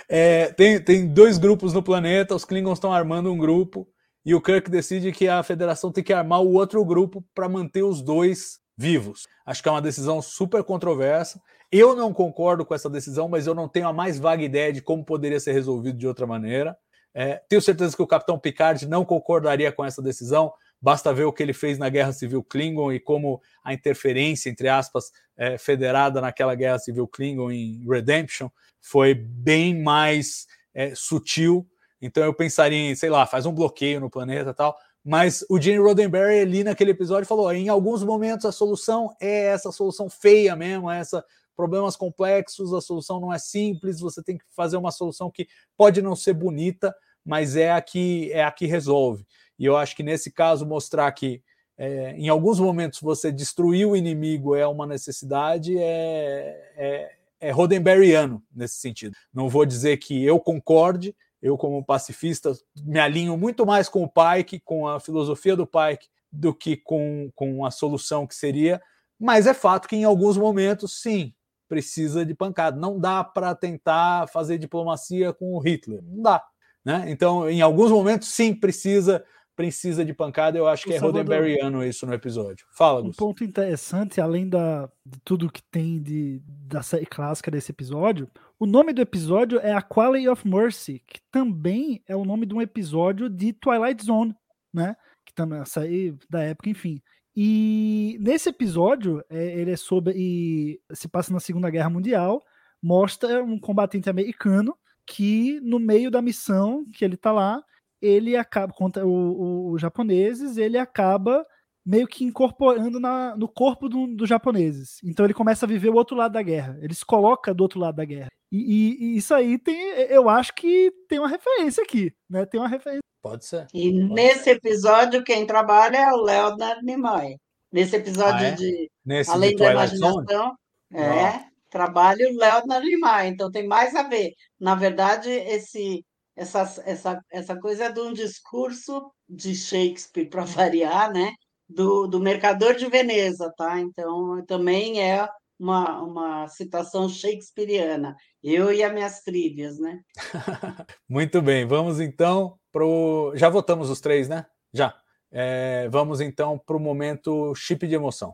É, tem, tem dois grupos no planeta, os Klingons estão armando um grupo e o Kirk decide que a Federação tem que armar o outro grupo para manter os dois vivos. Acho que é uma decisão super controversa. Eu não concordo com essa decisão, mas eu não tenho a mais vaga ideia de como poderia ser resolvido de outra maneira. É, tenho certeza que o Capitão Picard não concordaria com essa decisão. Basta ver o que ele fez na Guerra Civil Klingon e como a interferência, entre aspas, é, federada naquela Guerra Civil Klingon em Redemption foi bem mais é, sutil. Então eu pensaria em, sei lá, faz um bloqueio no planeta tal. Mas o Gene Roddenberry ali naquele episódio falou: em alguns momentos a solução é essa solução feia mesmo, é essa problemas complexos, a solução não é simples, você tem que fazer uma solução que pode não ser bonita, mas é a que, é a que resolve. E eu acho que nesse caso mostrar que é, em alguns momentos você destruir o inimigo é uma necessidade, é, é, é Roddenberryano nesse sentido. Não vou dizer que eu concorde, eu como pacifista me alinho muito mais com o Pike, com a filosofia do Pike, do que com, com a solução que seria, mas é fato que em alguns momentos, sim, precisa de pancada. Não dá para tentar fazer diplomacia com o Hitler. Não dá. Né? Então, em alguns momentos, sim, precisa precisa de pancada. Eu acho que é Roddenberryano isso no episódio. Fala, Um ponto interessante, além da, de tudo que tem de, da série clássica desse episódio, o nome do episódio é A Quality of Mercy, que também é o nome de um episódio de Twilight Zone, né? Que também saiu da época, enfim. E nesse episódio, é, ele é sobre. E se passa na Segunda Guerra Mundial, mostra um combatente americano que, no meio da missão que ele tá lá, ele acaba contra os japoneses, ele acaba meio que incorporando na, no corpo dos do japoneses. Então ele começa a viver o outro lado da guerra. Ele se coloca do outro lado da guerra. E, e, e isso aí tem, eu acho que tem uma referência aqui, né? Tem uma referência. Pode ser. E Pode nesse ser. episódio, quem trabalha é o Leonard Nimoy. Nesse episódio Ah, é? de Nesse Além de da? Imaginação, é, trabalha o Leonard Nimoy. Então tem mais a ver. Na verdade, esse, essa, essa, essa coisa de um discurso de Shakespeare, para variar, né? Do, do Mercador de Veneza, tá? Então também é uma, uma citação shakespeariana. Eu e as minhas trívias, né? Muito bem, vamos então pro. Já votamos os três, né? Já. É, vamos então para o momento chip de emoção.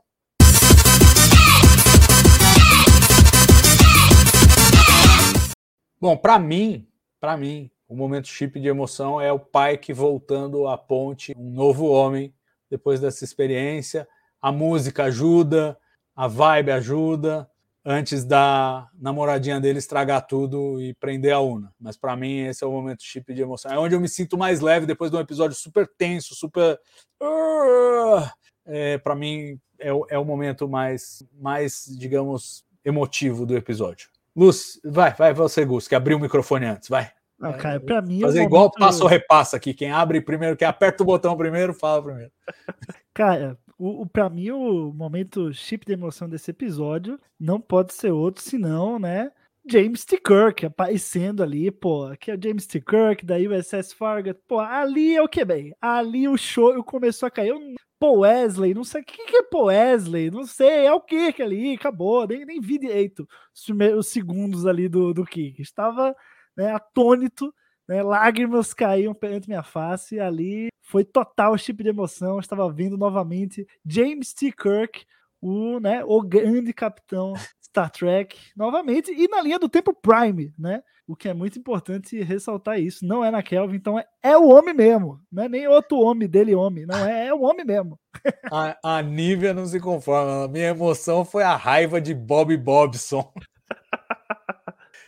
Bom, para mim, para mim, o momento chip de emoção é o Pike voltando à ponte, um novo homem depois dessa experiência. A música ajuda, a vibe ajuda, antes da namoradinha dele estragar tudo e prender a Una. Mas para mim esse é o momento chip de emoção. É onde eu me sinto mais leve depois de um episódio super tenso, super. É, para mim é, o- é o momento mais, mais, digamos, emotivo do episódio. Luz, vai, vai você, Gus, que abriu o microfone antes, vai. Ah, cara, pra mim. Fazer igual momento- passo ou repassa aqui. Quem abre primeiro, quem aperta o botão primeiro, fala primeiro. Cara, o, o, pra mim, o momento chip de emoção desse episódio não pode ser outro senão, né? James T. Kirk aparecendo ali, pô, que é o James T. Kirk, da USS Farragut, pô, ali eu quebrei, ali o show começou a cair, eu, Paul Wesley, não sei o que, que é Paul Wesley, não sei, é o Kirk ali, acabou, nem, nem vi direito os, primeiros segundos ali do, do Kirk, estava né, atônito, né, lágrimas caíam perante minha face, ali foi total chip de emoção, estava vendo novamente James T. Kirk, o, né, o grande capitão Star Trek, novamente, e na linha do tempo Prime, né? O que é muito importante ressaltar isso. Não é na Kelvin, então é, é o homem mesmo. Não é nem outro homem dele, homem. Não, é, é o homem mesmo. A, a Nívia não se conforma. A minha emoção foi a raiva de Bob Bobson.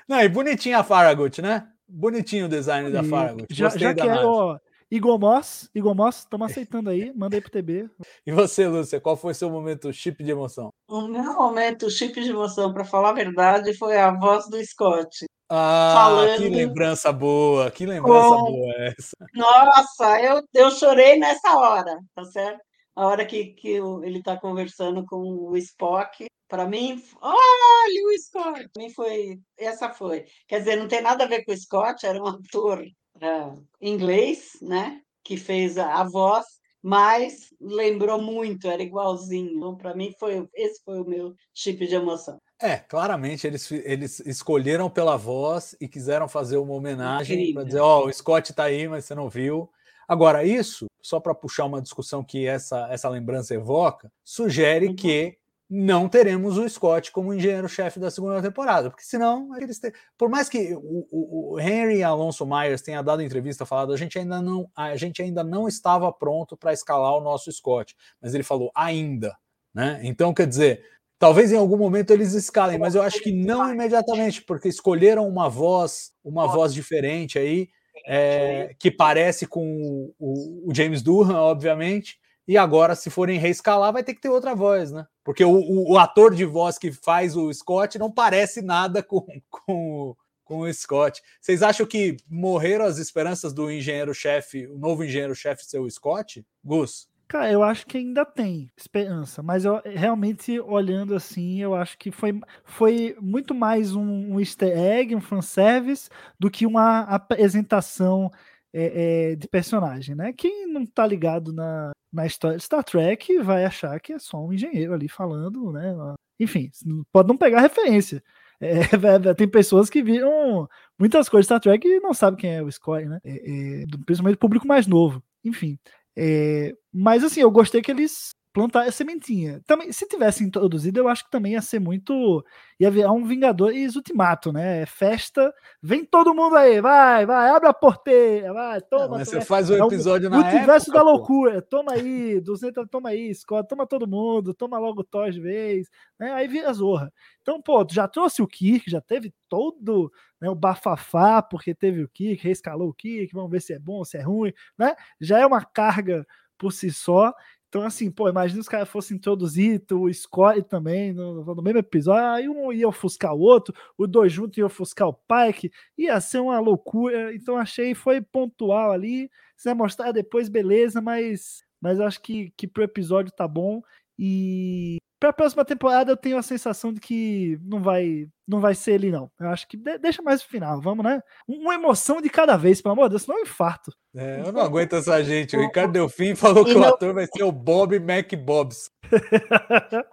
Não, e bonitinha a Farragut, né? Bonitinho o design da Farragut. já, já da quero, ó, Igor Moss, Igor Moss, estamos aceitando aí, manda aí pro TB. E você, Lúcia, qual foi seu momento chip de emoção? O meu momento chip de emoção, para falar a verdade, foi a voz do Scott. Ah, Falando que lembrança boa, que lembrança com- boa é essa. Nossa, eu, eu chorei nessa hora, tá certo? A hora que, que ele está conversando com o Spock, para mim, olha o Scott! Pra mim foi, essa foi. Quer dizer, não tem nada a ver com o Scott, era um ator ah, inglês, né? Que fez a, a voz, mas lembrou muito, era igualzinho. Então, para mim, foi, esse foi o meu chip de emoção. É, claramente eles, eles escolheram pela voz e quiseram fazer uma homenagem para dizer, ó, o Scott tá aí, mas você não viu. Agora, isso, só para puxar uma discussão que essa, essa lembrança evoca, sugere Uhum. que não teremos o Scott como engenheiro-chefe da segunda temporada, porque senão eles por mais que o, o, Henry Alonso Myers tenha dado entrevista falado, a gente ainda não a gente ainda não estava pronto para escalar o nosso Scott, mas ele falou ainda, né? Então quer dizer, talvez em algum momento eles escalem, mas eu acho que não imediatamente, porque escolheram uma voz, uma voz diferente aí, é, que parece com o, o James Durham, obviamente e agora, se forem reescalar, vai ter que ter outra voz, né? Porque o, o, o ator de voz que faz o Scott não parece nada com, com, com o Scott. Vocês acham que morreram as esperanças do engenheiro-chefe, o novo engenheiro-chefe ser o Scott? Gus? Cara, eu acho que ainda tem esperança, mas eu realmente olhando assim, eu acho que foi, foi muito mais um, um easter egg, um fanservice, do que uma apresentação é, é, de personagem, né? Quem não tá ligado na, na história de Star Trek vai achar que é só um engenheiro ali falando, né? Enfim, pode não pegar referência. É, tem pessoas que viram muitas coisas de Star Trek e não sabem quem é o Scott, né? É, é, principalmente o público mais novo. Enfim. É, mas assim, eu gostei que eles plantar a sementinha. Também, se tivesse introduzido, eu acho que também ia ser muito. ia virar um Vingadores Ultimato, né? Festa, vem todo mundo aí, vai, vai, abre a porteira, vai, toma. mas você faz o um episódio é um, na Multiverso da loucura, toma aí, 200, toma aí, Scott, toma todo mundo, toma logo o Thor de vez, né? Aí vira Zorra. Então, pô, tu já trouxe o Kirk, já teve todo né, o bafafá, porque teve o Kirk, reescalou o Kirk, vamos ver se é bom, se é ruim, né? Já é uma carga por si só. Então, assim, pô, imagina os caras fossem introduzir o Scott também no, no, mesmo episódio, aí um ia ofuscar o outro, os dois juntos iam ofuscar o Pike, ia ser uma loucura. Então, achei foi pontual ali. Se vai mostrar depois, beleza, mas, mas acho que, que pro episódio tá bom. E para a próxima temporada eu tenho a sensação de que não vai não vai ser ele não. Eu acho que de, deixa mais o final, vamos, né? Uma emoção de cada vez, pelo amor de Deus, senão é um infarto. É, eu não aguento essa gente. O Ricardo Delfim falou que o ator vai ser o Bob McBobs.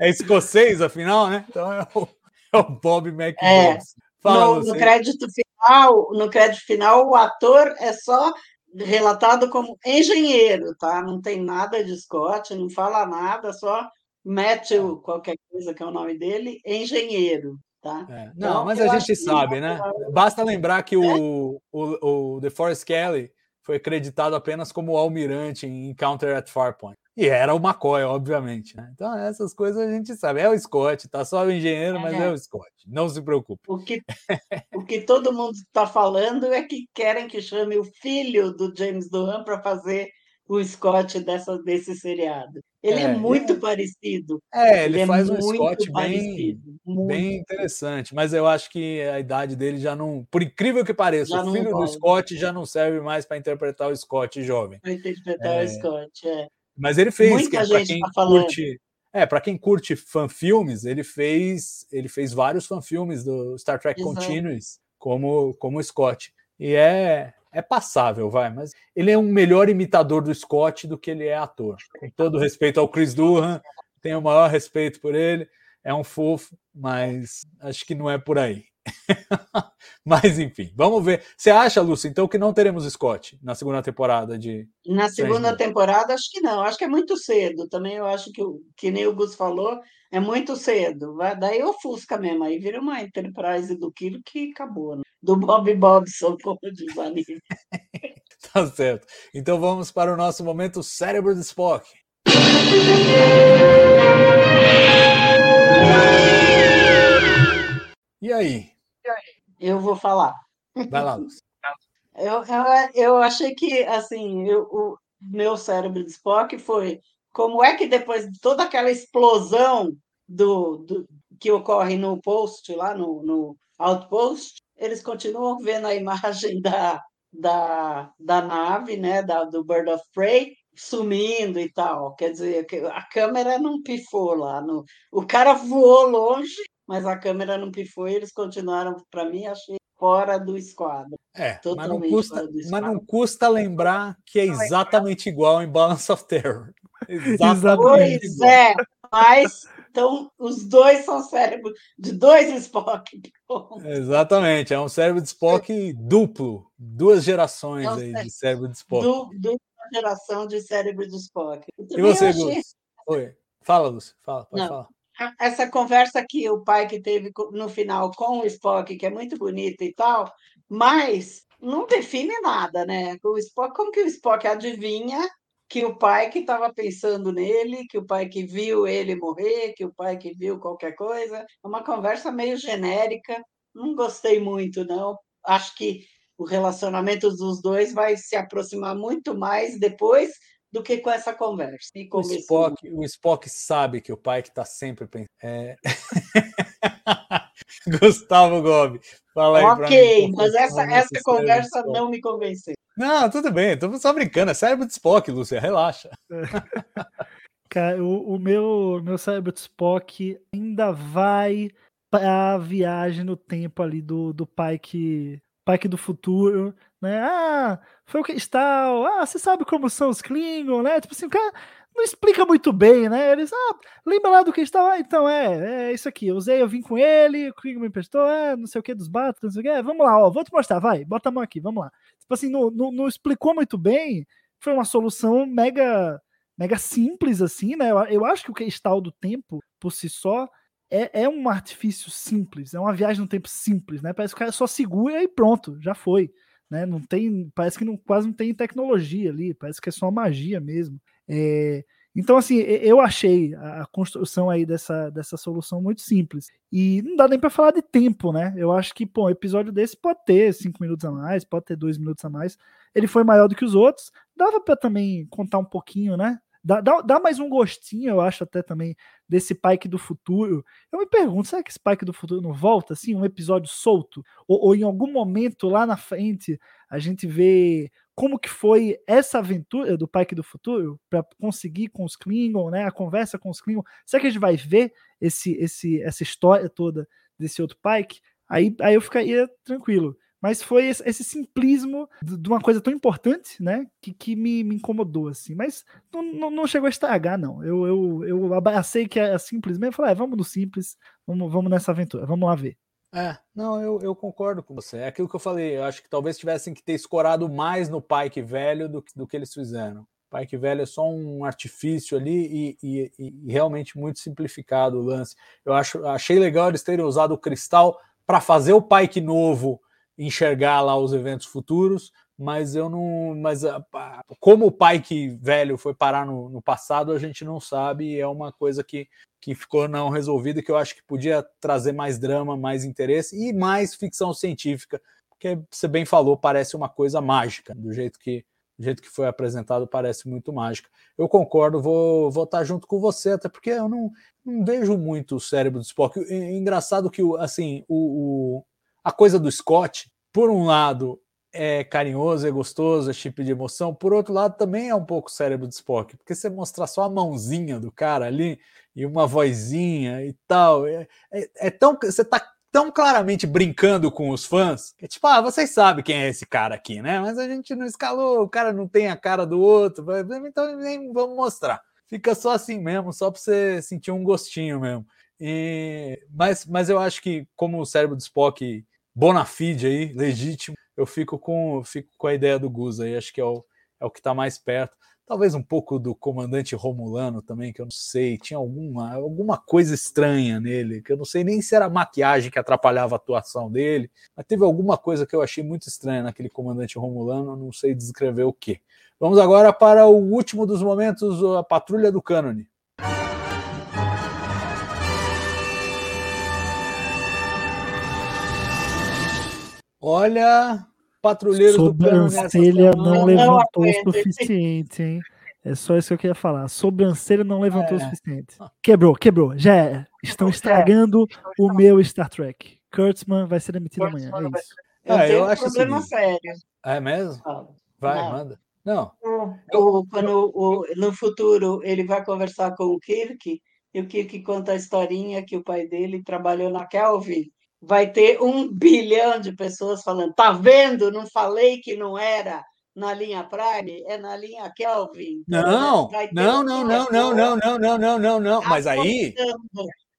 é escocês, afinal, né? Então é o, é o Bob McBobs. É, Fala, no, no crédito final, no crédito final, o ator é só relatado como engenheiro, tá? Não tem nada de Scott, não fala nada, só Matthew, qualquer coisa que é o nome dele, engenheiro. Tá? É. Não, então, mas a gente sabe, né? Basta lembrar que o, é? o, o The Forest Kelly foi acreditado apenas como almirante em Encounter at Farpoint. E era o McCoy, obviamente. Né? Então, essas coisas a gente sabe. É o Scott, tá só o engenheiro, mas é, é o Scott. Não se preocupe. O que, o que todo mundo está falando é que querem que chame o filho do James Dohan para fazer o Scott dessa, desse seriado. Ele é, é muito é, parecido. É, ele, ele é faz é um Scott bem, bem interessante, mas eu acho que a idade dele já não. Por incrível que pareça, já o filho do Scott já não serve mais para interpretar o Scott jovem. Para interpretar o é. Scott, é. Mas ele fez, Muita que, gente quem tá curte. É, para quem curte fanfilmes, ele fez, ele fez vários fanfilmes do Star Trek Exato. Continuous como como Scott. E é é passável, vai, mas ele é um melhor imitador do Scott do que ele é ator. Com todo respeito ao Chris Durham, tenho o maior respeito por ele, é um fofo, mas acho que não é por aí. mas enfim, vamos ver. Você acha, Lúcia, então que não teremos Scott na segunda temporada de. Na segunda temporada, acho que não. Acho que é muito cedo. Também eu acho que, que nem o Gus falou, é muito cedo. Vai, daí ofusca mesmo. Aí vira uma Enterprise do Kilo que acabou. Né? Do Bob Bobson, como diz anime. tá certo. Então vamos para o nosso momento cérebro de Spock. E aí? Eu vou falar. Vai lá, Lúcia. Eu, eu, eu achei que, assim, eu, o meu cérebro de Spock foi como é que depois de toda aquela explosão do, do que ocorre no post, lá no, no outpost, eles continuam vendo a imagem da, da, da nave, né, da, do Bird of Prey, sumindo e tal. Quer dizer, a câmera não pifou lá. No, o cara voou longe, mas a câmera não pifou e eles continuaram, para mim, achei fora do esquadro. É, mas não, custa, mas não custa lembrar que é exatamente igual em Balance of Terror. Exatamente. Pois igual. é, mas então, os dois são cérebros de dois Spock. Exatamente, é um cérebro de Spock duplo, duas gerações aí de cérebro de Spock. Du, dupla geração de cérebro de Spock. E você, achei... Gus? Oi. Fala, Lúcio, fala, pode Não. falar. essa conversa que o pai que teve no final com o Spock, que é muito bonita e tal, mas não define nada, né? O Spock, como que o Spock adivinha que o pai que estava pensando nele, que o pai que viu ele morrer, que o pai que viu qualquer coisa, é uma conversa meio genérica. Não gostei muito, não. Acho que o relacionamento dos dois vai se aproximar muito mais depois do que com essa conversa. E O. Spock, o Spock sabe que o pai que está sempre pensando. É... Gustavo Gobi, fala aí Ok, mim. mas essa, a essa conversa não me convenceu. Não, tudo bem, estamos só brincando. É cérebro de Spock, Lúcia, relaxa. Cara, o, o meu, meu cérebro de Spock ainda vai pra viagem no tempo ali do, do Pike, Pike do futuro, né? Ah, foi o Cristal, ah, você sabe como são os Klingon, né? Tipo assim, o cara não explica muito bem, né? Eles, ah, lembra lá do Cristal? Ah, então é, é isso aqui, eu usei, eu vim com ele, o Klingon me emprestou, é, não sei o que, dos Batos, não sei o que, vamos lá, ó, vou te mostrar, vai, bota a mão aqui, vamos lá. Tipo assim, não, não, não explicou muito bem, foi uma solução mega mega simples assim, né? Eu, eu acho que o cristal do tempo, por si só, é, é um artifício simples, é uma viagem no tempo simples, né? Parece que o cara só segura e pronto, já foi. Né? Não tem, parece que não, quase não tem tecnologia ali, parece que é só magia mesmo. É, então, assim, eu achei a a construção aí dessa, dessa solução muito simples. E não dá nem para falar de tempo, né? Eu acho que, pô, um episódio desse pode ter cinco minutos a mais, pode ter dois minutos a mais. Ele foi maior do que os outros. Dava para também contar um pouquinho, né? Dá, dá, dá mais um gostinho, eu acho, até também, desse Pike do futuro. Eu me pergunto, será que esse Pike do futuro não volta, assim, um episódio solto? Ou, ou em algum momento lá na frente a gente vê como que foi essa aventura do Pike do futuro para conseguir com os Klingon, né? A conversa com os Klingon. Será que a gente vai ver esse, esse, essa história toda desse outro Pike? Aí, aí eu ficaria tranquilo. Mas foi esse, esse simplismo de uma coisa tão importante, né? Que, que me, me incomodou, assim. Mas não, não, não chegou a estragar, não. Eu, eu, eu abracei que era simples mesmo. Falei, é, vamos no simples, vamos, vamos nessa aventura, vamos lá ver. É, não, eu, eu concordo com você. É aquilo que eu falei. Eu acho que talvez tivessem que ter escorado mais no Pike velho do, que- do que eles fizeram. Pike velho é só um artifício ali e, e- e realmente muito simplificado o lance. Eu acho, achei legal eles terem usado o cristal para fazer o Pike novo enxergar lá os eventos futuros, mas eu não. Mas a- a- como o Pike velho foi parar no, no passado, a gente não sabe. e É uma coisa que que ficou não resolvido, que eu acho que podia trazer mais drama, mais interesse e mais ficção científica, porque você bem falou, parece uma coisa mágica, do jeito que do jeito que foi apresentado, parece muito mágica. Eu concordo, vou vou estar junto com você, até porque eu não, não vejo muito o cérebro do Spock. Engraçado que o- assim, o, o- a coisa do Scott, por um lado, é carinhoso, é gostoso, é chip de emoção, por outro lado, também é um pouco cérebro do Spock, porque você mostrar só a mãozinha do cara ali e uma vozinha e tal, é, é, é tão. Você tá tão claramente brincando com os fãs, que é tipo, ah, vocês sabem quem é esse cara aqui, né? Mas a gente não escalou, o cara não tem a cara do outro, então nem vamos mostrar. Fica só assim mesmo, só para você sentir um gostinho mesmo. E, mas, mas eu acho que, como o cérebro do Spock bona fide aí, legítimo, eu fico com, fico com a ideia do Gus aí, acho que é o, é o que está mais perto. Talvez um pouco do comandante Romulano também, que eu não sei, tinha alguma, alguma coisa estranha nele, que eu não sei nem se era maquiagem que atrapalhava a atuação dele, mas teve alguma coisa que eu achei muito estranha naquele comandante Romulano, não sei descrever o que. Vamos agora para o último dos momentos, a Patrulha do Cânone. Olha, patrulheiros do Sobrancelha semana. não Não levantou o suficiente, hein? É só isso que eu queria falar. Sobrancelha não levantou o É. suficiente. Quebrou, quebrou. Já é. Estão estragando o meu Star Trek. Kurtzman vai ser demitido amanhã. É isso. Eu Ah, eu um acho o problema seguinte. sério. É mesmo? Paulo. Vai, Não. manda. Não, O- quando o- no futuro ele vai conversar com o Kirk, e o Kirk conta a historinha que o pai dele trabalhou na Kelvin, vai ter um bilhão de pessoas falando: tá vendo? Não falei que não era na linha Prime, é na linha Kelvin. não, Vai ter não, um não, não, não, não, não, não, não, não, não. Mas aí,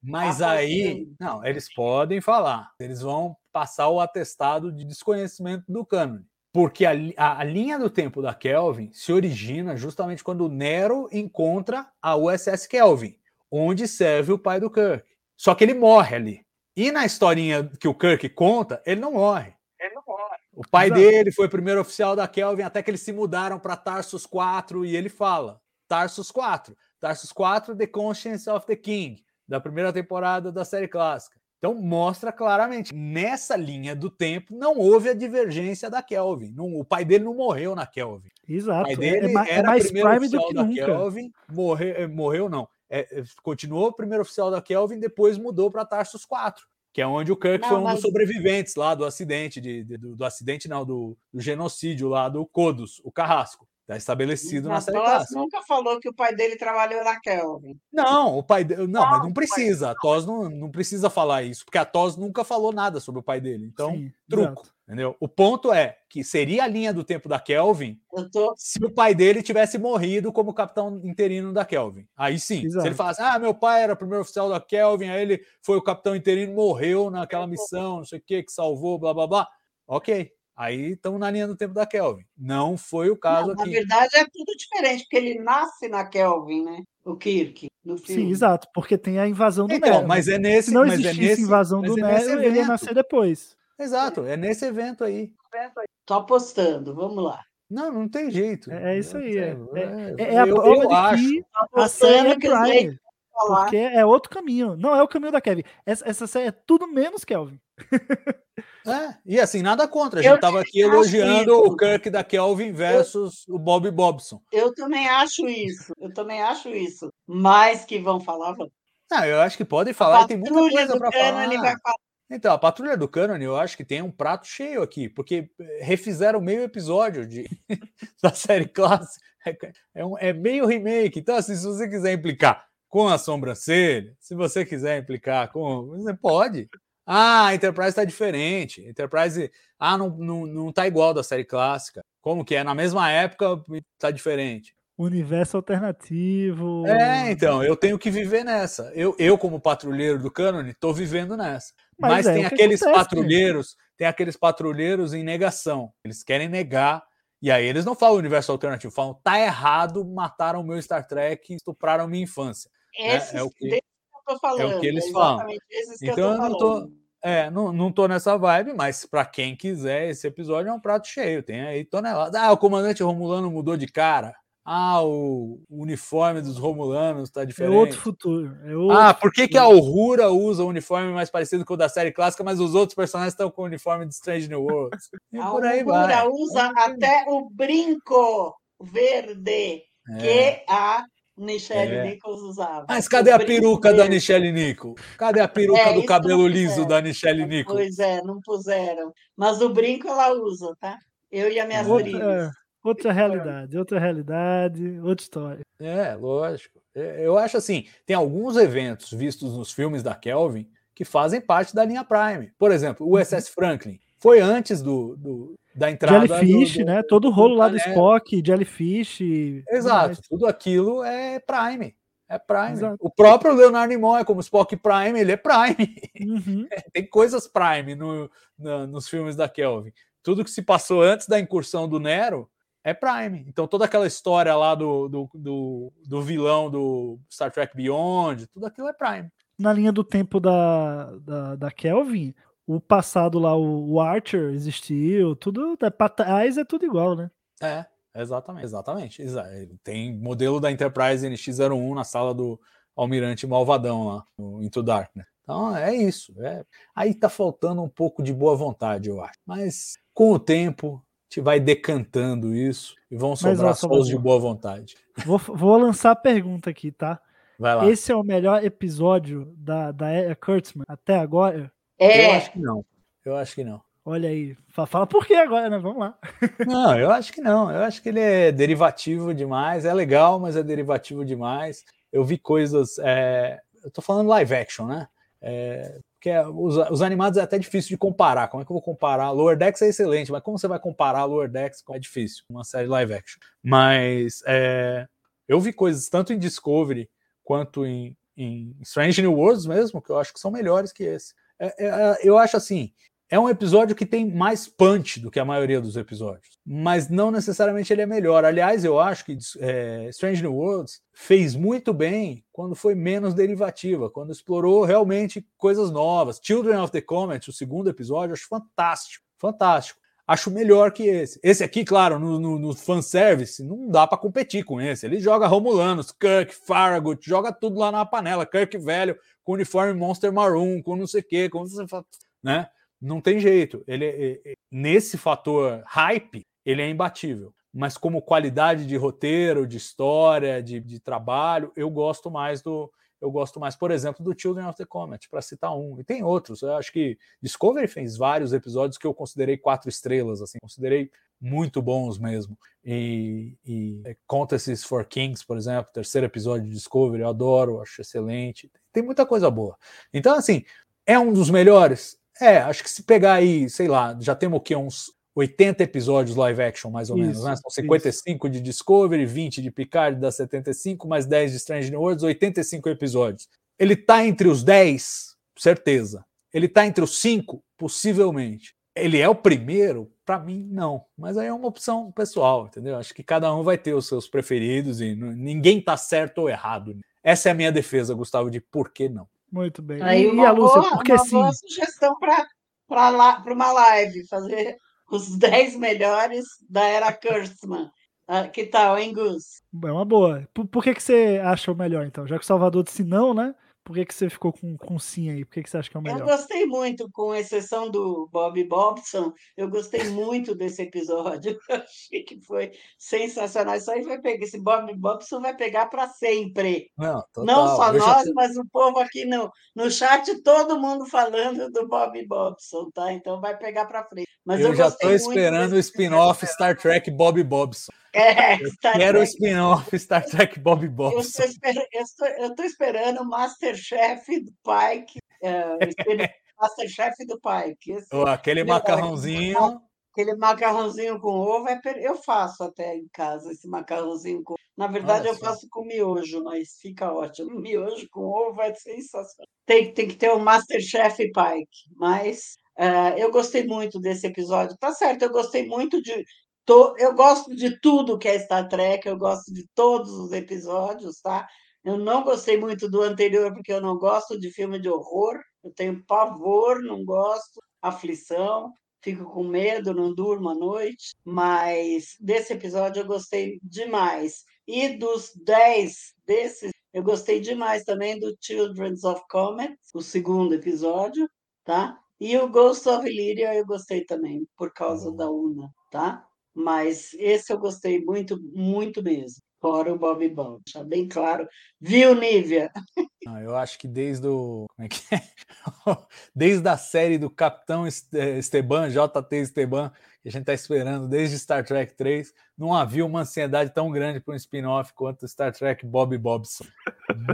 mas aí, não, eles podem falar. Eles vão passar o atestado de desconhecimento do cânone. Porque a, a- a linha do tempo da Kelvin se origina justamente quando o Nero encontra a USS Kelvin. onde serve o pai do Kirk. Só que ele morre ali. E na historinha que o Kirk conta, ele não morre. Ele não morre. O pai Exato. dele foi o primeiro oficial da Kelvin até que eles se mudaram para Tarsus 4 e ele fala: Tarsus 4. Tarsus 4, The Conscience of the King, da primeira temporada da série clássica. Então mostra claramente, nessa linha do tempo não houve a divergência da Kelvin. Não- o pai dele não morreu na Kelvin. O Exato. pai É, dele é é era mais primeiro Prime do oficial que da nunca. Kelvin, morreu, morreu não. É, é, continuou primeiro oficial da Kelvin, depois mudou para Tarsus 4, que é onde o Kirk Não, foi um mas- dos sobreviventes lá do acidente, de, de- do, do acidente não, do, do genocídio lá do Kodos, o Carrasco. Está estabelecido na Mas série Toss clássica. nunca falou que o pai dele trabalhou na Kelvin. Não, o pai dele. Não, mas não precisa. A Tos não, não precisa falar isso, porque a Tos nunca falou nada sobre o pai dele. Então, Sim, truco. exato. Entendeu? O ponto é que seria a linha do tempo da Kelvin Eu tô. se o pai dele tivesse morrido como capitão interino da Kelvin. Aí sim. Se Exato. ele falasse, ah, meu pai era o primeiro oficial da Kelvin, aí ele foi o capitão interino, morreu naquela missão, não sei o que, que salvou, blá blá blá. Ok. Aí estamos na linha do tempo da Kelvin. Não foi o caso Não, na aqui. verdade é tudo diferente, porque ele nasce na Kelvin, né? O Kirk, no filme. Sim, exato, porque tem a invasão do Então, Nero. mas é nesse. Se não mas é nesse, invasão mas do é Nero, ele ia nascer depois. Exato, é nesse evento aí. Tô apostando, vamos lá. Não, não tem jeito. É- é isso aí, é. É, É, é a eu, prova eu de acho. que a série é Prime. Porque é outro caminho. Não é o caminho da Kevin. Essa, essa série é tudo menos Kelvin. É, e assim, nada contra. A Eu gente tava aqui elogiando isso. o Kirk da Kelvin versus o Bob Bobson. Eu também acho isso. Eu também acho isso. Mas que vão falar, vão. Não, eu acho que podem falar tem muita coisa para falar. Então, a Patrulha do Canon, eu acho que tem um prato cheio aqui, porque eh, refizeram meio episódio de, da série clássica. É, é um- é meio remake. Então, assim, se você quiser implicar com a sobrancelha, se você quiser implicar com. Você pode. Ah, a Enterprise está diferente. Enterprise. Ah, não, não, não tá igual da série clássica. Como que é? Na mesma época, tá diferente. Universo alternativo. É, então, eu tenho que viver nessa. Eu, eu como patrulheiro do Canon, tô vivendo nessa. Mas Mas, é tem aqueles acontece, gente. patrulheiros, tem aqueles patrulheiros em negação. Eles querem negar. E aí eles não falam universo alternativo, falam, tá errado, mataram o meu Star Trek, estupraram minha infância. Esses, é o que- desses que eu tô falando. eles é falam. que Então eu eu tô não tô- falando. É, não, não tô nessa vibe, mas para quem quiser, esse episódio é um prato cheio. Tem aí tonelada. Ah, o comandante Romulano mudou de cara. Ah, o uniforme dos Romulanos tá É diferente. outro futuro. É outro Ah, por que, que a. Uhura usa um uniforme mais parecido com o da série clássica, mas os outros personagens estão com o uniforme de Strange New Worlds? E A por aí Uhura vai. usa até o brinco verde É. que a Michelle É. Nichols usava. Mas cadê a peruca da. Nichelle Nico? Cadê a peruca É, do cabelo liso da Nichelle Nico? Pois é, não puseram. Mas o brinco ela usa, tá? Eu e as minhas Outra, brigas. outra realidade, outra realidade, outra história. É, lógico. É, Eu acho assim, tem alguns eventos vistos nos filmes da Kelvin que fazem parte da linha Prime. Por exemplo, o SS Franklin foi antes do, do- da entrada Jellyfish, do, do- né? Todo o rolo lá do. Spock, Jellyfish. Exato, mais. tudo aquilo é Prime. É Prime. Exato. O próprio Leonardo Nimoy, como Spock Prime, ele é Prime. Uhum. Tem coisas Prime no- na- nos filmes da Kelvin. Tudo que se passou antes da incursão do Nero é Prime. Então toda aquela história lá do, do, do, do vilão do Star Trek Beyond, tudo aquilo é Prime. Na linha do tempo da, da, da Kelvin, o passado lá, o, Archer existiu, tudo é, pra trás é tudo igual, né? É, exatamente, exatamente. Exa- Tem modelo da Enterprise NX-01 na sala do Almirante Malvadão lá, no Into Dark, né? Então é isso. é. Aí tá faltando um pouco de boa vontade, eu acho. Mas com o tempo, a gente vai decantando isso e vão sobrar só os de boa vontade. Vou, vou lançar a pergunta aqui, tá? Vai lá. Esse é o melhor episódio da, da Kurtzman até agora? Eu É, acho que não. Eu acho que não. Olha aí. Fa- Fala por que agora, né? Vamos lá. Não, eu acho que não. Eu acho que ele é derivativo demais. É legal, mas é derivativo demais. Eu vi coisas. é, Eu tô falando live action, né? É, Porque os, os animados é até difícil de comparar. Como é que eu vou comparar? Lower Decks é excelente, mas como você vai comparar Lower Decks? É difícil, uma série live action. Mas é, eu vi coisas tanto em Discovery quanto em, em Strange New Worlds mesmo, que eu acho que são melhores que esse. É, é, eu acho assim, é um episódio que tem mais punch do que a maioria dos episódios, mas não necessariamente ele é melhor. Aliás, eu acho que é, Strange New Worlds fez muito bem quando foi menos derivativa, quando explorou realmente coisas novas. Children of the Comet, o segundo episódio, acho fantástico, fantástico. Acho melhor que esse. Esse aqui, claro, no, no, no fanservice, não dá para competir com esse. Ele joga Romulanos, Kirk, Farragut, joga tudo lá na panela. Kirk velho, com uniforme Monster Maroon, com não sei o quê, com, né? Não tem jeito. Ele, nesse fator hype, ele é imbatível. Mas como qualidade de roteiro, de história, de, de trabalho, eu gosto mais do, eu gosto mais, por exemplo, do Children of the Comet, para citar um. E tem outros. Eu acho que Discovery fez vários episódios que eu considerei quatro estrelas, assim, considerei muito bons mesmo. E, e é, Contests for Kings, por exemplo, terceiro episódio de Discovery, eu adoro, acho excelente. Tem muita coisa boa. Então, assim, é um dos melhores? É, acho que se pegar aí, sei lá, já temos o quê? Uns 80 episódios live action, mais ou isso, menos, né? São 55 isso. de Discovery, 20 de Picard, dá 75, mais 10 de Strange New Worlds, 85 episódios. Ele tá entre os 10, certeza. Ele tá entre os 5, possivelmente. Ele é o primeiro? Para mim, não. Mas aí é uma opção pessoal, entendeu? Acho que cada um vai ter os seus preferidos e ninguém tá certo ou errado. Essa é a minha defesa, Gustavo, de por que não. Muito bem. Aí uma, e a Lúcia, boa, porque uma sim? boa sugestão para uma live, fazer os 10 melhores da era Kurtzman. Ah, que tal, hein, Gus? É uma boa. Por, por, que, que você acha o melhor, então? Já que o Salvador disse não, né? Por que, que você ficou com, com sim aí? Por que, que você acha que é o melhor? Eu gostei muito, com exceção do Bob Bobson, eu gostei muito desse episódio. Eu achei que foi sensacional. Isso aí vai pegar, esse Bob Bobson vai pegar para sempre. Não, Não só nós, mas o povo aqui no, no chat, todo mundo falando do Bob Bobson, tá? Então vai pegar para frente. Mas eu, eu já estou esperando o spin-off Star Trek Bob Bobson. É, quero o spin-off Star Trek Bob Bobson. Eu estou esperando o Masterchef do Pike. É, Masterchef do Pike. Esse, oh, aquele macarrãozinho. Aquele macarrãozinho com ovo, é eu faço até em casa esse macarrãozinho com. Na verdade, eu faço com miojo, mas fica ótimo. Miojo com ovo é sensacional. Tem, tem que ter o Masterchef Pike, mas Uh, eu gostei muito desse episódio. Tá certo, eu gostei muito de, eu gosto de tudo que é Star Trek, eu gosto de todos os episódios, tá? Eu não gostei muito do anterior, porque eu não gosto de filme de horror, eu tenho pavor, não gosto, aflição, fico com medo, não durmo à noite, mas desse episódio eu gostei demais. E dos dez desses, eu gostei demais também do Children's of Comet, o segundo episódio, tá? E o Ghost of Illyria eu gostei também, por causa da Una, tá? mas esse eu gostei muito, muito mesmo. Fora o Bob Bond, está bem claro. Viu, Nívia? Não, eu acho que desde o. Como é que é? Desde a série do Capitão Esteban, JT Esteban, que a gente está esperando desde Star Trek 3, não havia uma ansiedade tão grande para um spin-off quanto Star Trek Bob Bobson.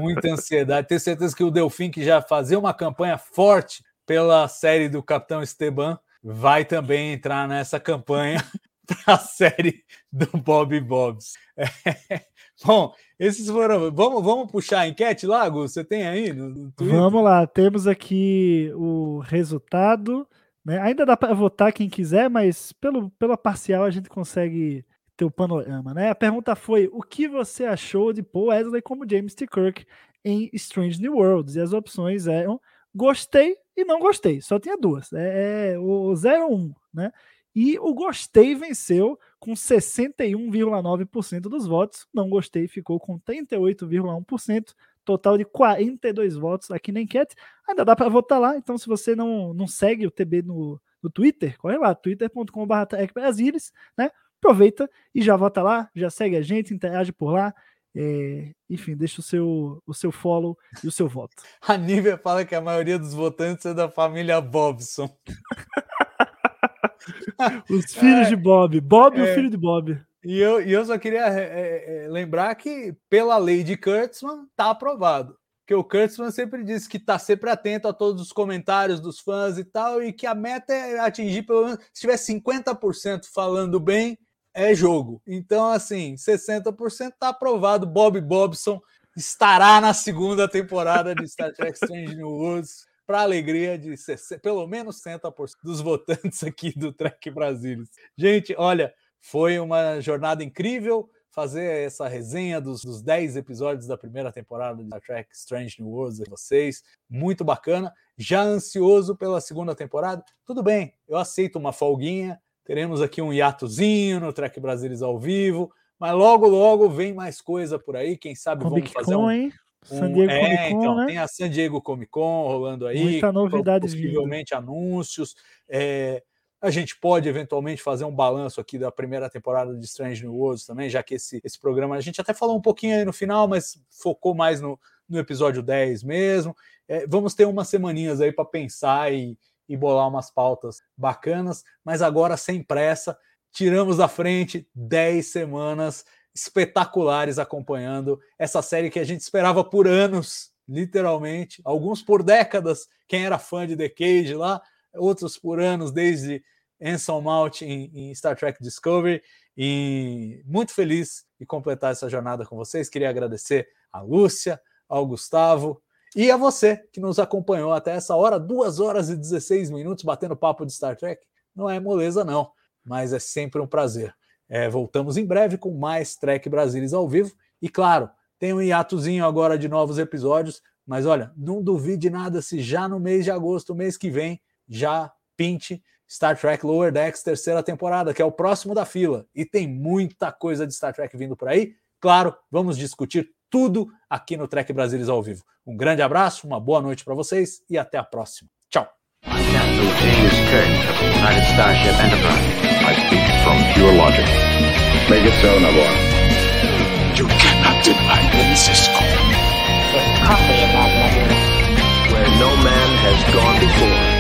Muita ansiedade. Tenho certeza que o Delfim, que já fazia uma campanha forte pela série do Capitão Esteban, vai também entrar nessa campanha para a série do Bob Bobs. É. Bom, esses foram. Vamos, vamos puxar a enquete, Lago? Você tem aí no, Vamos lá, temos aqui o resultado. Né? Ainda dá para votar quem quiser, mas pelo, pela parcial a gente consegue ter o panorama. Né? A pergunta foi: o que você achou de Paul Wesley como James T. Kirk em Strange New Worlds? E as opções eram gostei e não gostei. Só tinha duas. É, é o 01, né? E o gostei venceu com 61,9% dos votos. Não gostei ficou com 38,1%. Total de 42 votos aqui na enquete. Ainda dá para votar lá. Então, se você não, não segue o TB no, no Twitter, corre lá, twitter.com.br né? Aproveita e já vota lá, já segue a gente, interage por lá. É, enfim, deixa o seu, o seu follow e o seu voto. A Nívia fala que a maioria dos votantes é da família Bobson. Os filhos é, de Bob. Bob é, e o filho de Bob. E eu, e eu só queria é, é, lembrar que, pela lei de Kurtzman, tá aprovado. Que o Kurtzman sempre disse que tá sempre atento a todos os comentários dos fãs e tal, e que a meta é atingir pelo menos, se tiver 50% falando bem, é jogo. Então, assim, 60% tá aprovado. Bob Bobson estará na segunda temporada de Star Trek Strange New Worlds para a alegria de 60, pelo menos 60% dos votantes aqui do Trek Brasilis. Gente, olha, foi uma jornada incrível fazer essa resenha dos, dos 10 episódios da primeira temporada de Star Trek Strange New Worlds com vocês. Muito bacana. Já ansioso pela segunda temporada. Tudo bem, eu aceito uma folguinha. Teremos aqui um hiatozinho no Trek Brasilis ao vivo. Mas logo, logo vem mais coisa por aí. Quem sabe Comic vamos fazer um, hein? um- San Diego é, Comic Con, então, né? tem a San Diego Comic Con rolando aí. Muita novidade Possivelmente anúncios. É, a gente pode eventualmente fazer um balanço aqui da primeira temporada de Strange New Worlds também, já que esse, esse programa a gente até falou um pouquinho aí no final, mas focou mais no, no episódio 10 mesmo. É, vamos ter umas semaninhas aí para pensar e, e bolar umas pautas bacanas, mas agora sem pressa, tiramos da frente 10 semanas espetaculares acompanhando essa série que a gente esperava por anos, literalmente, alguns por décadas, quem era fã de The Cage lá, outros por anos, desde Anson Mount em, em Star Trek Discovery, e muito feliz de completar essa jornada com vocês. Queria agradecer a Lúcia, ao Gustavo e a você que nos acompanhou até essa hora, 2 horas e 16 minutos batendo papo de Star Trek. Não é moleza, não, mas é sempre um prazer. É, voltamos em breve com mais Trek Brasilis ao vivo. E claro, tem um hiatozinho agora de novos episódios, mas olha, não duvide nada se já no mês de agosto, mês que vem, já pinte Star Trek Lower Decks terceira temporada, que é o próximo da fila. E tem muita coisa de Star Trek vindo por aí. Claro, vamos discutir tudo aqui no Trek Brasilis ao vivo. Um grande abraço, uma boa noite para vocês e até a próxima. Tchau. Where no man has gone before.